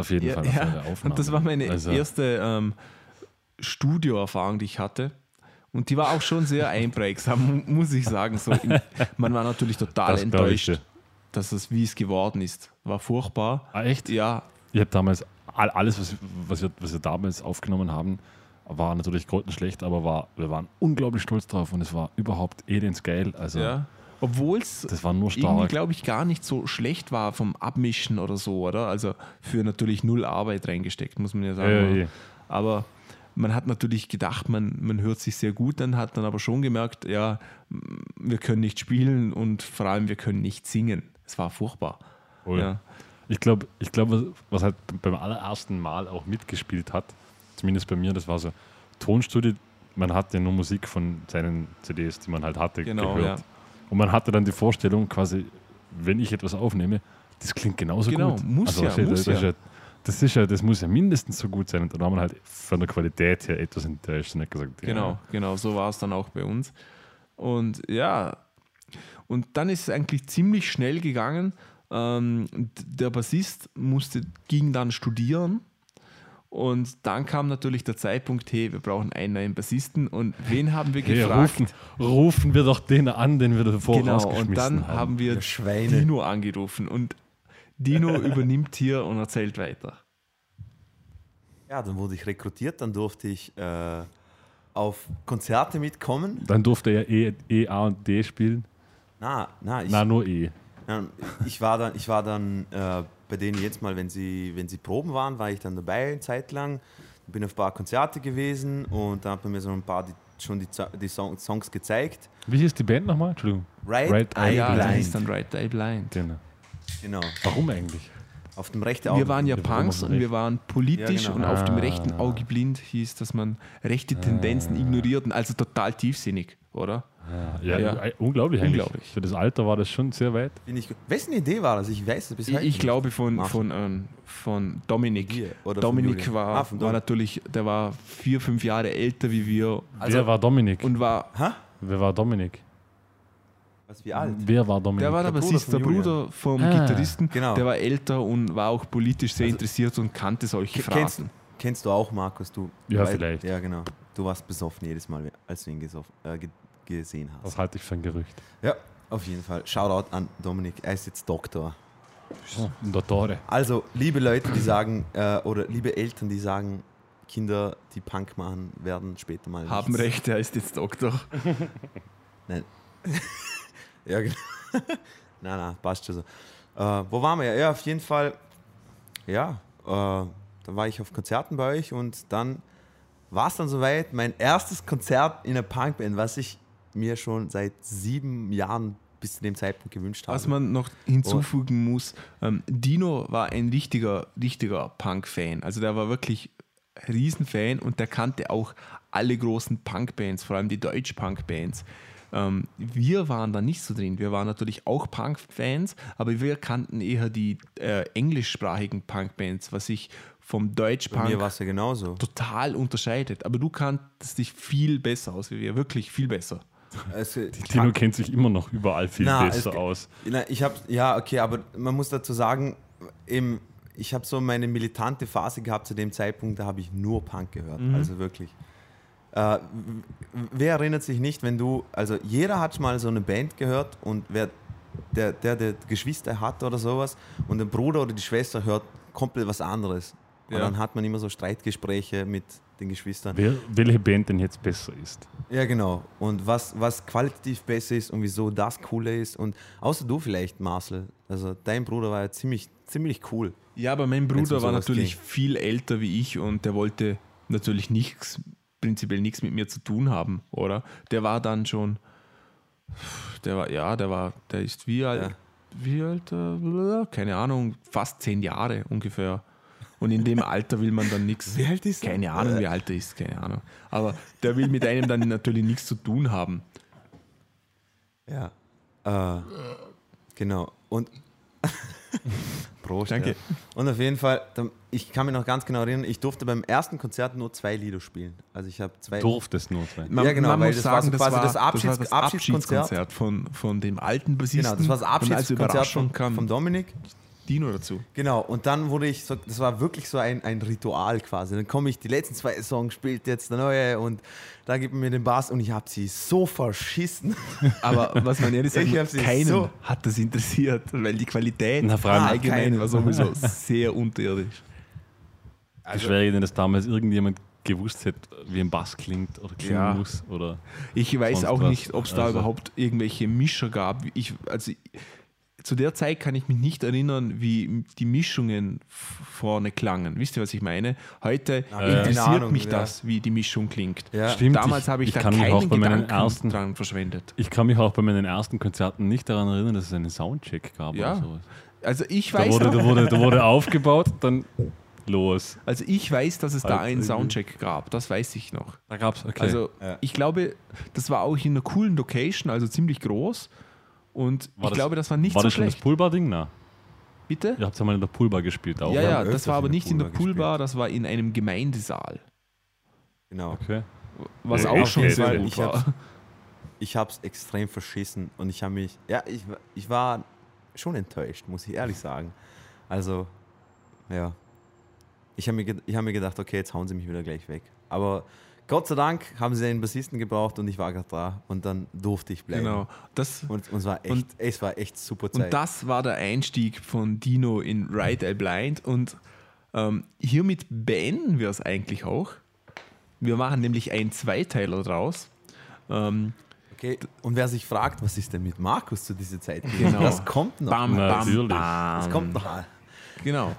Auf jeden Ja, Fall auf ja. Aufnahme. Und das war meine Also, erste ähm, Studioerfahrung, die ich hatte. Und die war auch schon sehr einprägsam, mu- muss ich sagen. So, man war natürlich total Das ich enttäuscht, dass es wie es geworden ist. War furchtbar. Ah, echt? Ja, Ich habe damals all- alles, was, was, wir, was wir damals aufgenommen haben, war natürlich grottenschlecht, aber war, wir waren unglaublich stolz drauf und es war überhaupt elends geil. Also ja. Obwohl es glaube ich, gar nicht so schlecht war vom Abmischen oder so, oder? Also für natürlich null Arbeit reingesteckt, muss man ja sagen. Ja, ja. Aber man hat natürlich gedacht, man, man hört sich sehr gut an, hat dann aber schon gemerkt, ja, wir können nicht spielen und vor allem wir können nicht singen. Es war furchtbar. Ja. Ich glaube, ich glaub, was- halt beim allerersten Mal auch mitgespielt hat, zumindest bei mir, das war so Tonstudio. Man hat ja nur Musik von seinen CDs, die man halt hatte, Genau, gehört. ja. Und man hatte dann die Vorstellung, quasi, wenn ich etwas aufnehme, das klingt genauso Genau, gut. muss ja, weißt du, muss das, ist ja. ja. Das, ist ja, das muss ja mindestens so gut sein. Und da war man halt von der Qualität her etwas enttäuscht und hat gesagt, Genau, ja, genau, so war es dann auch bei uns. Und ja, und dann ist es eigentlich ziemlich schnell gegangen. Ähm, der Bassist musste, ging dann studieren. Und dann kam natürlich der Zeitpunkt, hey, wir brauchen einen neuen Bassisten. Und wen haben wir hey, gefragt? rufen, rufen wir doch den an, den wir davor genau, rausgeschmissen und dann haben. haben wir Schweine. Dino angerufen. Und Dino übernimmt hier und erzählt weiter. Ja, dann wurde ich rekrutiert, dann durfte ich äh, auf Konzerte mitkommen. Dann durfte er E, e, A und D spielen. Na, na, ich, Na, nur E. Ja, ich war dann, ich war dann äh, bei denen jetzt mal, wenn sie, wenn sie Proben waren, war ich dann dabei eine Zeit lang. Bin auf ein paar Konzerte gewesen und da hat man mir so ein paar die, schon die, die Song, Songs gezeigt. Wie hieß die Band nochmal? Entschuldigung. Right, Right Eye Eye ja, Blind. dann Right Eye Blind. Genau. Genau. Warum eigentlich? Auf dem rechten Auge. Wir waren ja Punks und wir waren politisch Ja, genau. und auf dem Ah. rechten Auge blind hieß, dass man rechte Tendenzen ignorierten, also total tiefsinnig, oder? Ja, Ja. äh, unglaublich eigentlich. Unglaublich. Für das Alter war das schon sehr weit. Bin ich, wessen Idee war das? Ich weiß es bis Ich, heute ich nicht. glaube von, von, ähm, von Dominik. Oder von Dominik Julian? war, Ah, von war natürlich, der war vier, fünf Jahre älter wie wir Wer war Dominik? und war, Hä? Wer war Dominik? Was, wie alt? Wer war Dominik? der war der Bruder Bassist, der. Bruder vom Ah. Gitarristen, Genau. der war älter und war auch politisch sehr Also- interessiert und kannte solche Ke- kennst, Phrasen. kennst du auch, Markus? Du, Ja, weil- vielleicht. Ja, genau. Du warst besoffen jedes Mal, als du ihn gesoffen, äh, ge gesehen hast. Das halte ich für ein Gerücht. Ja, auf jeden Fall. Shoutout an Dominik. Er ist jetzt Doktor. Oh, ein Dottore. Also, liebe Leute, die sagen, äh, oder liebe Eltern, die sagen, Kinder, die Punk machen, werden später mal. Haben nichts. recht, er ist jetzt Doktor. Nein. ja, genau. nein, nein, passt schon so. Äh, wo waren wir? Ja, auf jeden Fall. Ja, äh, da war ich auf Konzerten bei euch und dann war es dann soweit. Mein erstes Konzert in einer Punkband, was ich mir schon seit sieben Jahren bis zu dem Zeitpunkt gewünscht habe. Was man noch hinzufügen muss, ähm, Dino war ein richtiger, richtiger Punk-Fan. Also der war wirklich Riesenfan und der kannte auch alle großen Punk-Bands, vor allem die Deutsch-Punk-Bands. Ähm, wir waren da nicht so drin. Wir waren natürlich auch Punk-Fans, aber wir kannten eher die äh, englischsprachigen Punk-Bands, was sich vom bei mir Deutsch-Punk ja genauso. total unterscheidet. Aber du kanntest dich viel besser aus wie wir, wirklich viel besser. Also, Tino kennt sich immer noch überall viel Na, besser es- aus. Na, ich habe ja okay, aber man muss dazu sagen, eben, ich habe so meine militante Phase gehabt zu dem Zeitpunkt, da habe ich nur Punk gehört, also wirklich. Äh, wer erinnert sich nicht, wenn du, also jeder hat mal so eine Band gehört und wer der, der, der Geschwister hat oder sowas und der Bruder oder die Schwester hört komplett was anderes. Und Ja. dann hat man immer so Streitgespräche mit den Geschwistern. Wer, welche Band denn jetzt besser ist? Ja, genau. Und was, was qualitativ besser ist und wieso das cooler ist. Und außer du vielleicht, Marcel. Also dein Bruder war ja ziemlich, ziemlich cool. Ja, aber mein Bruder um war natürlich ging. viel älter wie ich und der wollte natürlich nichts, prinzipiell nichts mit mir zu tun haben, oder? Der war dann schon, der war, ja, der war, der ist wie alt, Ja. wie alt, äh, keine Ahnung, fast zehn Jahre ungefähr. Und in dem Alter will man dann nichts. Wie alt ist er? Keine Ahnung, wie alt er ist, keine Ahnung. Aber der will mit einem dann natürlich nichts zu tun haben. Ja. Äh, genau. Und. Prost. Danke. Ja. Und auf jeden Fall, ich kann mich noch ganz genau erinnern, ich durfte beim ersten Konzert nur zwei Lieder spielen. Also ich habe zwei. Durftest nur sein. Man, Ja, genau, man weil muss das war sagen, so das quasi war das Abschieds- das, Abschiedskonzert. Abschiedskonzert von, von dem alten Bassisten. Genau, das war das Abschiedskonzert Überraschung von, kam vom Dominik. Dino dazu. Genau, und dann wurde ich so, das war wirklich so ein, ein Ritual quasi. Dann komme ich, die letzten zwei Songs spielt jetzt der neue und da gibt man mir den Bass und ich habe sie so verschissen. Aber was man ehrlich Ich sie keinen so- hat das interessiert, weil die Qualität Na, vor allem allgemein keinen. war sowieso sehr unterirdisch. Geschweige denn, dass damals irgendjemand gewusst hätte, wie ein Bass klingt oder klingen Ja. muss. Oder Ich weiß auch was. nicht, ob es da Also- überhaupt irgendwelche Mischer gab. Ich, also, zu der Zeit kann ich mich nicht erinnern, wie die Mischungen vorne klangen. Wisst ihr, was ich meine? Heute keine interessiert Ahnung, mich ja. das, wie die Mischung klingt. Ja. Stimmt, Damals ich- habe ich, ich da kann mich auch keinen bei meinen Gedanken ersten- dran verschwendet. ich kann mich auch bei meinen ersten Konzerten nicht daran erinnern, dass es einen Soundcheck gab Ja. oder sowas. Also ich Da weiß, wurde, noch- da, wurde, da wurde aufgebaut, dann los. also ich weiß, dass es da Also einen Soundcheck gab. Das weiß ich noch. Da gab es, okay. Also Ja. ich glaube, das war auch in einer coolen Location, also ziemlich groß. Und War ich glaube, das war nicht war so das schon das schlecht. Poolbar-Ding? Na, Bitte? ihr habt ja mal in der Poolbar gespielt auch. ja, ja, das war aber nicht in der Poolbar das war in einem Gemeindesaal. Genau. Okay. Was Ja, auch schon jeden sehr gut Ich war. hab's- Ich habe es extrem verschissen und ich habe mich, ja, ich, ich war schon enttäuscht, muss ich ehrlich sagen. Also, ja. Ich habe mir, ich hab mir gedacht, okay, jetzt hauen sie mich wieder gleich weg. Aber Gott sei Dank haben sie einen Bassisten gebraucht und ich war gerade da und dann durfte ich bleiben. Genau. Das, Und, und es war echt, Und- es war echt super Zeit. und das war der Einstieg von Dino in Ride Eye Blind. Und ähm, hiermit beenden wir es eigentlich auch. Wir machen nämlich einen Zweiteiler draus. Ähm, Okay. Und wer sich fragt, was ist denn mit Markus zu dieser Zeit? Genau. Das kommt noch. Bam, mal. bam, bam. Das kommt noch. mal. Genau.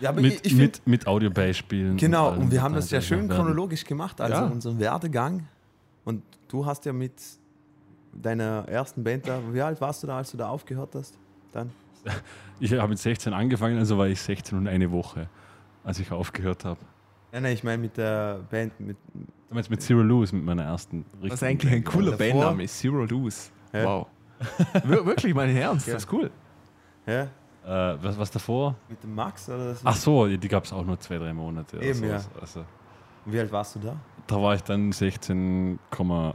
Ja, aber Mit, find, mit, mit Audiobeispielen. Genau, allem, und wir haben da das ja schön chronologisch gemacht, also Ja. unseren Werdegang. Und du hast ja mit deiner ersten Band da, wie alt warst du da, als du da aufgehört hast? Dann? Ich habe mit 16 angefangen, also war ich 16 und eine Woche, als ich aufgehört habe. Nein, nein, ich meine mit der Band, mit, Du meinst mit Zero Lose, mit meiner ersten Was eigentlich ein cooler Bandname ist, Zero Deuce. Ja. Wow. Wir- Wirklich, mein Ernst, Ja. das ist cool. ja, Äh, was, was davor? mit dem Max oder? Ach so, die gab es auch nur zwei, drei Monate. Eben, sowas. Also, Wie alt warst du da? da war ich dann 16,6,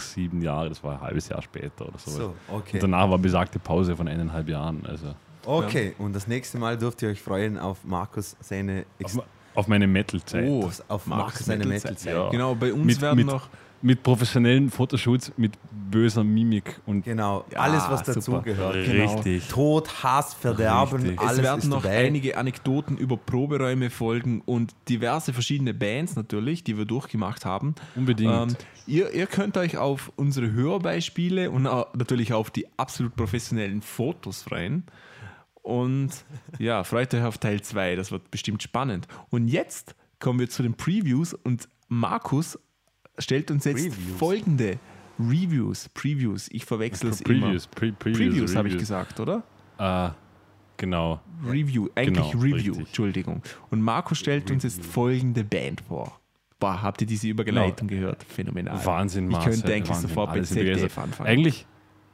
7 Jahre, das war ein halbes Jahr später oder sowas. So, okay. Und danach war besagte Pause von eineinhalb Jahren. Also Okay, und das nächste Mal dürft ihr euch freuen auf Markus seine Ex auf, auf meine Metal-Zeit. Oh, auf, auf Markus seine Metal-Zeit. Metal-Zeit. Ja. Genau, bei uns Mit- werden mit- noch Mit professionellen Fotoshoots, mit böser Mimik und Genau, Ja, alles was dazugehört. Genau. richtig. Tod, Hass, Verderben, Richtig. Es alles werden ist noch dabei. einige Anekdoten über Proberäume folgen und diverse verschiedene Bands natürlich, die wir durchgemacht haben. Unbedingt. Ähm, ihr, ihr könnt euch auf unsere Hörbeispiele und natürlich auf die absolut professionellen Fotos freuen. Und ja, freut euch auf Teil 2, das wird bestimmt spannend. Und jetzt kommen wir zu den Previews und Markus stellt uns jetzt Previews. folgende Reviews, Previews, ich verwechsel es immer. Previews, Pre Previews, Previews habe ich gesagt, oder? Äh, genau. Review, eigentlich Genau, Review, richtig. Entschuldigung. Und Markus stellt uns jetzt folgende Band vor. Boah, habt ihr diese Überleitung gehört? Phänomenal. Wahnsinn, Ich Marcel, könnte eigentlich Wahnsinn. sofort im ZDF Begeistert. anfangen. Eigentlich,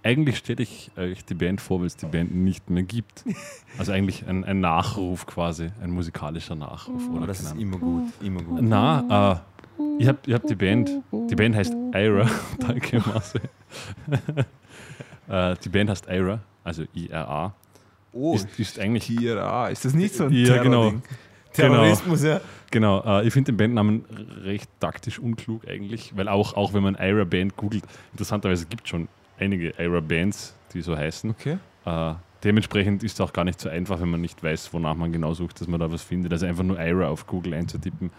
eigentlich stelle ich euch die Band vor, weil es die Band nicht mehr gibt. Also eigentlich ein, ein Nachruf quasi, ein musikalischer Nachruf. Aber Oder das ist immer gut, immer gut. Na, äh, ich habe ich hab die Band, die Band heißt Ira, danke Marcel. äh, die Band heißt Ira, also I-R-A. oh, Ist, ist eigentlich, Tira, ist das nicht so ein ja genau, Terrording? Terrorismus, ja. genau. Äh, ich finde den Bandnamen recht taktisch unklug eigentlich, weil auch, auch wenn man Ira Band googelt, interessanterweise gibt es schon einige Ira Bands, die so heißen. Okay. Äh, dementsprechend ist es auch gar nicht so einfach, wenn man nicht weiß, wonach man genau sucht, dass man da was findet. Also einfach nur Ira auf Google einzutippen.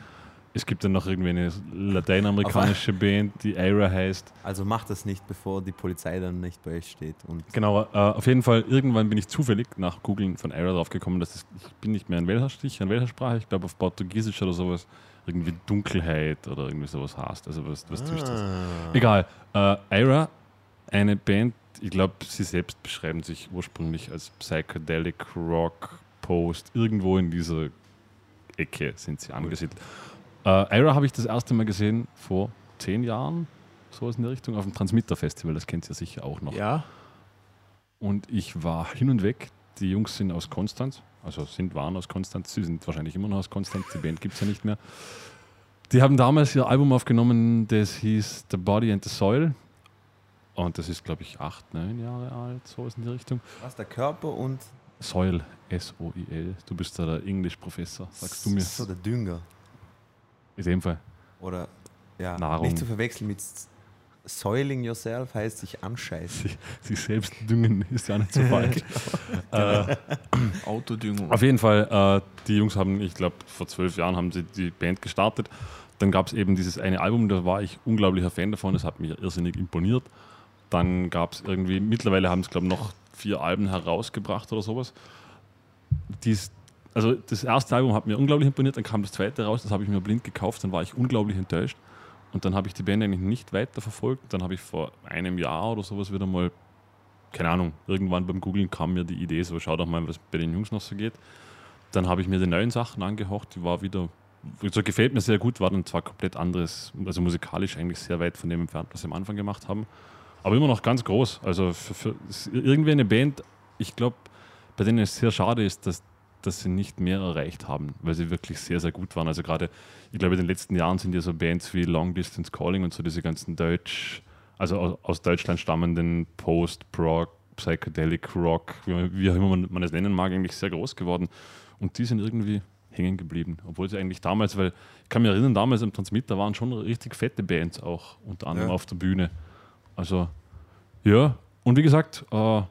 Es gibt dann noch irgendwie eine lateinamerikanische Band, die Ira heißt. Also macht das nicht, bevor die Polizei dann nicht bei euch steht. Und Genau, äh, auf jeden Fall, irgendwann bin ich zufällig nach Googlen von Ira drauf gekommen, dass es, ich bin nicht mehr in welcher Stich, in welcher Sprache, ich glaube auf Portugiesisch oder sowas, irgendwie Dunkelheit oder irgendwie sowas heißt. Also was, was zwischen das. Egal. Äh, Ira, eine Band, ich glaube, sie selbst beschreiben sich ursprünglich als Psychedelic Rock Post. Irgendwo in dieser Ecke sind sie angesiedelt. Äh, Ira habe ich das erste Mal gesehen vor zehn Jahren, sowas in der Richtung, auf dem Transmitter Festival. Das kennt ihr sicher auch noch. Ja. Und ich war hin und weg. Die Jungs sind aus Konstanz, also sind, waren aus Konstanz, sie sind wahrscheinlich immer noch aus Konstanz, die Band gibt es ja nicht mehr. Die haben damals ihr Album aufgenommen, das hieß The Body and the Soil. Und das ist, glaube ich, acht, neun Jahre alt, sowas in die Richtung. was der Körper und Soil, S-O-I-L. Du bist da der Englischprofessor, sagst du mir. so der Dünger. In dem Fall. Oder ja, Nahrung. nicht zu verwechseln mit Soiling yourself heißt sich anscheißen. Sich selbst düngen ist ja nicht so falsch. äh, Autodüngung. Auf jeden Fall, äh, die Jungs haben, ich glaube, vor zwölf Jahren haben sie die Band gestartet. Dann gab es eben dieses eine Album, da war ich unglaublicher Fan davon, das hat mich irrsinnig imponiert. Dann gab es irgendwie, mittlerweile haben es, glaube ich, noch vier Alben herausgebracht oder sowas. Dies, also das erste Album hat mir unglaublich imponiert, dann kam das zweite raus, das habe ich mir blind gekauft, dann war ich unglaublich enttäuscht. Und dann habe ich die Band eigentlich nicht weiter verfolgt. Dann habe ich vor einem Jahr oder sowas wieder mal, keine Ahnung, irgendwann beim Googlen kam mir die Idee, so schau doch mal, was bei den Jungs noch so geht. Dann habe ich mir die neuen Sachen angehört, die war wieder, so gefällt mir sehr gut, war dann zwar komplett anderes, also musikalisch eigentlich sehr weit von dem entfernt, was sie am Anfang gemacht haben, aber immer noch ganz groß. Also für, für irgendwie eine Band, ich glaube, bei denen es sehr schade ist, dass, dass sie nicht mehr erreicht haben, weil sie wirklich sehr, sehr gut waren. Also gerade, ich glaube, in den letzten Jahren sind ja so Bands wie Long Distance Calling und so diese ganzen Deutsch, also aus, Deutschland stammenden Post-Prog, Psychedelic Rock, wie, auch immer man, man es nennen mag, eigentlich sehr groß geworden. Und die sind irgendwie hängen geblieben. Obwohl sie eigentlich damals, weil ich kann mich erinnern, damals am Transmitter waren schon richtig fette Bands auch unter anderem Ja. auf der Bühne. Also, ja. Und wie gesagt, äh,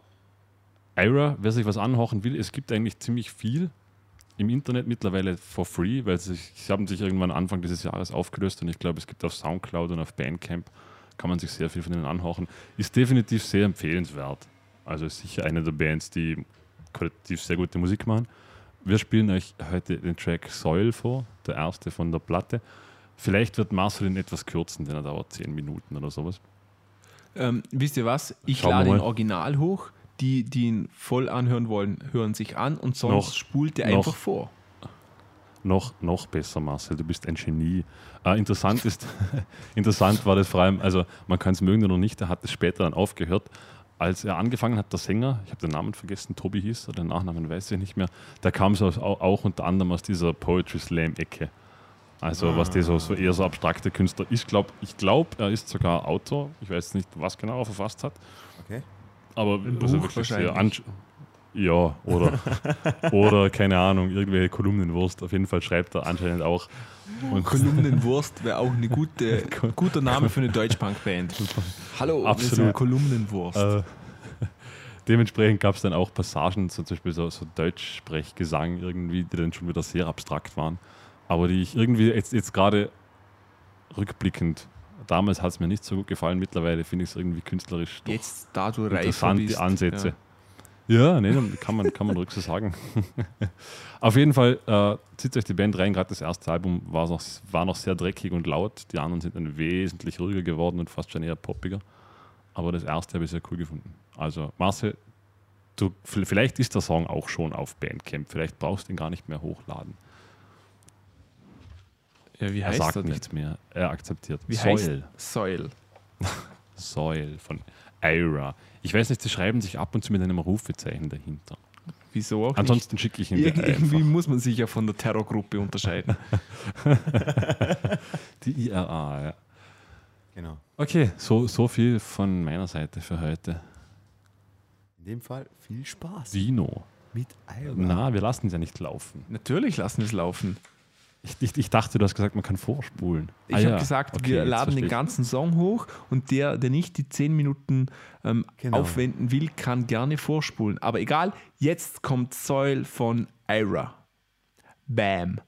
Ira, wer sich was anhauchen will, es gibt eigentlich ziemlich viel im Internet mittlerweile for free, weil sie, sie haben sich irgendwann Anfang dieses Jahres aufgelöst und ich glaube, es gibt auf Soundcloud und auf Bandcamp kann man sich sehr viel von ihnen anhauchen. Ist definitiv sehr empfehlenswert. Also ist sicher eine der Bands, die qualitativ sehr gute Musik machen. Wir spielen euch heute den Track Soil vor, der erste von der Platte. Vielleicht wird Marcel ihn etwas kürzen, denn er dauert 10 Minuten oder sowas. Ähm, wisst ihr was? Ich Schauen lade ihn original hoch. Die, die ihn voll anhören wollen, hören sich an und sonst Noch- spult er einfach vor. Noch, noch besser, Marcel, du bist ein Genie. Äh, interessant ist, interessant war das vor allem, also man kann es mögen oder nicht, er hat es später dann aufgehört. Als er angefangen hat, der Sänger, ich habe den Namen vergessen, Tobi hieß er, den Nachnamen weiß ich nicht mehr, der kam au- auch unter anderem aus dieser Poetry Slam-Ecke. Also was die so, so eher so abstrakte Künstler ist. Glaub, ich glaube, er ist sogar Autor. Ich weiß nicht, was genau er verfasst hat. Aber Ein also Buch wahrscheinlich. ja, oder, oder keine Ahnung, irgendwelche Kolumnenwurst. Auf jeden Fall schreibt er anscheinend auch. Und Kolumnenwurst wäre auch ein gute, guter Name für eine Deutschpunk-Band. Hallo, Absolut. Kolumnenwurst. Äh, dementsprechend gab es dann auch Passagen, so zum Beispiel so, so Deutschsprechgesang irgendwie, die dann schon wieder sehr abstrakt waren. Aber die ich irgendwie jetzt, jetzt gerade rückblickend, damals hat es mir nicht so gut gefallen, mittlerweile finde ich es irgendwie künstlerisch Jetzt, da du reifer interessant, bist. die Ansätze. Ja, nee, dann kann man, kann man ruhig so sagen. Auf jeden Fall äh, zieht euch die Band rein. Gerade das erste Album war noch, war noch sehr dreckig und laut. Die anderen sind dann wesentlich ruhiger geworden und fast schon eher poppiger. Aber das erste habe ich sehr cool gefunden. Also, Marcel, du, vielleicht ist der Song auch schon auf Bandcamp. Vielleicht brauchst du ihn gar nicht mehr hochladen. Ja, wie Er heißt sagt er nichts mehr. Er akzeptiert. Wie Soil. heißt Soil. Soil von Ira. Ich weiß nicht, sie schreiben sich ab und zu mit einem Rufezeichen dahinter. Wieso auch Ansonsten schicke ich ihn Ir irgendwie einfach. muss man sich ja von der Terrorgruppe unterscheiden. Die IRA, ja. Genau. Okay, so, so viel von meiner Seite für heute. In dem Fall viel Spaß Vino. mit Ira. Na, wir lassen es ja nicht laufen. Natürlich lassen wir es laufen. Ich, ich, ich dachte, du hast gesagt, man kann vorspulen. Ich Ah habe ja, gesagt, okay, wir laden den ganzen Song hoch und der, der nicht die 10 Minuten ähm, Genau. aufwenden will, kann gerne vorspulen. Aber egal, jetzt kommt Soil von Ira. Bam.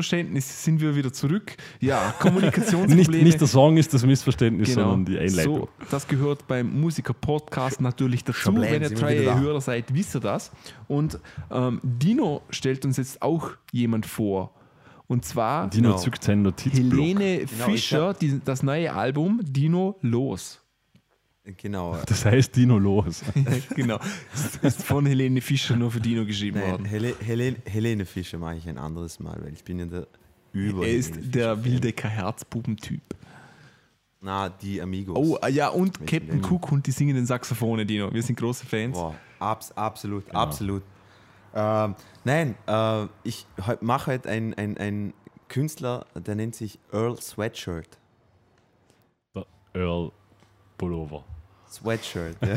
Missverständnis sind wir wieder zurück. Ja, Nicht, Kommunikationsprobleme. nicht der Song ist das Missverständnis, Genau. sondern die Einleitung. So, das gehört beim Musiker-Podcast natürlich dazu. Schon bleiben Wenn ihr treue da. Hörer seid, wisst ihr das. Und ähm, Dino stellt uns jetzt auch jemand vor. Und zwar Dino Genau. zückt seinen Notizblock. Helene ich Fischer, die, das neue Album Dino Los. Genau. Das heißt Dino los. genau. Das ist von Helene Fischer nur für Dino geschrieben Nein, worden. Hele, Helene, Helene Fischer mache ich ein anderes Mal, weil ich bin ja der über. Er ist Helene der. Wildecker Herzbubentyp. Na, die Amigos. Oh, ah, ja, und Mit Captain Cook und die singenden Saxophone, Dino. Wir sind große Fans. Boah, abs, absolut, Genau. absolut. Ähm, nein, äh, ich mache heute einen ein Künstler, der nennt sich Earl Sweatshirt. Der Earl Pullover. Sweatshirt, ja.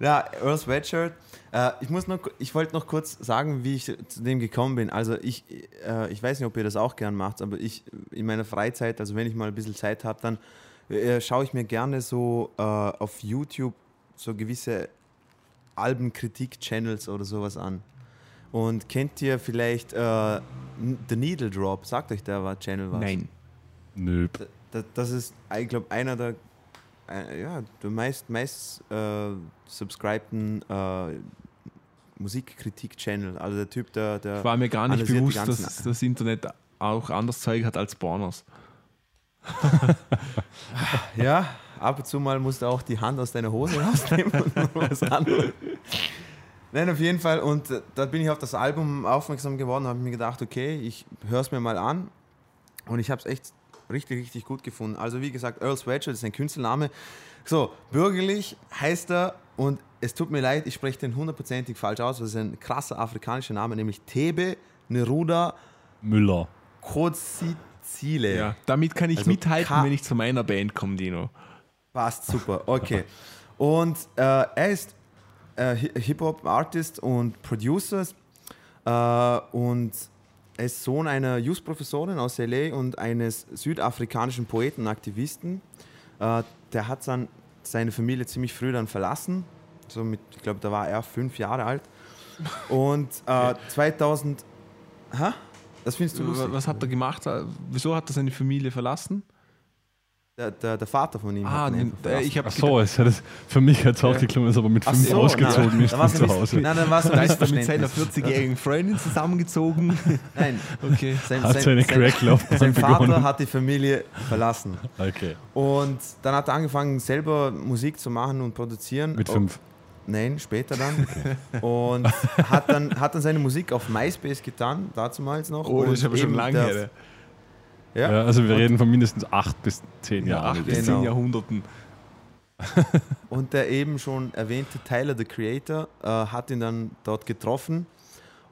ja, Earl Sweatshirt. Äh, ich muss noch, ich wollte noch kurz sagen, wie ich zu dem gekommen bin. Also ich, äh, ich weiß nicht, ob ihr das auch gern macht, aber ich in meiner Freizeit, also wenn ich mal ein bisschen Zeit habe, dann äh, schaue ich mir gerne so äh, auf YouTube so gewisse Albenkritik-Channels oder sowas an. Und kennt ihr vielleicht äh, The Needle Drop? Sagt euch der Channel was? Nein. Nö. Da- das ist, ich glaube, einer der, äh, ja, der meist, meist äh, subscribten äh, Musikkritik-Channel. Also der Typ, der. der Es war mir gar nicht bewusst, dass das Internet auch anders Zeug hat als Borners. Ja, ab und zu mal musst du auch die Hand aus deiner Hose rausnehmen und was anderes. Nein, auf jeden Fall. Und äh, da bin ich auf das Album aufmerksam geworden und habe mir gedacht, okay, ich höre es mir mal an. Und ich habe es echt richtig, richtig gut gefunden. Also wie gesagt, Earl Sweatshirt ist ein Künstlername. So, bürgerlich heißt er, und es tut mir leid, ich spreche den hundertprozentig falsch aus, das ist ein krasser afrikanischer Name, nämlich Tebe Neruda Müller. Kozizile. Ja, damit kann ich Also mithalten, K- wenn ich zu meiner Band komme, Dino. Passt super, okay. Und äh, er ist äh, Hi- Hip-Hop-Artist und Producer äh, und ist Sohn einer Jus-Professorin aus LA und eines südafrikanischen Poeten und Aktivisten. Äh, der hat dann seine Familie ziemlich früh dann verlassen. So mit, ich glaube, da war er fünf Jahre alt. Und äh, 2000. Hä? Das findest du lustig? Was hat er gemacht? Wieso hat er seine Familie verlassen? Der, der, der Vater von ihm. Ah, hat ihn den, einfach äh, ich habe Ach so, es hat es für mich hat es auch geklungen, als ob er mit fünf so, ausgezogen nein, ist da von zu Hause. Nein, dann war es da ist er mit seiner Missverständnis. 40-jährigen Freundin zusammengezogen. Nein, Okay. sein, Hat seine Cracklaufbahn sein Vater begonnen. hat die Familie verlassen. Okay, Und dann hat er angefangen, selber Musik zu machen und produzieren. mit fünf. Nein, später dann. Und hat dann, hat dann seine Musik auf MySpace getan, damals noch. Oh, das ist aber schon lange her. Ja, Ja, also wir reden von mindestens acht bis zehn Ja, Jahren. acht bis Genau. zehn Jahrhunderten. Und der eben schon erwähnte Tyler, the Creator, äh, hat ihn dann dort getroffen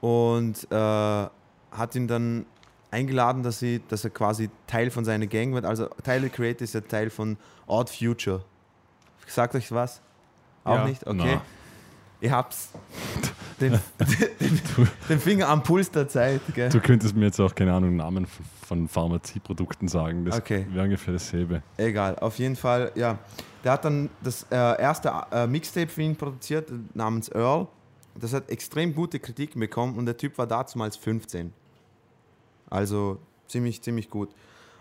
und äh, hat ihn dann eingeladen, dass, sie, dass er quasi Teil von seiner Gang wird. Also Tyler, the Creator ist ja Teil von Odd Future. Sagt euch was? Auch Ja. nicht? Okay. Na. Ihr habt's den, den, den Finger am Puls der Zeit. Gell? Du könntest mir jetzt auch, keine Ahnung, Namen von- Pharmazieprodukten sagen. Das Okay. wäre ungefähr dasselbe. Egal, auf jeden Fall, ja. Der hat dann das äh, erste äh, Mixtape für ihn produziert, namens Earl. Das hat extrem gute Kritiken bekommen und der Typ war damals 15. Also ziemlich, ziemlich gut.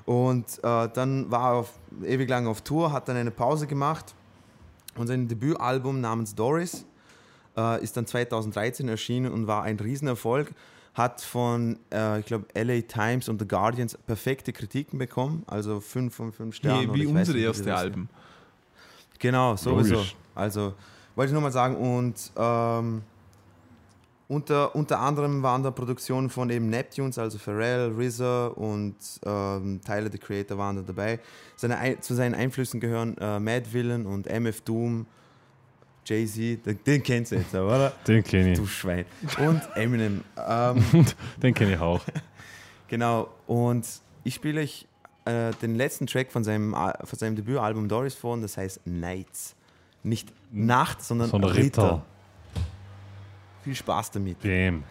Und äh, dann war er auf, ewig lang auf Tour, hat dann eine Pause gemacht und sein Debütalbum namens Doris äh, ist dann 2013 erschienen und war ein Riesenerfolg. Hat von, äh, ich glaube, LA Times und The Guardians perfekte Kritiken bekommen, also 5 von 5 Sternen. Wie, wie unsere nicht, erste Alben. Genau, sowieso. Logisch. Also wollte ich nur mal sagen und ähm, unter, unter anderem waren da Produktionen von eben Neptunes, also Pharrell, RZA und ähm, Tyler, the Creator waren da dabei. Seine, Ein- zu seinen Einflüssen gehören äh, Mad Villain und MF Doom, Jay-Z, den, den kennst du jetzt, oder? Den kenne Du ich. Schwein. Und Eminem. Ähm, Den kenne ich auch. Genau, und ich spiele euch äh, den letzten Track von seinem, von seinem Debütalbum Doris vor und das heißt Nights. Nicht Nacht, sondern, Sondern Ritter. Ritter. Viel Spaß damit. Dem.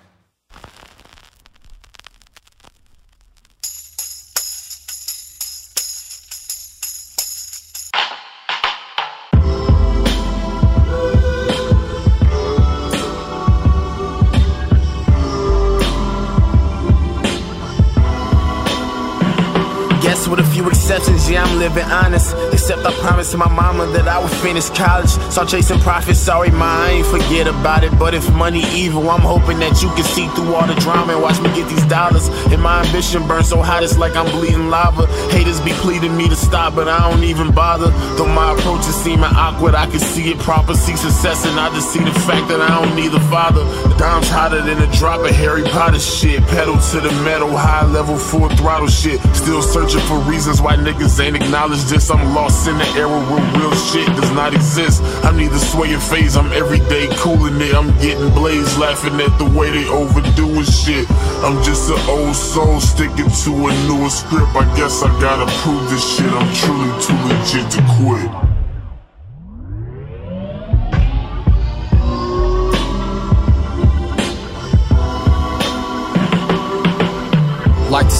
the promised to my mama that I would finish college. Start chasing profits, sorry, ma, I ain't forget about it. But if money evil, I'm hoping that you can see through all the drama and watch me get these dollars. And my ambition burns so hot, it's like I'm bleeding lava. Haters be pleading me to stop, but I don't even bother. Though my approach is seeming awkward, I can see it proper, see success, and I just see the fact that I don't need a father. The dime's hotter than a drop of Harry Potter shit. Pedal to the metal, high level, full throttle shit. Still searching for reasons why niggas ain't acknowledged this. I'm lost in the era where real shit does not exist. I'm neither swaying phase, I'm everyday cooling it. I'm getting blazed, laughing at the way they overdoing shit. I'm just an old soul sticking to a newer script. I guess I gotta prove this shit. I'm truly too legit to quit.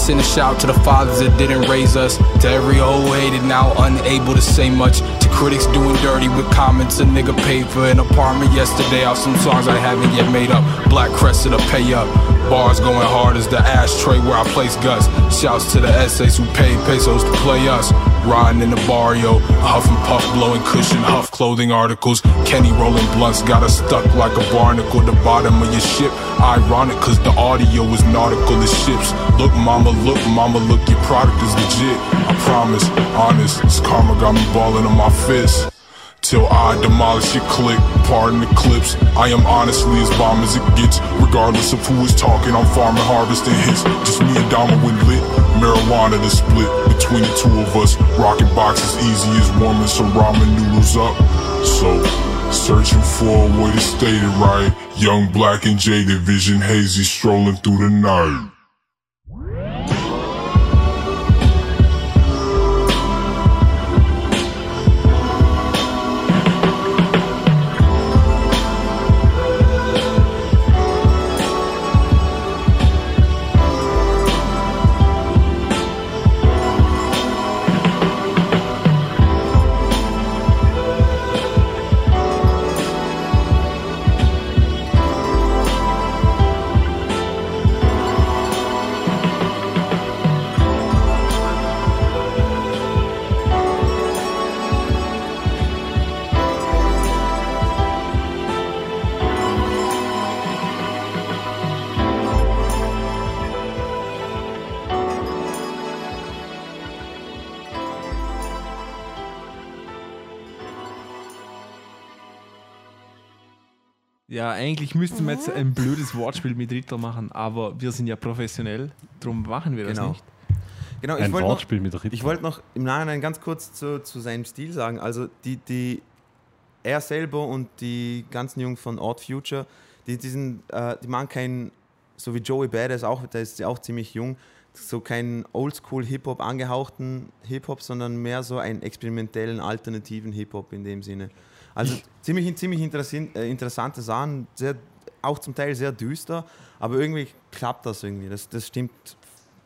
Send a shout to the fathers that didn't raise us. To every old hated now unable to say much. Critics doing dirty with comments. A nigga paid for an apartment yesterday off some songs I haven't yet made up. Black crested to pay up. Bars going hard as the ashtray where I place guts. Shouts to the essays who paid pesos to play us. Riding in the barrio, huff and puff, blowing cushion, huff clothing articles. Kenny rolling blunts, got us stuck like a barnacle. The bottom of your ship, ironic, cause the audio is nautical as ships. Look, mama, look, mama, look, your product is legit. I promise, honest, this karma got me balling on my fist. Till I demolish your click, pardon the clips. I am honestly as bomb as it gets. Regardless of who is talking, I'm farming, harvesting hits. Just me and Dama when lit. Marijuana to split between the two of us. Rocking boxes easy as warming some ramen noodles up. So, searching for a way to state it right. Young, black, and jaded, vision hazy, strolling through the night. Eigentlich müssten wir jetzt ein blödes Wortspiel mit Ritter machen, aber wir sind ja professionell, darum machen wir das Genau. nicht. Genau, ich Ein wollte noch, Wortspiel mit Ritter. ich wollte noch im Nachhinein ganz kurz zu, zu seinem Stil sagen. Also die, die er selber und die ganzen Jungs von Odd Future, die, die, sind, äh, die machen keinen, so wie Joey Badass auch, der ist ja auch ziemlich jung, so keinen Oldschool-Hip-Hop angehauchten Hip-Hop, sondern mehr so einen experimentellen, alternativen Hip-Hop in dem Sinne. Also ziemlich, ziemlich äh, interessante Sachen, sehr, auch zum Teil sehr düster, aber irgendwie klappt das irgendwie. Das, das stimmt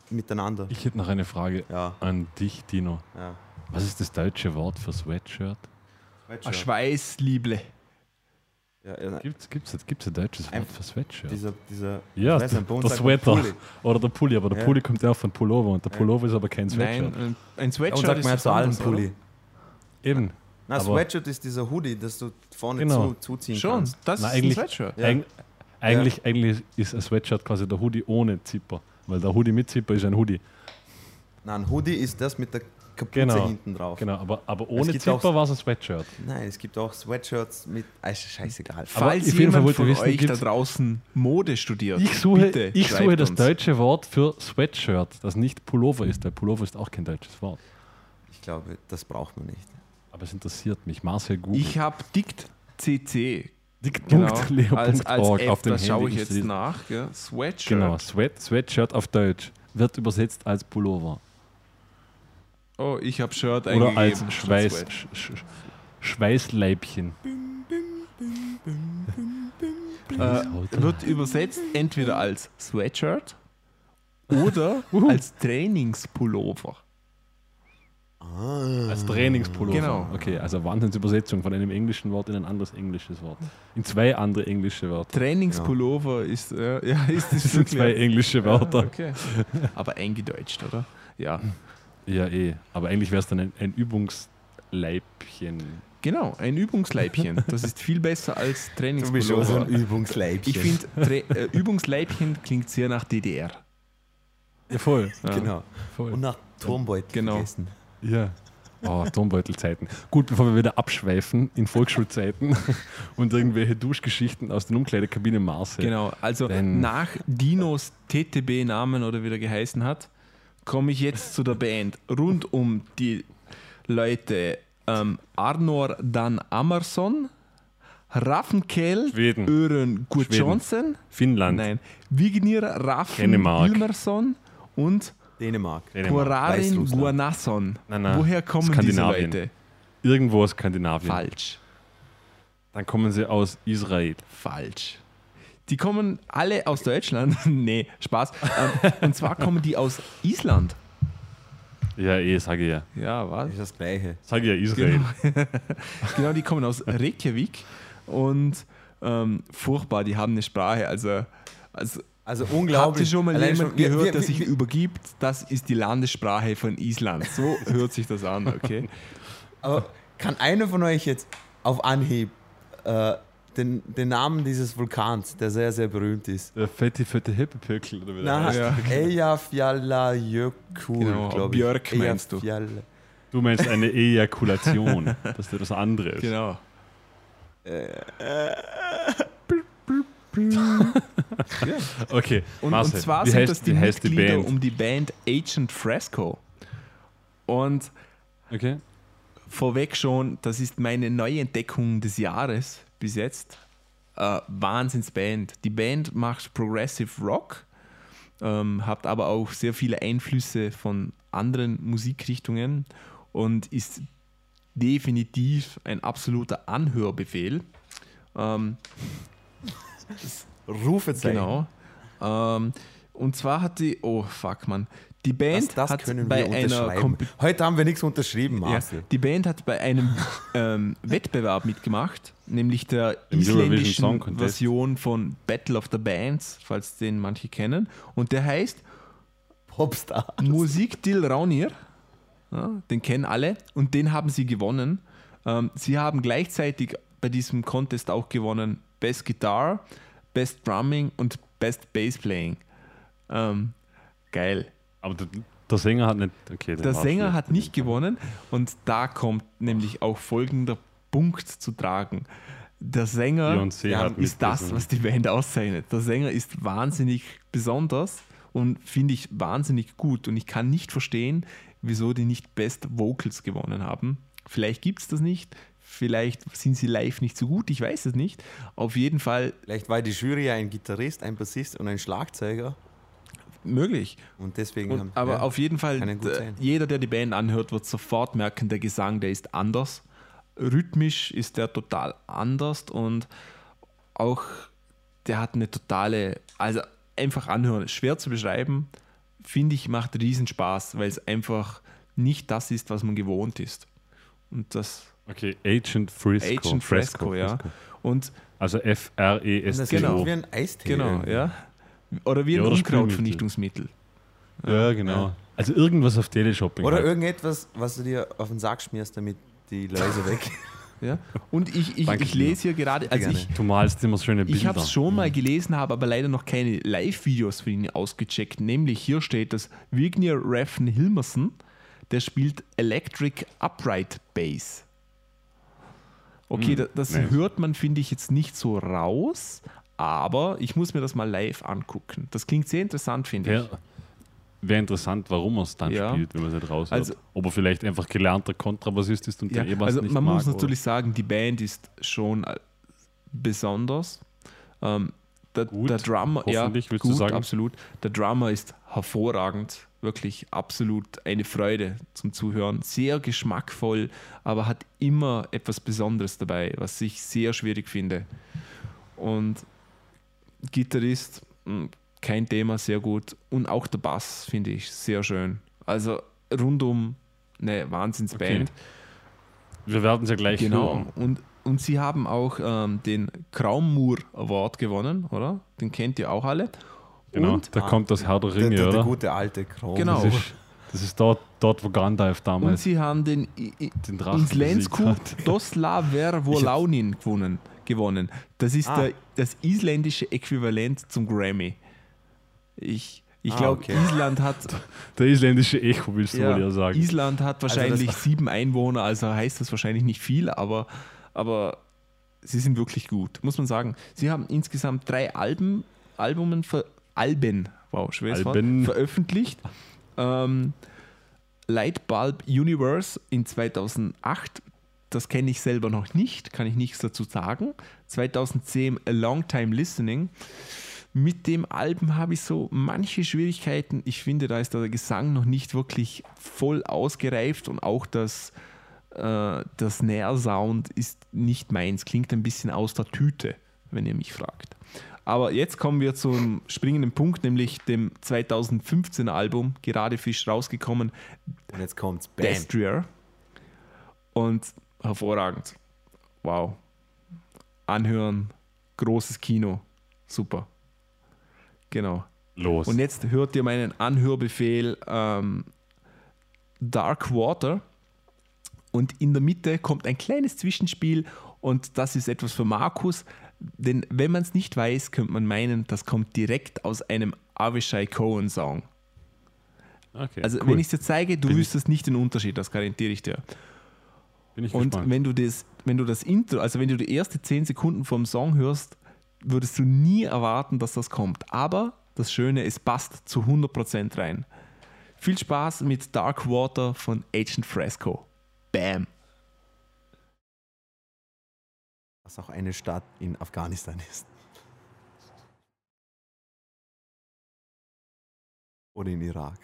miteinander. Ich hätte noch eine Frage Ja, an dich, Dino. ja. Was ist das deutsche Wort für Sweatshirt? Ein Schweißlieble. Ja, ja, Gibt es gibt's, gibt's ein deutsches Wort Einfach für Sweatshirt? dieser, dieser ja, weiß der man Sweater Pulli. oder der Pulli, aber der Ja. Pulli kommt ja auch von Pullover und der Pullover ist aber kein Sweatshirt. Nein, ein- ein und Sweatshirt sagt ist man ja zu allen? Pulli. Eben. Na, Aber- Sweatshirt ist dieser Hoodie, das du vorne Genau. zu, zuziehen Schon, kannst. das Na, ist ein eigentlich- Sweatshirt. Ja. Eig eigentlich, eigentlich ist ein Sweatshirt quasi der Hoodie ohne Zipper, weil der Hoodie mit Zipper ist ein Hoodie. Nein, ein Hoodie ist das mit der Kapuze Genau. hinten drauf. Genau, aber, aber ohne Zipper war es ein Sweatshirt. Nein, es gibt auch Sweatshirts mit. Ah, ist scheißegal. Aber Falls Fall jemand von ich wissen, euch da draußen Mode studiert, Ich suche, bitte ich suche das deutsche Wort für Sweatshirt, das nicht Pullover ist, weil Pullover ist auch kein deutsches Wort. Ich glaube, das braucht man nicht. Aber es interessiert mich. Marcel Google. Ich habe Dict CC. Dick.leo.org als, als App, auf dem das schaue ich jetzt nach. Ja. Sweatshirt. Genau, Sweat, Sweatshirt auf Deutsch wird übersetzt als Pullover. Oh, ich habe Shirt Oder eingegeben. als statt Schweiß. Sch, Sch, Schweißleibchen. Äh, wird übersetzt entweder als Sweatshirt oder als Trainingspullover. Als Trainingspullover. Genau. Okay, also Wahnsinnsübersetzung von einem englischen Wort in ein anderes englisches Wort. In zwei andere englische Wörter. Trainingspullover ist, äh, ja, ist das Das sind zwei englische Wörter. Ah, okay. Aber eingedeutscht, oder? Ja. Ja, eh. Aber eigentlich wäre es dann ein, ein Übungsleibchen. Genau, ein Übungsleibchen. Das ist viel besser als Du bist schon so Trainingspullover. ein Übungsleibchen. Ich finde, Tra- äh, Übungsleibchen klingt sehr nach DDR. Ja, voll. Ja. Genau. voll. Und nach Turmbeutel Genau. gegessen. Ja. Oh, Turmbeutelzeiten. Gut, bevor wir wieder abschweifen in Volksschulzeiten und irgendwelche Duschgeschichten aus den Umkleidekabinen Marcel. Genau, also Denn- nach Dinos TTB-Namen oder wie der geheißen hat, komme ich jetzt zu der Band rund um die Leute ähm, Arnor Dan Amerson, Raffenkel. Ören Gudjonsson, Finnland. nein, Vignir Raffen. Ilmerson und Dänemark. Dänemark. Nein, nein, Woher kommen diese. Leute? Irgendwo aus Skandinavien. Falsch. Dann kommen sie aus Israel. Falsch. Die kommen alle aus Deutschland. nee, Spaß. Ähm, und zwar kommen die aus Island. Ja, eh, sage ich ja. Ja, was? Das ist das Gleiche. Sage ich ja Israel. Genau, die kommen aus Reykjavik und ähm, furchtbar, die haben eine Sprache. Also, also Also habt ihr unglaublich. schon mal Allein jemand schon- gehört, wir- der sich wir- übergibt? Das ist die Landessprache von Island. So hört sich das an, okay? Aber kann einer von euch jetzt auf Anhieb äh, den, den Namen dieses Vulkans, der sehr, sehr berühmt ist? Der fette, fette Hippepökel oder wie der Na, heißt. Ja. Eyjafjallajökull, Genau, glaube ich. Björk meinst du. Du meinst eine Ejakulation. das ist etwas anderes. Genau. Okay, Und, Marcel, und zwar sind heißt, das die die Mitglieder Band? um die Band Agent Fresco. Und okay. vorweg schon, das ist meine neue Entdeckung des Jahres bis jetzt. Äh, Wahnsinnsband. Die Band macht Progressive Rock, ähm, hat aber auch sehr viele Einflüsse von anderen Musikrichtungen und ist definitiv ein absoluter Anhörbefehl. Ähm, Rufezeichen. genau. Ähm, und zwar hat die, oh fuck man, die Band Das, das hat können bei wir einer Heute haben wir nichts unterschrieben, ja, Marcel. die Band hat bei einem ähm, Wettbewerb mitgemacht, nämlich der Im isländischen. Version von Battle of the Bands, falls den manche kennen. Und der heißt Popstar. Musik Dil Raunir. Ja, den kennen alle und den haben sie gewonnen. Ähm, sie haben gleichzeitig bei diesem Contest auch gewonnen Best Guitar, Best Drumming und Best Bass Playing. Ähm, geil. Aber der, der Sänger hat nicht. Okay, Der Sänger hat nicht gewonnen und da kommt nämlich auch folgender Punkt zu tragen. Der Sänger Ja, ist das, was die Band auszeichnet. Der Sänger ist wahnsinnig besonders und finde ich wahnsinnig gut. Und ich kann nicht verstehen, wieso die nicht Best Vocals gewonnen haben. Vielleicht gibt es das nicht, vielleicht sind sie live nicht so gut, ich weiß es nicht. Auf jeden Fall Vielleicht war die Jury ja ein Gitarrist, ein Bassist und ein Schlagzeuger. möglich. Und deswegen Und, haben. aber ja. auf jeden Fall, sein. jeder, der die Band anhört, wird sofort merken, der Gesang, der ist anders. Rhythmisch ist der total anders und auch der hat eine totale, also einfach anhören, schwer zu beschreiben, finde ich, macht riesen Spaß, weil es einfach nicht das ist, was man gewohnt ist. Und das Okay, Agent Frisco. Agent Fresco, ja. Und Also Und das F-R-E-S-C-O. Genau. wie ein Eistee. genau, ja. Oder wie Ja, ein oder Unkrautvernichtungsmittel. Ja, genau. Also irgendwas auf Teleshopping. Oder halt. irgendetwas, was du dir auf den Sack schmierst, damit die Läuse weg. Ja. Und ich, ich, Danke ich lese hier gerade, also ich, Du malst immer schöne Bilder. Ich habe es schon mal gelesen, habe aber leider noch keine Live-Videos von ihnen ausgecheckt. Nämlich hier steht, dass Vignir Reffen Hilmerson, der spielt Electric Upright Bass. Okay, Hm, da, das nice. hört man, finde ich, jetzt nicht so raus, aber ich muss mir das mal live angucken. Das klingt sehr interessant, finde ich. Wäre wär interessant, warum er es dann Ja. spielt, wenn man es nicht raushört. Also- Ob er vielleicht einfach gelernter Kontrabassist ist und Ja, der was also nicht man mag, muss oder? natürlich sagen, die Band ist schon äh, besonders. Ähm, der, Gut, der Drummer, ja, gut, sagen? absolut. Der Drummer ist hervorragend, wirklich absolut eine Freude zum Zuhören. Sehr geschmackvoll, aber hat immer etwas Besonderes dabei, was ich sehr schwierig finde. Und Gitarrist, mh, kein Thema, sehr gut. Und auch der Bass finde ich sehr schön. Also rundum eine Wahnsinnsband. Wir werden es ja gleich Genau. hören. Und, und sie haben auch ähm, den Kraummoor Award gewonnen, oder? Den kennt ihr auch alle. Genau. Und da kommt das Herr der Der, Ringe, der, der oder? gute alte Kron. Genau. Das ist Das ist dort, dort wo Gandalf Und damals sie haben den I- den Drachen Islands besiegt Cup hat. Dosla Vervolaunin gewonnen, gewonnen. Das ist Ah. der, das isländische Äquivalent zum Grammy. Ich, ich Ah, glaube, okay. Island hat Der isländische Echo, willst du Ja, wohl ja sagen. Island hat wahrscheinlich das- sieben Einwohner, also heißt das wahrscheinlich nicht viel, aber, aber sie sind wirklich gut, muss man sagen. Sie haben insgesamt drei Alben, Albumen, ver, Alben, wow, schweres Wort, Alben. veröffentlicht. Ähm, Lightbulb Universe in 2008, das kenne ich selber noch nicht, kann ich nichts dazu sagen. 2010 A Long Time Listening. Mit dem Album habe ich so manche Schwierigkeiten. Ich finde, da ist der Gesang noch nicht wirklich voll ausgereift und auch das, äh, das Snare-Sound ist nicht meins. Klingt ein bisschen aus der Tüte, wenn ihr mich fragt. Aber jetzt kommen wir zum springenden Punkt, nämlich dem 2015er Album, gerade frisch rausgekommen, Und jetzt kommt's. Bam. Destrier. Und hervorragend. Wow. Anhören, großes Kino. Super. Genau. Los. Und jetzt hört ihr meinen Anhörbefehl ähm, Dark Water. Und in der Mitte kommt ein kleines Zwischenspiel und das ist etwas für Markus. Denn wenn man es nicht weiß, könnte man meinen, das kommt direkt aus einem Avishai Cohen Song. okay, Also cool. wenn ich es dir zeige, du Bin wüsstest nicht den Unterschied, das garantiere ich dir. Bin ich Und gespannt. wenn du das, wenn du das Intro, also wenn du die ersten 10 Sekunden vom Song hörst, würdest du nie erwarten, dass das kommt. Aber das Schöne, es passt zu 100% rein. Viel Spaß mit Dark Water von Agent Fresco. Bam. Was auch eine Stadt in Afghanistan ist. Oder in Irak.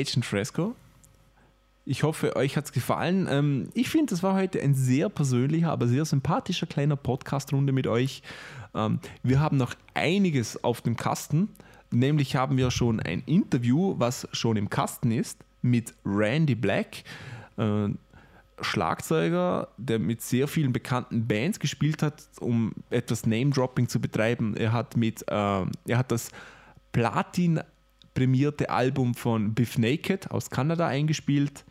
Agent Fresco. Ich hoffe, euch hat es gefallen. Ähm, ich finde, das war heute ein sehr persönlicher, aber sehr sympathischer kleiner Podcast-Runde mit euch. Ähm, wir haben noch einiges auf dem Kasten. Nämlich haben wir schon ein Interview, was schon im Kasten ist, mit Randy Black. Äh, Schlagzeuger, der mit sehr vielen bekannten Bands gespielt hat, um etwas Name-Dropping zu betreiben. Er hat mit, äh, er hat das Platin prämierte Album von Biff Naked aus Kanada eingespielt.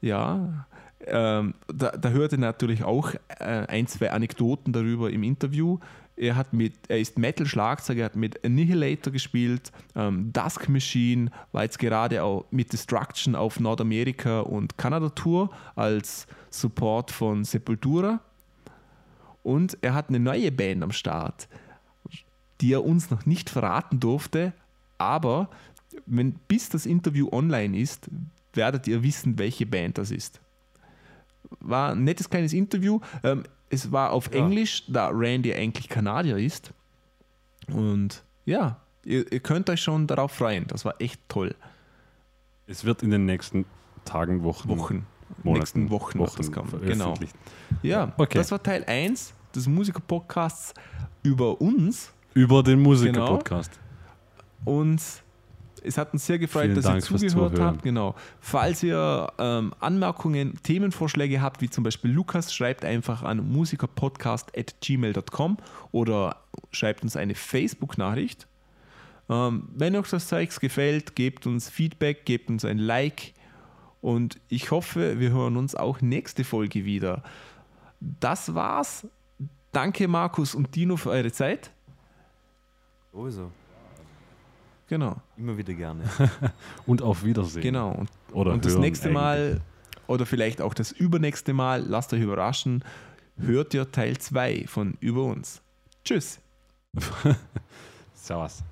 Ja, ähm, da, da hörte natürlich auch äh, ein, zwei Anekdoten darüber im Interview. Er, hat mit, er ist Metal-Schlagzeuger, er hat mit Annihilator gespielt, ähm, Dusk Machine war jetzt gerade auch mit Destruction auf Nordamerika und Kanada Tour als Support von Sepultura. Und er hat eine neue Band am Start, die er uns noch nicht verraten durfte, aber wenn, bis das Interview online ist, werdet ihr wissen, welche Band das ist. War ein nettes kleines Interview. Ähm, es war auf Ja. Englisch, da Randy eigentlich Kanadier ist. Und ja, ihr, ihr könnt euch schon darauf freuen. Das war echt toll. Es wird in den nächsten Tagen, Wochen, Wochen. Monaten, nächsten Wochen, wird das kommen. Genau. Ja, Okay. das war Teil 1 des Musiker-Podcasts über uns. Über den Musiker-Podcast. Und es hat uns sehr gefreut, Vielen dass Dank ihr zugehört habt. Genau. Falls ihr ähm, Anmerkungen, Themenvorschläge habt, wie zum Beispiel Lukas, schreibt einfach an musikerpodcast.gmail.com oder schreibt uns eine Facebook-Nachricht. Ähm, wenn euch das Zeugs gefällt, gebt uns Feedback, gebt uns ein Like und ich hoffe, wir hören uns auch nächste Folge wieder. Das war's. Danke Markus und Dino für eure Zeit. Sowieso. Genau. Immer wieder gerne. Und auf Wiedersehen. Genau. Und, Oder und das nächste eigentlich. Mal oder vielleicht auch das übernächste Mal, lasst euch überraschen, hört ihr Teil 2 von Über uns. Tschüss. Servus.